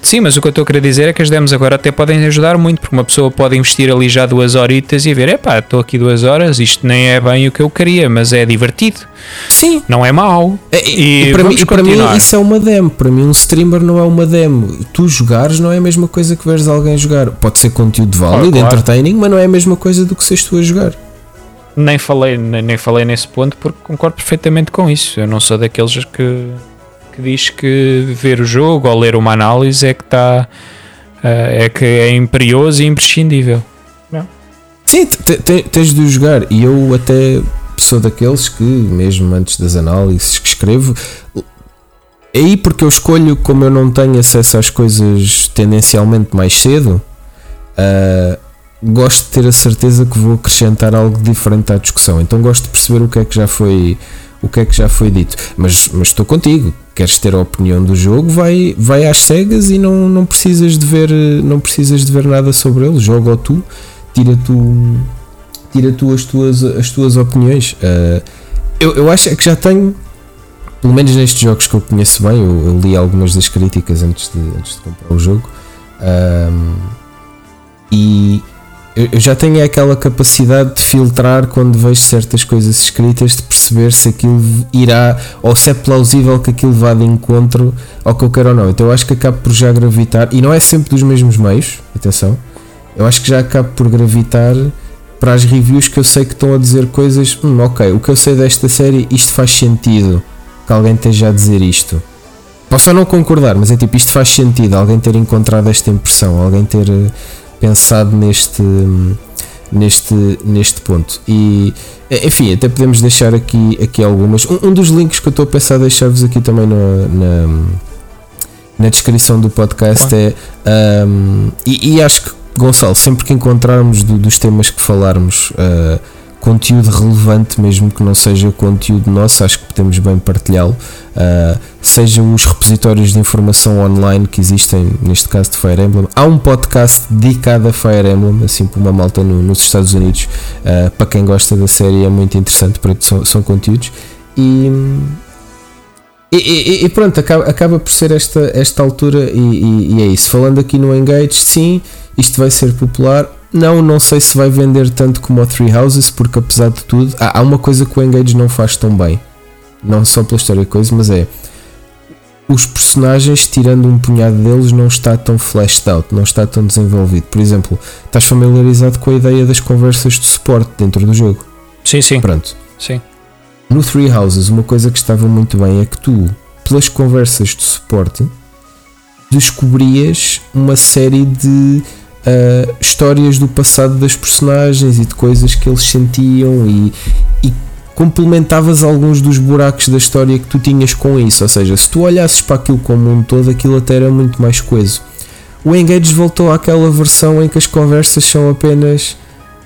Sim, mas o que eu estou a querer dizer é que as demos agora até podem ajudar muito, porque uma pessoa pode investir ali já duas horitas e ver, epá, estou aqui duas horas, isto nem é bem o que eu queria, mas é divertido. Sim. Não é mau. É, e, e, para, mim, e para mim isso é uma demo. Para mim um streamer não é uma demo. Tu jogares não é a mesma coisa que veres alguém jogar. Pode ser conteúdo válido, claro. entertaining, mas não é a mesma coisa do que seres tu a jogar. Nem falei, nem, nem falei nesse ponto porque concordo perfeitamente com isso. Eu não sou daqueles que que diz que ver o jogo ou ler uma análise é que está uh, é que é imperioso e imprescindível. Não. Sim, tens de jogar e eu até sou daqueles que, mesmo antes das análises que escrevo, é aí porque eu escolho, como eu não tenho acesso às coisas tendencialmente mais cedo, uh, gosto de ter a certeza que vou acrescentar algo diferente à discussão. Então gosto de perceber o que é que já foi o que é que já foi dito. Mas, mas estou contigo. Queres ter a opinião do jogo, vai, vai às cegas e não, não precisas de ver não precisas de ver nada sobre ele. Joga ou tu, tira tu, tira tu as tuas, as tuas opiniões. Uh, eu, eu acho é que já tenho pelo menos nestes jogos que eu conheço bem, eu, eu li algumas das críticas antes de, antes de comprar o jogo. Um, e eu já tenho aquela capacidade de filtrar quando vejo certas coisas escritas, de perceber se aquilo irá ou se é plausível que aquilo vá de encontro ao que eu quero ou não. Então eu acho que acabo por já gravitar, e não é sempre dos mesmos meios, atenção, eu acho que já acabo por gravitar para as reviews que eu sei que estão a dizer coisas, hum, ok, o que eu sei desta série, isto faz sentido que alguém esteja a dizer isto. Posso não concordar, mas é tipo, isto faz sentido, alguém ter encontrado esta impressão, alguém ter eh, pensado neste, neste, neste ponto. E enfim, até podemos deixar aqui, aqui algumas. Um, um dos links que eu estou a pensar deixar-vos aqui também no, na, na descrição do podcast é. Um, e, e, acho que, Gonçalo, sempre que encontrarmos do, dos temas que falarmos. Uh, conteúdo relevante, mesmo que não seja conteúdo nosso, acho que podemos bem partilhá-lo. Uh, seja os repositórios de informação online que existem, neste caso de Fire Emblem. Há um podcast dedicado a Fire Emblem, assim por uma malta no, nos Estados Unidos. Uh, para quem gosta da série é muito interessante, porque são, são conteúdos. E, e, e, pronto, acaba, acaba por ser esta, esta altura, e, e é isso. Falando aqui no Engage, sim, isto vai ser popular não, não sei se vai vender tanto como o Three Houses, porque apesar de tudo, há, há uma coisa que o Engage não faz tão bem. Não só pela história e coisa, mas é os personagens, tirando um punhado deles, não está tão fleshed out, não está tão desenvolvido. Por exemplo, estás familiarizado com a ideia das conversas de suporte dentro do jogo? Sim, sim. Pronto. Sim. No Three Houses, uma coisa que estava muito bem é que tu, pelas conversas de suporte, descobrias uma série de uh, histórias do passado das personagens e de coisas que eles sentiam e, e complementavas alguns dos buracos da história que tu tinhas com isso. Ou seja, se tu olhasses para aquilo como um todo, aquilo até era muito mais coeso. O Engage voltou àquela versão em que as conversas são apenas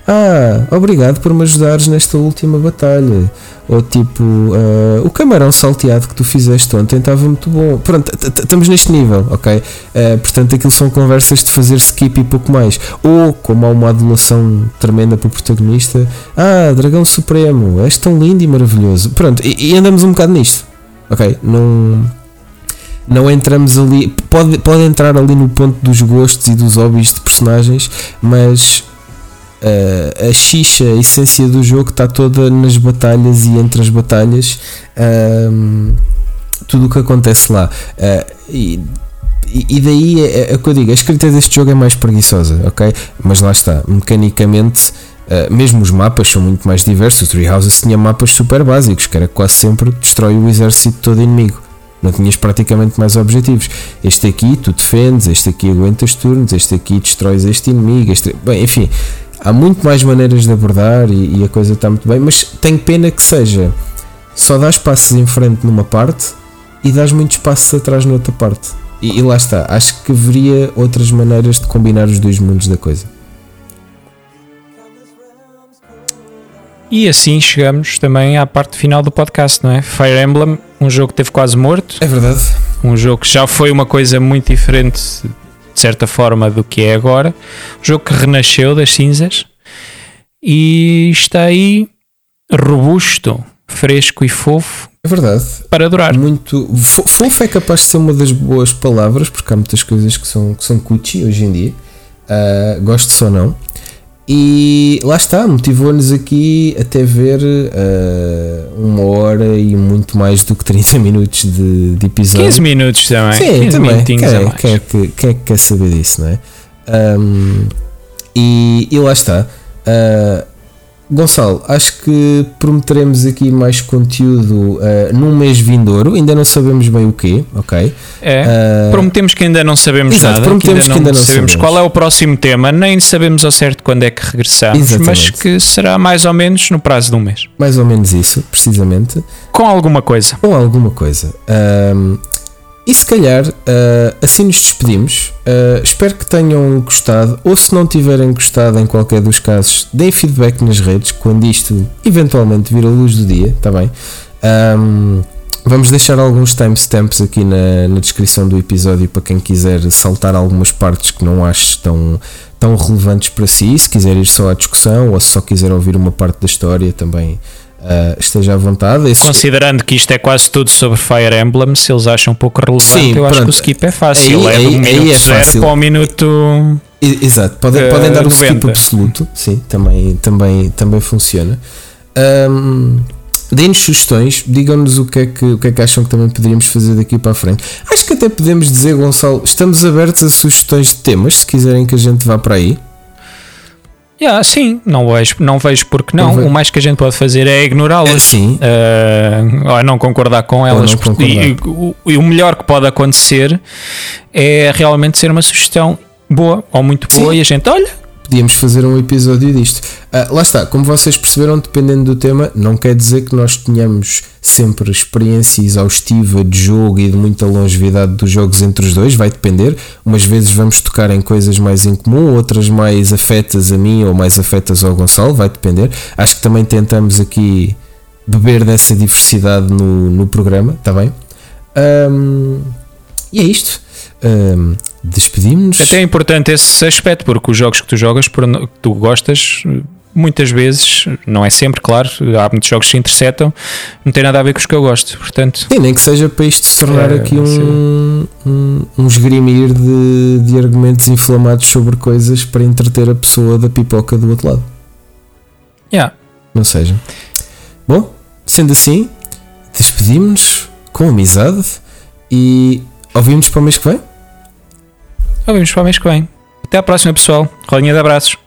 ah, obrigado por me ajudares nesta última batalha. Ou tipo, uh, o camarão salteado que tu fizeste ontem estava muito bom. Pronto, estamos neste nível, ok? Uh, portanto, aquilo são conversas de fazer skip e pouco mais. Ou, como há uma adulação tremenda para o protagonista, ah, Dragão Supremo, és tão lindo e maravilhoso. Pronto, e, e andamos um bocado nisto, ok? Não não entramos ali. Pode, pode entrar ali no ponto dos gostos e dos hobbies de personagens, mas a xixa, a essência do jogo está toda nas batalhas e entre as batalhas, uh, tudo o que acontece lá. Uh, e, e daí é, é, o que eu digo: a escrita deste jogo é mais preguiçosa, ok? Mas lá está, mecanicamente. Uh, mesmo os mapas são muito mais diversos. O Three Houses tinha mapas super básicos, que era quase sempre destrói o exército todo inimigo. Não tinhas praticamente mais objetivos. Este aqui tu defendes, este aqui aguentas turnos, este aqui destróis este inimigo. Este... Bem, enfim, há muito mais maneiras de abordar e, e a coisa está muito bem, mas tenho pena que seja só dás passos em frente numa parte e dás muitos passos atrás noutra parte. E, e, lá está, acho que haveria outras maneiras de combinar os dois mundos da coisa. E assim chegamos também à parte final do podcast, não é? Fire Emblem, um jogo que teve quase morto. É verdade. Um jogo que já foi uma coisa muito diferente de certa forma, do que é agora. Um jogo que renasceu das cinzas e está aí robusto, fresco e fofo. É verdade. Para durar. Muito. Fofo é capaz de ser uma das boas palavras, porque há muitas coisas que são, que são cuchi hoje em dia. Uh, gosto só não. E lá está, motivou-nos aqui até ver uh, uma hora e muito mais do que 30 minutos de, de episódio. 15 minutos também. Sim, também. Quem, é, quem, é que, quem é que quer saber disso, não é? Um, e, e lá está. Uh, Gonçalo, acho que prometeremos aqui mais conteúdo uh, num mês vindouro, ainda não sabemos bem o quê, ok? É, uh, prometemos que ainda não sabemos exato, nada, prometemos que ainda, que ainda não, sabemos, sabemos, qual é o próximo tema, nem sabemos ao certo quando é que regressamos, Exatamente. mas que será mais ou menos no prazo de um mês. Mais ou menos isso, precisamente. Com alguma coisa. Com alguma coisa. Um, e se calhar uh, assim nos despedimos. Uh, espero que tenham gostado, ou se não tiverem gostado, em qualquer dos casos, deem feedback nas redes quando isto eventualmente vir a luz do dia, está bem? Um, vamos deixar alguns timestamps aqui na, na descrição do episódio para quem quiser saltar algumas partes que não acho tão, tão relevantes para si. Se quiser ir só à discussão ou se só quiser ouvir uma parte da história também Uh, esteja à vontade. Esse... Considerando que isto é quase tudo sobre Fire Emblem, se eles acham pouco relevante, Sim, eu pronto. acho que o skip é fácil. Aí, é do minuto é zero para o minuto. Exato, podem, uh, podem dar o skip absoluto, sim, também, também, também funciona. Um, Deem-nos sugestões, digam-nos o, que é que, o que é que acham que também poderíamos fazer daqui para a frente. Acho que até podemos dizer, Gonçalo, estamos abertos a sugestões de temas, se quiserem que a gente vá para aí. Yeah, sim, não vejo, não vejo porque não. O mais que a gente pode fazer é ignorá-las. É, sim. Uh, ou não concordar com elas. Concordar. E, o, e, o melhor que pode acontecer é realmente ser uma sugestão boa ou muito boa sim. e a gente, olha, podíamos fazer um episódio disto. Uh, lá está, como vocês perceberam, dependendo do tema, não quer dizer que nós tenhamos sempre experiência exaustiva de jogo e de muita longevidade dos jogos entre os dois, vai depender. Umas vezes vamos tocar em coisas mais em comum, outras mais afetas a mim ou mais afetas ao Gonçalo, vai depender. Acho que também tentamos aqui beber dessa diversidade no, no programa, está bem? Um, e é isto. Um, despedimos-nos. Até é importante esse aspecto, porque os jogos que tu jogas, que tu gostas, muitas vezes, não é sempre, claro, há muitos jogos que se interceptam, não tem nada a ver com os que eu gosto, portanto. Sim, nem que seja para isto se tornar é, aqui um, um, um, esgrimir de, de argumentos inflamados sobre coisas para entreter a pessoa da pipoca do outro lado. Yeah. Não seja. Bom, sendo assim, despedimos-nos com amizade e ouvimos para o mês que vem. Ouvimos para o mês que vem. Até à próxima, pessoal. Rodinha de abraços.